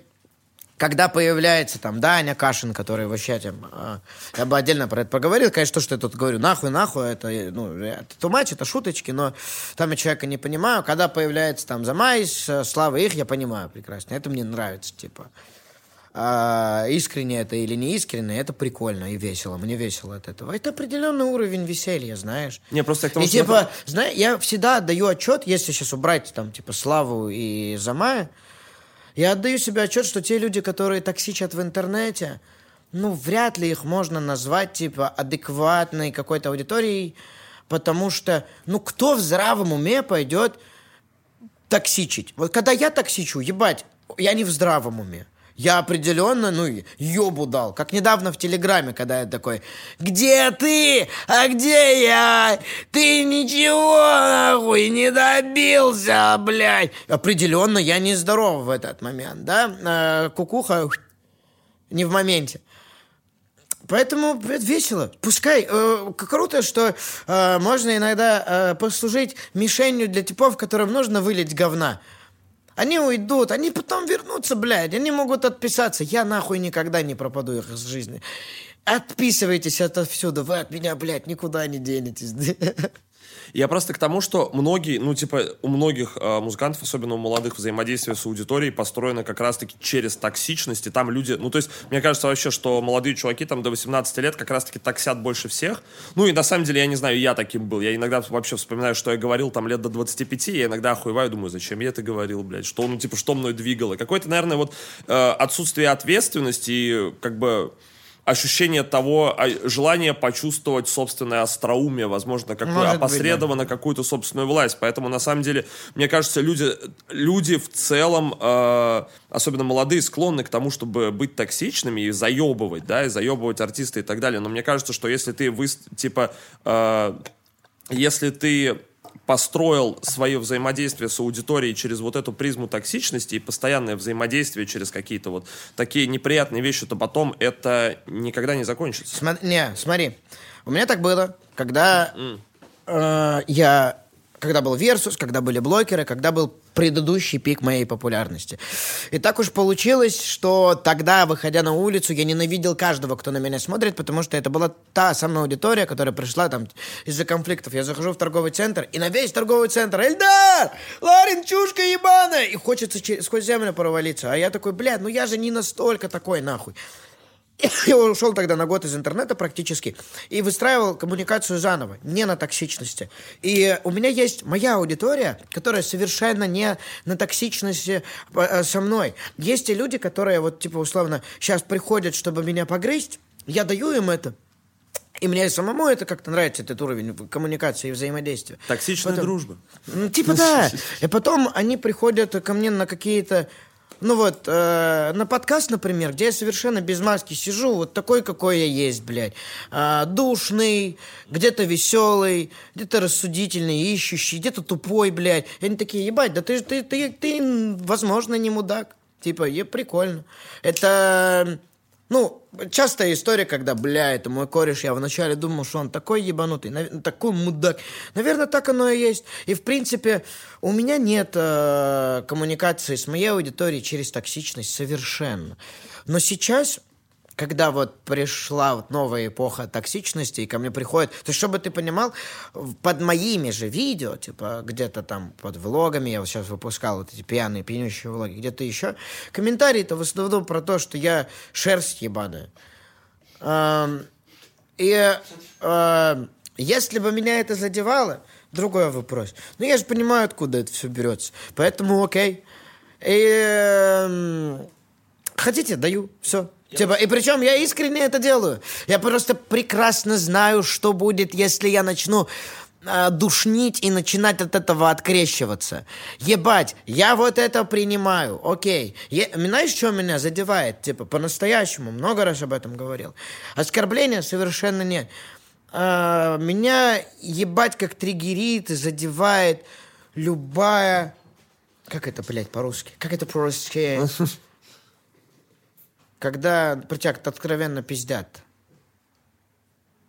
когда появляется там Даня Кашин, который вообще там... а, я бы отдельно про это поговорил. Конечно, то, что я тут говорю, нахуй, нахуй, это, ну, это тумач, это шуточки, но там я человека не понимаю. Когда появляется там Замайс, э, Слава их, я понимаю прекрасно. Это мне нравится, типа. А, искренне это или не искренне, это прикольно и весело. Мне весело от этого. Это определенный уровень веселья, знаешь. Не, просто к тому, И что типа, знаешь, я всегда отдаю отчет, если сейчас убрать там, типа, Славу и Замая, я отдаю себе отчет, что те люди, которые токсичат в интернете, ну, вряд ли их можно назвать, типа, адекватной какой-то аудиторией, потому что, ну, кто в здравом уме пойдет токсичить? Вот когда я токсичу, ебать, я не в здравом уме. Я определенно, ну, ёбу дал. Как недавно в Телеграме, когда я такой, где ты? А где я? Ты ничего, нахуй, не добился, блядь. Определенно, я не здоров в этот момент, да? Э, Кукуха не в моменте. Поэтому блядь, весело. Пускай. Э, круто, что э, можно иногда э, послужить мишенью для типов, которым нужно вылить говна. Они уйдут, они потом вернутся, блядь. Они могут отписаться. Я нахуй никогда не пропаду их из жизни. Отписывайтесь отовсюду. Вы от меня, блядь, никуда не денетесь. <laughs> Я просто к тому, что многие, ну, типа, у многих э, музыкантов, особенно у молодых, взаимодействие с аудиторией построено как раз-таки через токсичность, и там люди, ну, то есть, мне кажется вообще, что молодые чуваки там до 18 лет как раз-таки токсят больше всех. Ну, и на самом деле, я не знаю, я таким был. Я иногда вообще вспоминаю, что я говорил там лет до 25, я иногда охуеваю, думаю, зачем я это говорил, блядь, что, ну, типа, что мной двигало. Какое-то, наверное, вот э, отсутствие ответственности и, как бы, ощущение того, а, желание почувствовать собственное остроумие, возможно, какое Может быть, опосредованно какую-то собственную власть. Поэтому, на самом деле, мне кажется, люди, люди в целом, э, особенно молодые, склонны к тому, чтобы быть токсичными и заебывать, да, и заебывать артиста и так далее. Но мне кажется, что если ты, вы, типа, э, если ты построил свое взаимодействие с аудиторией через вот эту призму токсичности и постоянное взаимодействие через какие-то вот такие неприятные вещи, то потом это никогда не закончится. Сма- не, смотри, у меня так было, когда э, я, когда был Версус, когда были блогеры, когда был предыдущий пик моей популярности. И так уж получилось, что тогда, выходя на улицу, я ненавидел каждого, кто на меня смотрит, потому что это была та самая аудитория, которая пришла там из-за конфликтов. Я захожу в торговый центр, и на весь торговый центр Эльдар! Ларин, чушка ебаная! И хочется че- сквозь землю провалиться. А я такой, блядь, ну я же не настолько такой, нахуй. <coughs> Я ушел тогда на год из интернета практически и выстраивал коммуникацию заново, не на токсичности. И у меня есть моя аудитория, которая совершенно не на токсичности э, со мной. Есть и люди, которые вот типа условно сейчас приходят, чтобы меня погрызть, я даю им это. И мне самому это как-то нравится, этот уровень коммуникации и взаимодействия. Токсичная Потом- дружба. ну, типа да. <laughs> И потом они приходят ко мне на какие-то... Ну вот, э, на подкаст, например, где я совершенно без маски сижу, вот такой, какой я есть, блядь. А, душный, где-то веселый, где-то рассудительный, ищущий, где-то тупой, блядь. И они такие, ебать, да ты, ты, ты, ты, возможно, не мудак. Типа, е, прикольно. Это, ну, частая история, когда, бля, это мой кореш, я вначале думал, что он такой ебанутый, нав- такой мудак. Наверное, так оно и есть. И, в принципе, у меня нет э, коммуникации с моей аудиторией через токсичность совершенно. Но сейчас когда вот пришла вот новая эпоха токсичности, и ко мне приходят... То есть, чтобы ты понимал, под моими же видео, типа, где-то там под влогами, я вот сейчас выпускал вот эти пьяные, пьянющие влоги, где-то еще, комментарии-то в основном про то, что я шерсть ебаная. И если бы меня это задевало, другой вопрос. Но я же понимаю, откуда это все берется. Поэтому окей. И, хотите, даю. Все. Типа, и причем я искренне это делаю. Я просто прекрасно знаю, что будет, если я начну а, душнить и начинать от этого открещиваться. Ебать, я вот это принимаю, окей. Е- знаешь, что меня задевает? Типа, по-настоящему, много раз об этом говорил. Оскорбления совершенно нет. А, меня ебать как триггерит и задевает любая... Как это, блядь, по-русски? Как это по-русски? <laughs> Когда про тебя откровенно пиздят.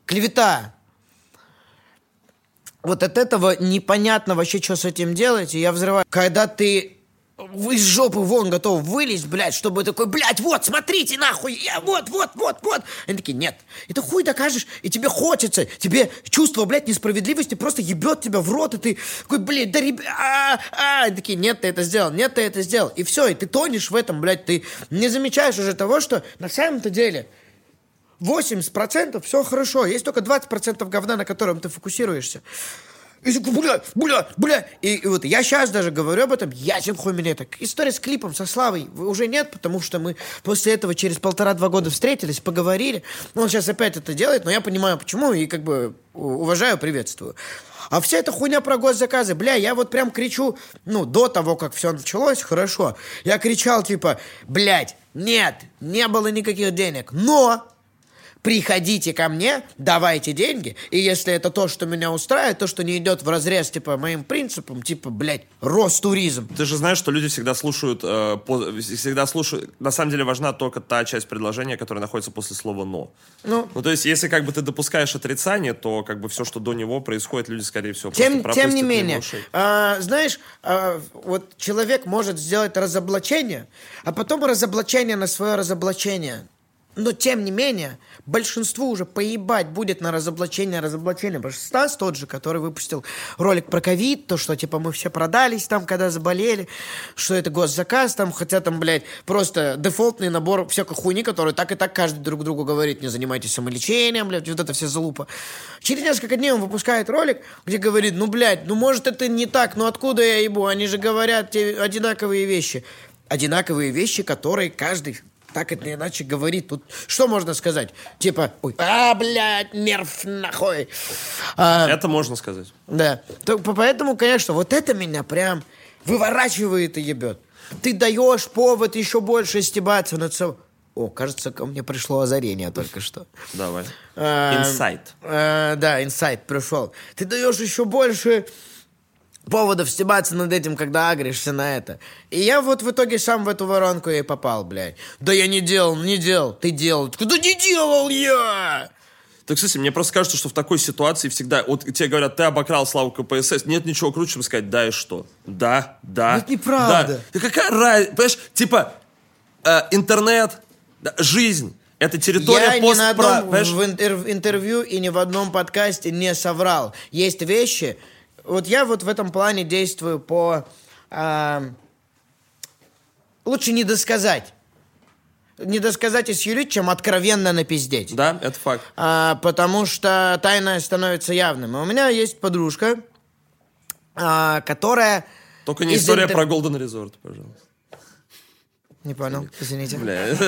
Клевета. Вот от этого непонятно вообще, что с этим делать, и я взрываю. Когда ты из жопы вон готов вылезть, блядь, чтобы такой, блядь, вот, смотрите, нахуй, я, вот, вот, вот, вот. Они такие, нет, это хуй докажешь, и тебе хочется, тебе чувство, блядь, несправедливости просто ебет тебя в рот, и ты такой, блядь, да, ребят, а, а, Они такие, нет, ты это сделал, нет, ты это сделал. И все, и ты тонешь в этом, блядь, ты не замечаешь уже того, что на самом-то деле 80% все хорошо. Есть только 20% говна, на котором ты фокусируешься. Бля, бля, бля. И, и вот я сейчас даже говорю об этом, ясен хуй меня так. История с клипом, со Славой уже нет, потому что мы после этого через полтора-два года встретились, поговорили. Он сейчас опять это делает, но я понимаю, почему, и как бы уважаю, приветствую. А вся эта хуйня про госзаказы, бля, я вот прям кричу, ну, до того, как все началось, хорошо. Я кричал, типа, блядь, нет, не было никаких денег, но приходите ко мне, давайте деньги, и если это то, что меня устраивает, то, что не идет в разрез, типа, моим принципам, типа, блядь, Ростуризм. Ты же знаешь, что люди всегда слушают, э, по- всегда слушают. На самом деле важна только та часть предложения, которая находится после слова но. Ну, Ну, то есть, если как бы ты допускаешь отрицание, то как бы все, что до него происходит, люди, скорее всего, Тем, тем не менее, а, знаешь, а, вот человек может сделать разоблачение, а потом разоблачение на свое разоблачение. Но, тем не менее, большинству уже поебать будет на разоблачение, разоблачение. Потому что Стас тот же, который выпустил ролик про ковид, то, что, типа, мы все продались там, когда заболели, что это госзаказ там, хотя там, блядь, просто дефолтный набор всякой хуйни, который так и так каждый друг другу говорит, не занимайтесь самолечением, блядь, вот это все залупа. Через несколько дней он выпускает ролик, где говорит, ну, блядь, ну, может, это не так, ну, откуда я ебу? Они же говорят те одинаковые вещи. Одинаковые вещи, которые каждый так или иначе говорит. Тут что можно сказать? Типа, ой, а, блядь, нерв нахуй. А, Это можно сказать. да. То- по- поэтому, конечно, вот это меня прям выворачивает и ебет. Ты даешь повод еще больше стебаться над собой. О, кажется, ко мне пришло озарение только что. Давай. А, Инсайт. а, да, инсайт пришел. Ты даешь еще больше поводов стебаться над этим, когда агришься на это. И я вот в итоге сам в эту воронку и попал, блядь. Да я не делал, не делал, ты делал. Да не делал я! Так, кстати, мне просто кажется, что в такой ситуации всегда... Вот тебе говорят, ты обокрал Славу КПСС. Нет ничего круче, чем сказать, да и что? Да, да. Это неправда. Да. Да какая разница? Понимаешь, типа, э, интернет, жизнь. Это территория Я ни на постпра... одном в интервью и ни в одном подкасте не соврал. Есть вещи... Вот я вот в этом плане действую по... а, лучше не досказать. Не досказать и сюрить, чем откровенно напиздеть. Да, это факт. А, потому что тайное становится явным. И у меня есть подружка, а, которая... Только не история интер- про Golden Resort, пожалуйста. Не понял, извините. Бля. <laughs>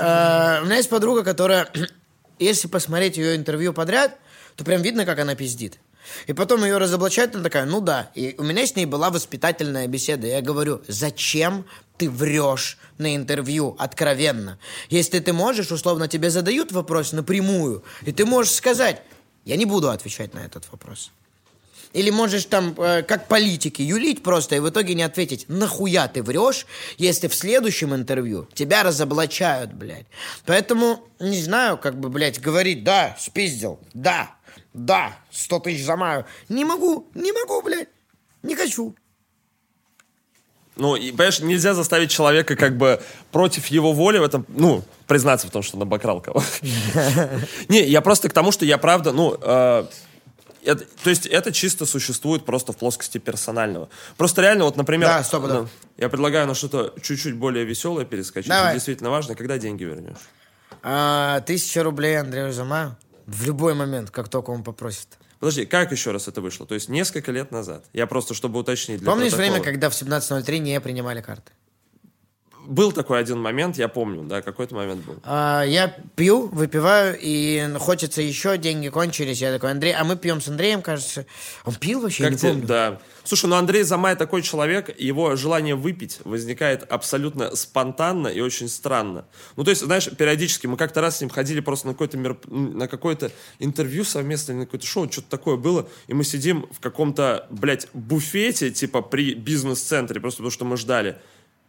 А, У меня есть подруга, которая, <clears throat> если посмотреть ее интервью подряд, то прям видно, как она пиздит. И потом ее разоблачают, она такая, ну да. И у меня с ней была воспитательная беседа. Я говорю, зачем ты врешь на интервью откровенно? Если ты можешь, условно, тебе задают вопрос напрямую, и ты можешь сказать, я не буду отвечать на этот вопрос. Или можешь там, э, как политики, юлить просто и в итоге не ответить, нахуя ты врешь, если в следующем интервью тебя разоблачают, блядь. Поэтому, не знаю, как бы, блядь, говорить, да, спиздил, да, да, сто тысяч за маю. Не могу, не могу, блядь, не хочу. Ну, и, понимаешь, нельзя заставить человека как бы против его воли в этом, ну, признаться в том, что он обокрал кого. <laughs> Не, я просто к тому, что я правда, ну, э, это- то есть это чисто существует просто в плоскости персонального. Просто реально, вот, например, Да, сто пудов. ну, я предлагаю на что-то чуть-чуть более веселое перескочить. Давай. Действительно важно, когда деньги вернешь. А, тысяча рублей Андрею Замаю в любой момент, как только он попросит. Подожди, как еще раз это вышло? То есть несколько лет назад. Я просто, чтобы уточнить для Помнишь протокола. время, когда в 17.03 не принимали карты? Был такой один момент, я помню, да, какой-то момент был. А, я пью, выпиваю, и хочется еще, деньги кончились. Я такой, Андрей, а мы пьем с Андреем, кажется. Он пил вообще, я Как не тебе- помню. Да. Слушай, ну Андрей Замай такой человек, его желание выпить возникает абсолютно спонтанно и очень странно. Ну, то есть, знаешь, периодически мы как-то раз с ним ходили просто на какое-то, мероп- на какое-то интервью совместно, или на какое-то шоу, что-то такое было, и мы сидим в каком-то, блядь, буфете, типа при бизнес-центре, просто потому что мы ждали.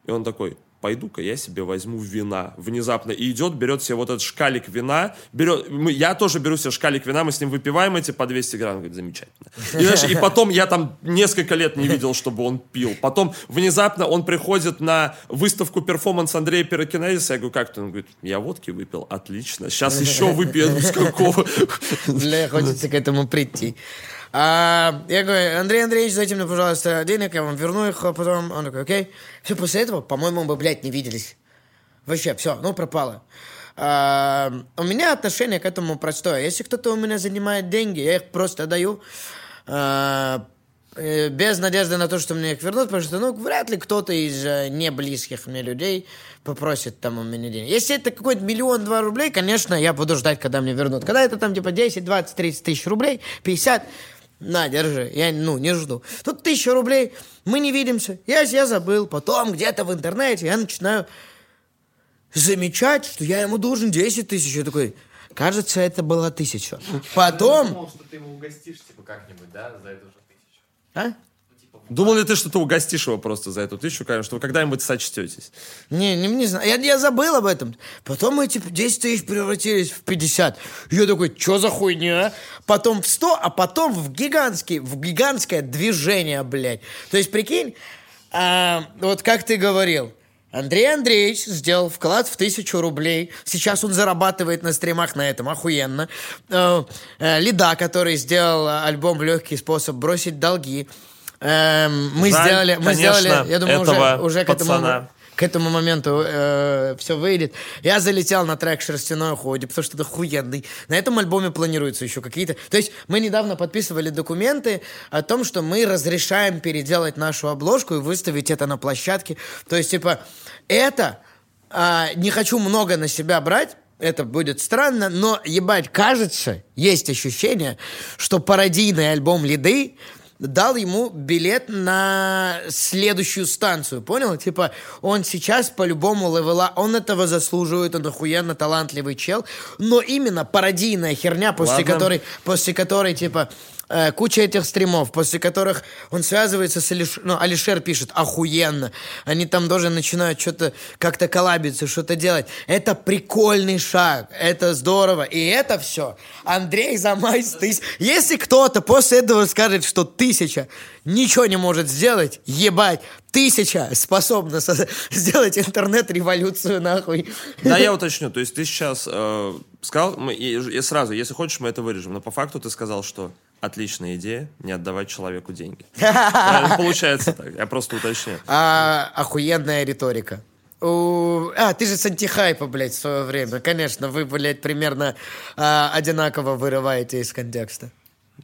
И он такой, пойду-ка я себе возьму вина внезапно. И идет, берет себе вот этот шкалик вина. Берет, мы, я тоже беру себе шкалик вина, мы с ним выпиваем эти по 200 грамм. Говорит, замечательно. И, знаешь, и потом я там несколько лет не видел, чтобы он пил. Потом внезапно он приходит на выставку перформанс Андрея Пирокинезиса. Я говорю, как ты? Он говорит, я водки выпил, отлично. Сейчас еще выпью с какого. Бля, хочется к этому прийти. А, я говорю, Андрей Андреевич, дайте мне, пожалуйста, денег, я вам верну их а потом. Он такой, окей. Все, после этого, по-моему, мы, блядь, не виделись. Вообще, все, ну, пропало. А, у меня отношение к этому простое. Если кто-то у меня занимает деньги, я их просто даю. а, э, без надежды на то, что мне их вернут, потому что, ну, вряд ли кто-то из э, неблизких мне людей попросит там у меня денег. Если это какой-то миллион-два рублей, конечно, я буду ждать, когда мне вернут. Когда это там, типа, 10, 20, 30 тысяч рублей, 50, на, держи, я, ну, не жду. Тут тысяча рублей, мы не видимся, я, я забыл, потом где-то в интернете я начинаю замечать, что я ему должен 10 тысяч. Я такой, кажется, это была тысяча. Потом... думал, что ты его угостишь, типа, как-нибудь, да, за эту же тысячу. А? Думал ли ты, что ты угостишь его просто за эту тысячу, конечно, что вы когда-нибудь сочтетесь? Не, не, не знаю. Я, я забыл об этом. Потом мы, типа, 10 тысяч превратились в 50. Я такой, что за хуйня? Потом в 100, а потом в гигантский, в гигантское движение, блядь. То есть, прикинь, а, вот как ты говорил, Андрей Андреевич сделал вклад в тысячу рублей. Сейчас он зарабатывает на стримах на этом охуенно. Э, э, Лида, который сделал альбом «Легкий способ бросить долги». Эм, мы Жаль, сделали, мы конечно, сделали, я думаю, уже, уже к этому, к этому моменту все выйдет. Я залетел на трек «Шерстяной ходе», потому что это охуенный. На этом альбоме планируются еще какие-то... То есть мы недавно подписывали документы о том, что мы разрешаем переделать нашу обложку и выставить это на площадке. То есть, типа, это... а, не хочу много на себя брать, это будет странно, но, ебать, кажется, есть ощущение, что пародийный альбом Лиды дал ему билет на следующую станцию, понял? Типа, он сейчас по-любому левела, он этого заслуживает, он охуенно талантливый чел, но именно пародийная херня, после Ладно. которой, после которой, типа, э, куча этих стримов, после которых он связывается с Алиш... Ну, Алишер пишет охуенно. Они там тоже начинают что-то как-то коллабиться, что-то делать. Это прикольный шаг. Это здорово. И это все. Андрей Замай с тыс- Если кто-то после этого скажет, что тысяча ничего не может сделать, ебать, тысяча способна со- сделать интернет-революцию нахуй. Да, я <laughs> уточню. То есть ты сейчас э, сказал, мы, и, и сразу, если хочешь, мы это вырежем. Но по факту ты сказал, что отличная идея не отдавать человеку деньги. <laughs> Получается так. Я просто уточню. А, охуенная риторика. У- А, ты же с антихайпа, блядь, в свое время. Конечно, вы, блядь, примерно а, одинаково вырываете из контекста.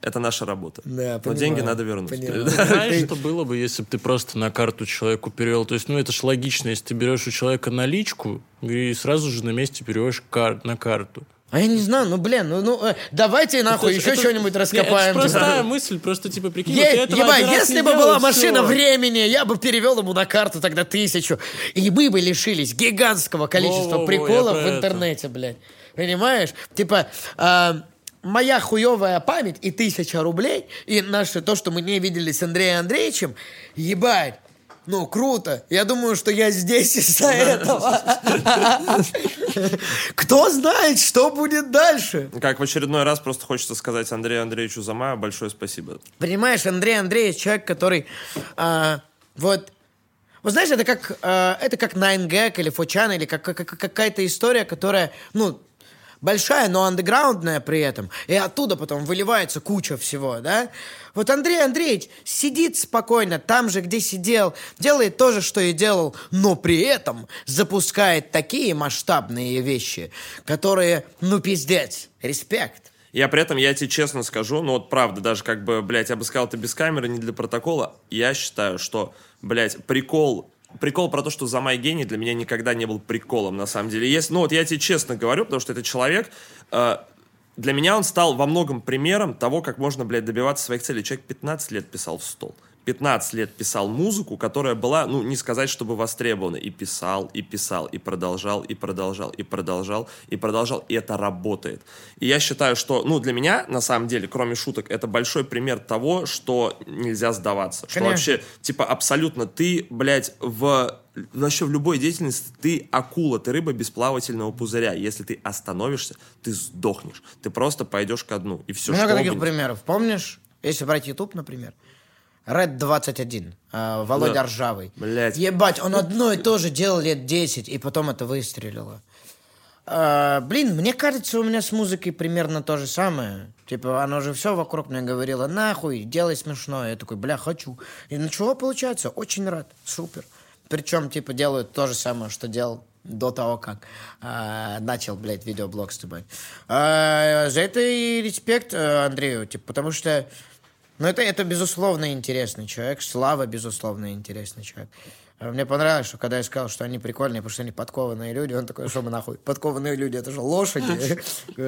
Это наша работа. Да, Но понимаю, деньги надо вернуть. понимаю. Знаешь, что было бы, если бы ты просто на карту человеку перевел? То есть, ну, это ж логично, если ты берешь у человека наличку и сразу же на месте переводишь кар- на карту. А я не знаю, ну, блин, ну, ну э, давайте нахуй Это еще что-нибудь раскопаем. Это ж типа. простая мысль, просто типа прикинь, Е- вот этого раз если бы делал, была машина всё. времени, я бы перевел ему на карту тогда тысячу. И мы бы лишились гигантского количества Во-во-во, приколов в это. интернете, блядь. Понимаешь? Типа, а, моя хуевая память и тысяча рублей, и наше то, что мы не видели с Андреем Андреевичем, ебать. Ну, круто. Я думаю, что я здесь из-за этого. Кто знает, что будет дальше? Как в очередной раз просто хочется сказать Андрею Андреевичу Замаю большое спасибо. Понимаешь, Андрей Андреевич человек, который а, вот вот знаешь, это как, а, это как 9gag или Фочан, или как- как- какая-то история, которая, ну, большая, но андеграундная при этом. И оттуда потом выливается куча всего, да? Вот Андрей Андреевич сидит спокойно там же, где сидел, делает то же, что и делал, но при этом запускает такие масштабные вещи, которые, ну, пиздец, респект. Я при этом, я тебе честно скажу, ну вот правда, даже как бы, блядь, я бы сказал это без камеры, не для протокола, я считаю, что, блядь, прикол Прикол про то, что Замай гений, для меня никогда не был приколом, на самом деле. Есть, ну вот я тебе честно говорю, потому что это человек, э, для меня он стал во многом примером того, как можно, блядь, добиваться своих целей. Человек 15 лет писал в стол. 15 лет писал музыку, которая была, ну, не сказать, чтобы востребована. И писал, и писал, и продолжал, и продолжал, и продолжал, и продолжал. И это работает. И я считаю, что, ну, для меня, на самом деле, кроме шуток, это большой пример того, что нельзя сдаваться. Что Конечно. вообще, типа, абсолютно ты, блядь, в вообще в любой деятельности ты акула, ты рыба без плавательного пузыря. Если ты остановишься, ты сдохнешь. Ты просто пойдешь ко дну. И все, Много что таких примеров. Помнишь, если брать YouTube, например, Red 21, э, Володя Да. Ржавый. Блядь. Ебать, он одно и то же делал лет 10, и потом это выстрелило. Э, блин, мне кажется, у меня с музыкой примерно то же самое. Типа, оно же все вокруг мне говорило, нахуй, делай смешное. Я такой, бля, хочу. И начало получается, очень рад, супер. Причем, типа, делают то же самое, что делал до того, как э, начал, блядь, видеоблог с тобой. Э, за это и респект э, Андрею, типа, потому что ну, это, это безусловно интересный человек. Слава, безусловно, интересный человек. А Мне понравилось, что когда я сказал, что они прикольные, потому что они подкованные люди, он такой, что мы нахуй, подкованные люди, это же лошади.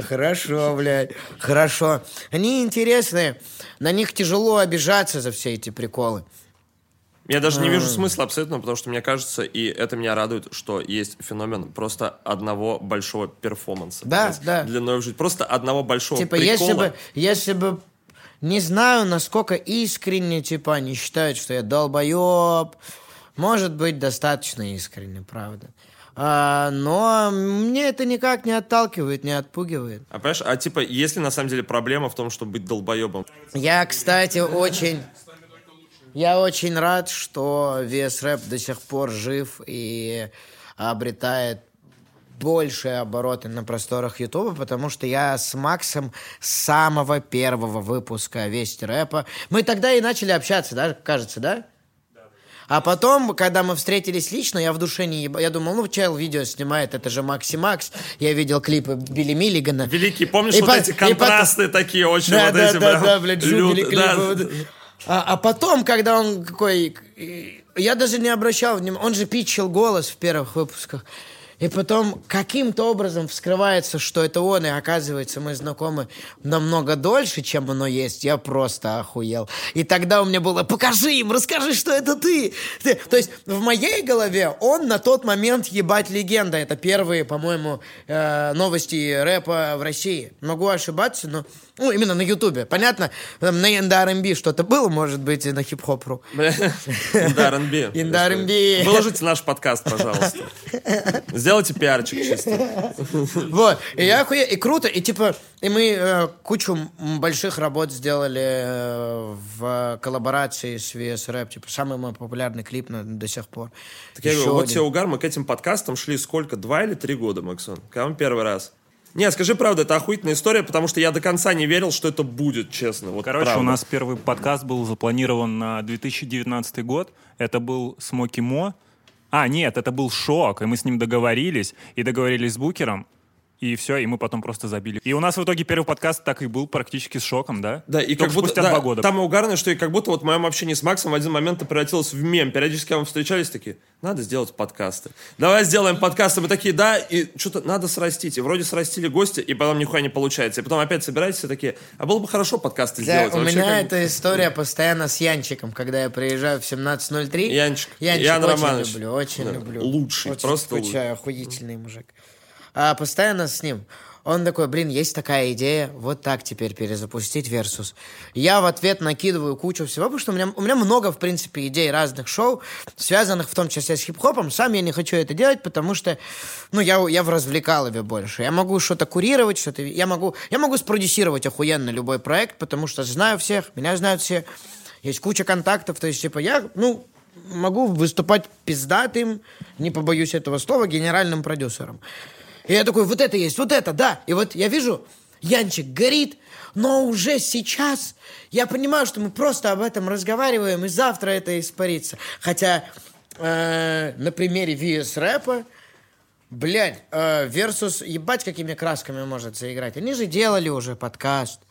Хорошо, блядь, хорошо. Они интересные, на них тяжело обижаться за все эти приколы. Я даже не вижу смысла абсолютно, потому что мне кажется, и это меня радует, что есть феномен просто одного большого перформанса. Да, да. Длиной в жизнь. Просто одного большого Типа, прикола. если бы, если бы, не знаю, насколько искренне, типа, они считают, что я долбоеб, может быть, достаточно искренне, правда. А, но мне это никак не отталкивает, не отпугивает. А понимаешь, а типа, если на самом деле проблема в том, чтобы быть долбоебом, Я, кстати, очень... Я очень рад, что вес рэп до сих пор жив и обретает большие обороты на просторах Ютуба, потому что я с Максом с самого первого выпуска Вести рэпа. Мы тогда и начали общаться, да, кажется, да? А потом, когда мы встретились лично, я в душе не ебал. Я думал, ну, чел видео снимает, это же Макси Макс. Я видел клипы Билли Миллигана. Великий, помнишь И вот по- эти и потом- контрасты такие очень Да, вот да, эти да, прям да, блядь, лют- клипы. да. вот. А, а потом, когда он какой... и- Я даже не обращал внимания. Он же питчил голос в первых выпусках. И потом каким-то образом вскрывается, что это он, и оказывается, мы знакомы намного дольше, чем оно есть. Я просто охуел. И тогда у меня было, покажи им, расскажи, что это ты. То есть в моей голове он на тот момент ебать легенда. Это первые, по-моему, э, новости рэпа в России. Могу ошибаться, но... Ну, именно на Ютубе. Понятно, там на NDRMB что-то было, может быть, и на хип-хоп.ру. Да, R&B. Инда R&B. Выложите наш подкаст, пожалуйста. Сделайте пиарчик чисто. Вот. И я охуе... И круто. И типа, и мы э, кучу больших работ сделали э, в коллаборации с VS Rap. Типа, самый мой популярный клип на- до сих пор. Так я Еще говорю, вот тебе угар, мы к этим подкастам шли сколько, два или три года, Максон? Когда мы первый раз? Не, скажи правду, это охуительная история, потому что я до конца не верил, что это будет, честно. Вот Короче, правда. у нас первый подкаст был запланирован на 2019 год. Это был Смоки Мо. А, нет, это был Шок, и мы с ним договорились, и договорились с Букером, и все, и мы потом просто забили. И у нас в итоге первый подкаст так и был практически с Шоком, да? Да, и Только как будто, спустя да, два года. там и угарно, что и как будто вот в моем общении с Максом в один момент превратилось в мем. Периодически, мы встречались, такие, надо сделать подкасты. Давай сделаем подкасты. Мы такие, да, и что-то надо срастить. И вроде срастили гости, и потом нихуя не получается. И потом опять собираетесь все такие, а было бы хорошо подкасты Да, сделать. у Вообще, меня как эта история постоянно с Янчиком, когда я приезжаю в 17.03. Янчик. Янчик Ян очень Романович. люблю, очень Да, люблю. лучший, Очень просто скучаю, охуительный мужик. А постоянно с ним. Он такой, блин, есть такая идея, вот так теперь перезапустить Версус. Я в ответ накидываю кучу всего, потому что у меня, у меня много, в принципе, идей разных шоу, связанных в том числе с хип-хопом. Сам я не хочу это делать, потому что, ну, я, я в развлекалове больше. Я могу что-то курировать, что-то... Я могу, я могу спродюсировать охуенно любой проект, потому что знаю всех, меня знают все. Есть куча контактов, то есть, типа, я, ну, могу выступать пиздатым, не побоюсь этого слова, генеральным продюсером. И я такой, вот это есть, вот это, да. И вот я вижу, Янчик горит, но уже сейчас я понимаю, что мы просто об этом разговариваем, и завтра это испарится. Хотя э, на примере VS рэпа, блядь, э, ебать, какими красками может заиграть. Они же делали уже подкаст.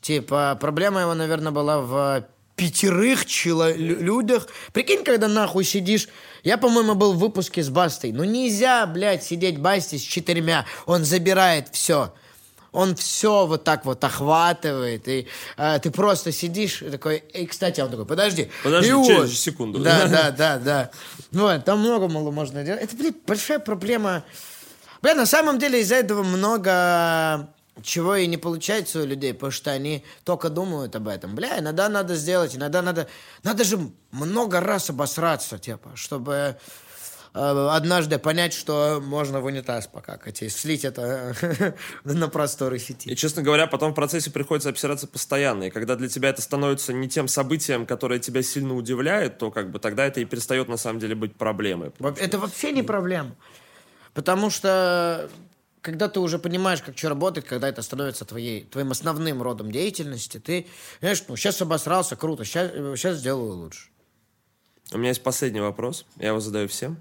Типа, проблема его, наверное, была в пятерых чело- лю- людях. Прикинь, когда нахуй сидишь. Я, по-моему, был в выпуске с Бастой. Ну нельзя, блядь, сидеть Басте с четырьмя. Он забирает все. Он все вот так вот охватывает. И э, ты просто сидишь и такой... И, кстати, он такой, подожди. Подожди, И вот. через секунду. Да, <laughs> да, да, да. Ну, там много мало можно делать. Это, блядь, большая проблема. Бля, на самом деле из-за этого много чего и не получается у людей, потому что они только думают об этом. Бля, иногда надо сделать, иногда надо... Надо же много раз обосраться, типа, чтобы э, однажды понять, что можно в унитаз покакать и слить это <laughs> на просторы сети. И, честно говоря, потом в процессе приходится обсираться постоянно. И когда для тебя это становится не тем событием, которое тебя сильно удивляет, то как бы тогда это и перестает на самом деле быть проблемой. Это вообще не проблема. Потому что когда ты уже понимаешь, как что работает, когда это становится твоей, твоим основным родом деятельности, ты, знаешь, ну, сейчас обосрался, круто, сейчас, сейчас сделаю лучше. У меня есть последний вопрос. Я его задаю всем.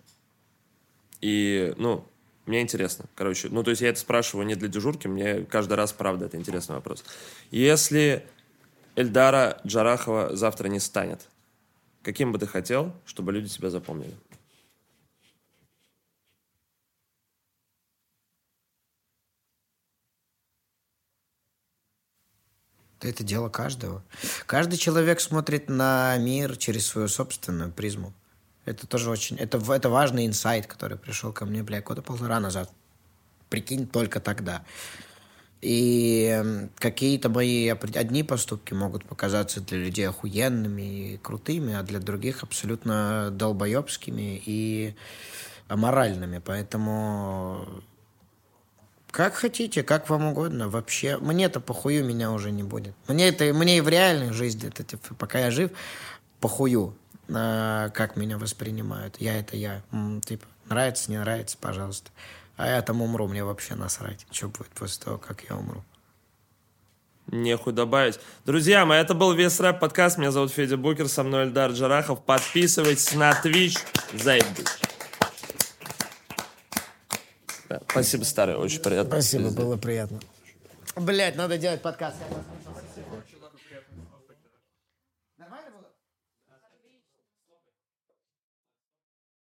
И, ну, мне интересно. Короче, ну, то есть я это спрашиваю не для дежурки, мне каждый раз, правда, это интересный вопрос. Если Эльдара Джарахова завтра не станет, каким бы ты хотел, чтобы люди тебя запомнили? Это дело каждого. Каждый человек смотрит на мир через свою собственную призму. Это тоже очень... Это, это важный инсайт, который пришел ко мне, бля, года полтора назад. Прикинь, только тогда. И эм, какие-то мои одни поступки могут показаться для людей охуенными и крутыми, а для других абсолютно долбоебскими и аморальными. Поэтому как хотите, как вам угодно. Вообще, мне-то похую меня уже не будет. Мне это, мне и в реальной жизни, это, типа, пока я жив, похую, а, как меня воспринимают. Я это я. М, Типа, нравится, не нравится, пожалуйста. А я там умру, мне вообще насрать, что будет после того, как я умру. Нехуй добавить. Друзья мои, это был Вес Рэп подкаст. Меня зовут Федя Букер, со мной Эльдар Джарахов. Подписывайтесь на Twitch. Заебись. Спасибо, старый, очень приятно. Спасибо, было приятно. Блять, надо делать подкаст.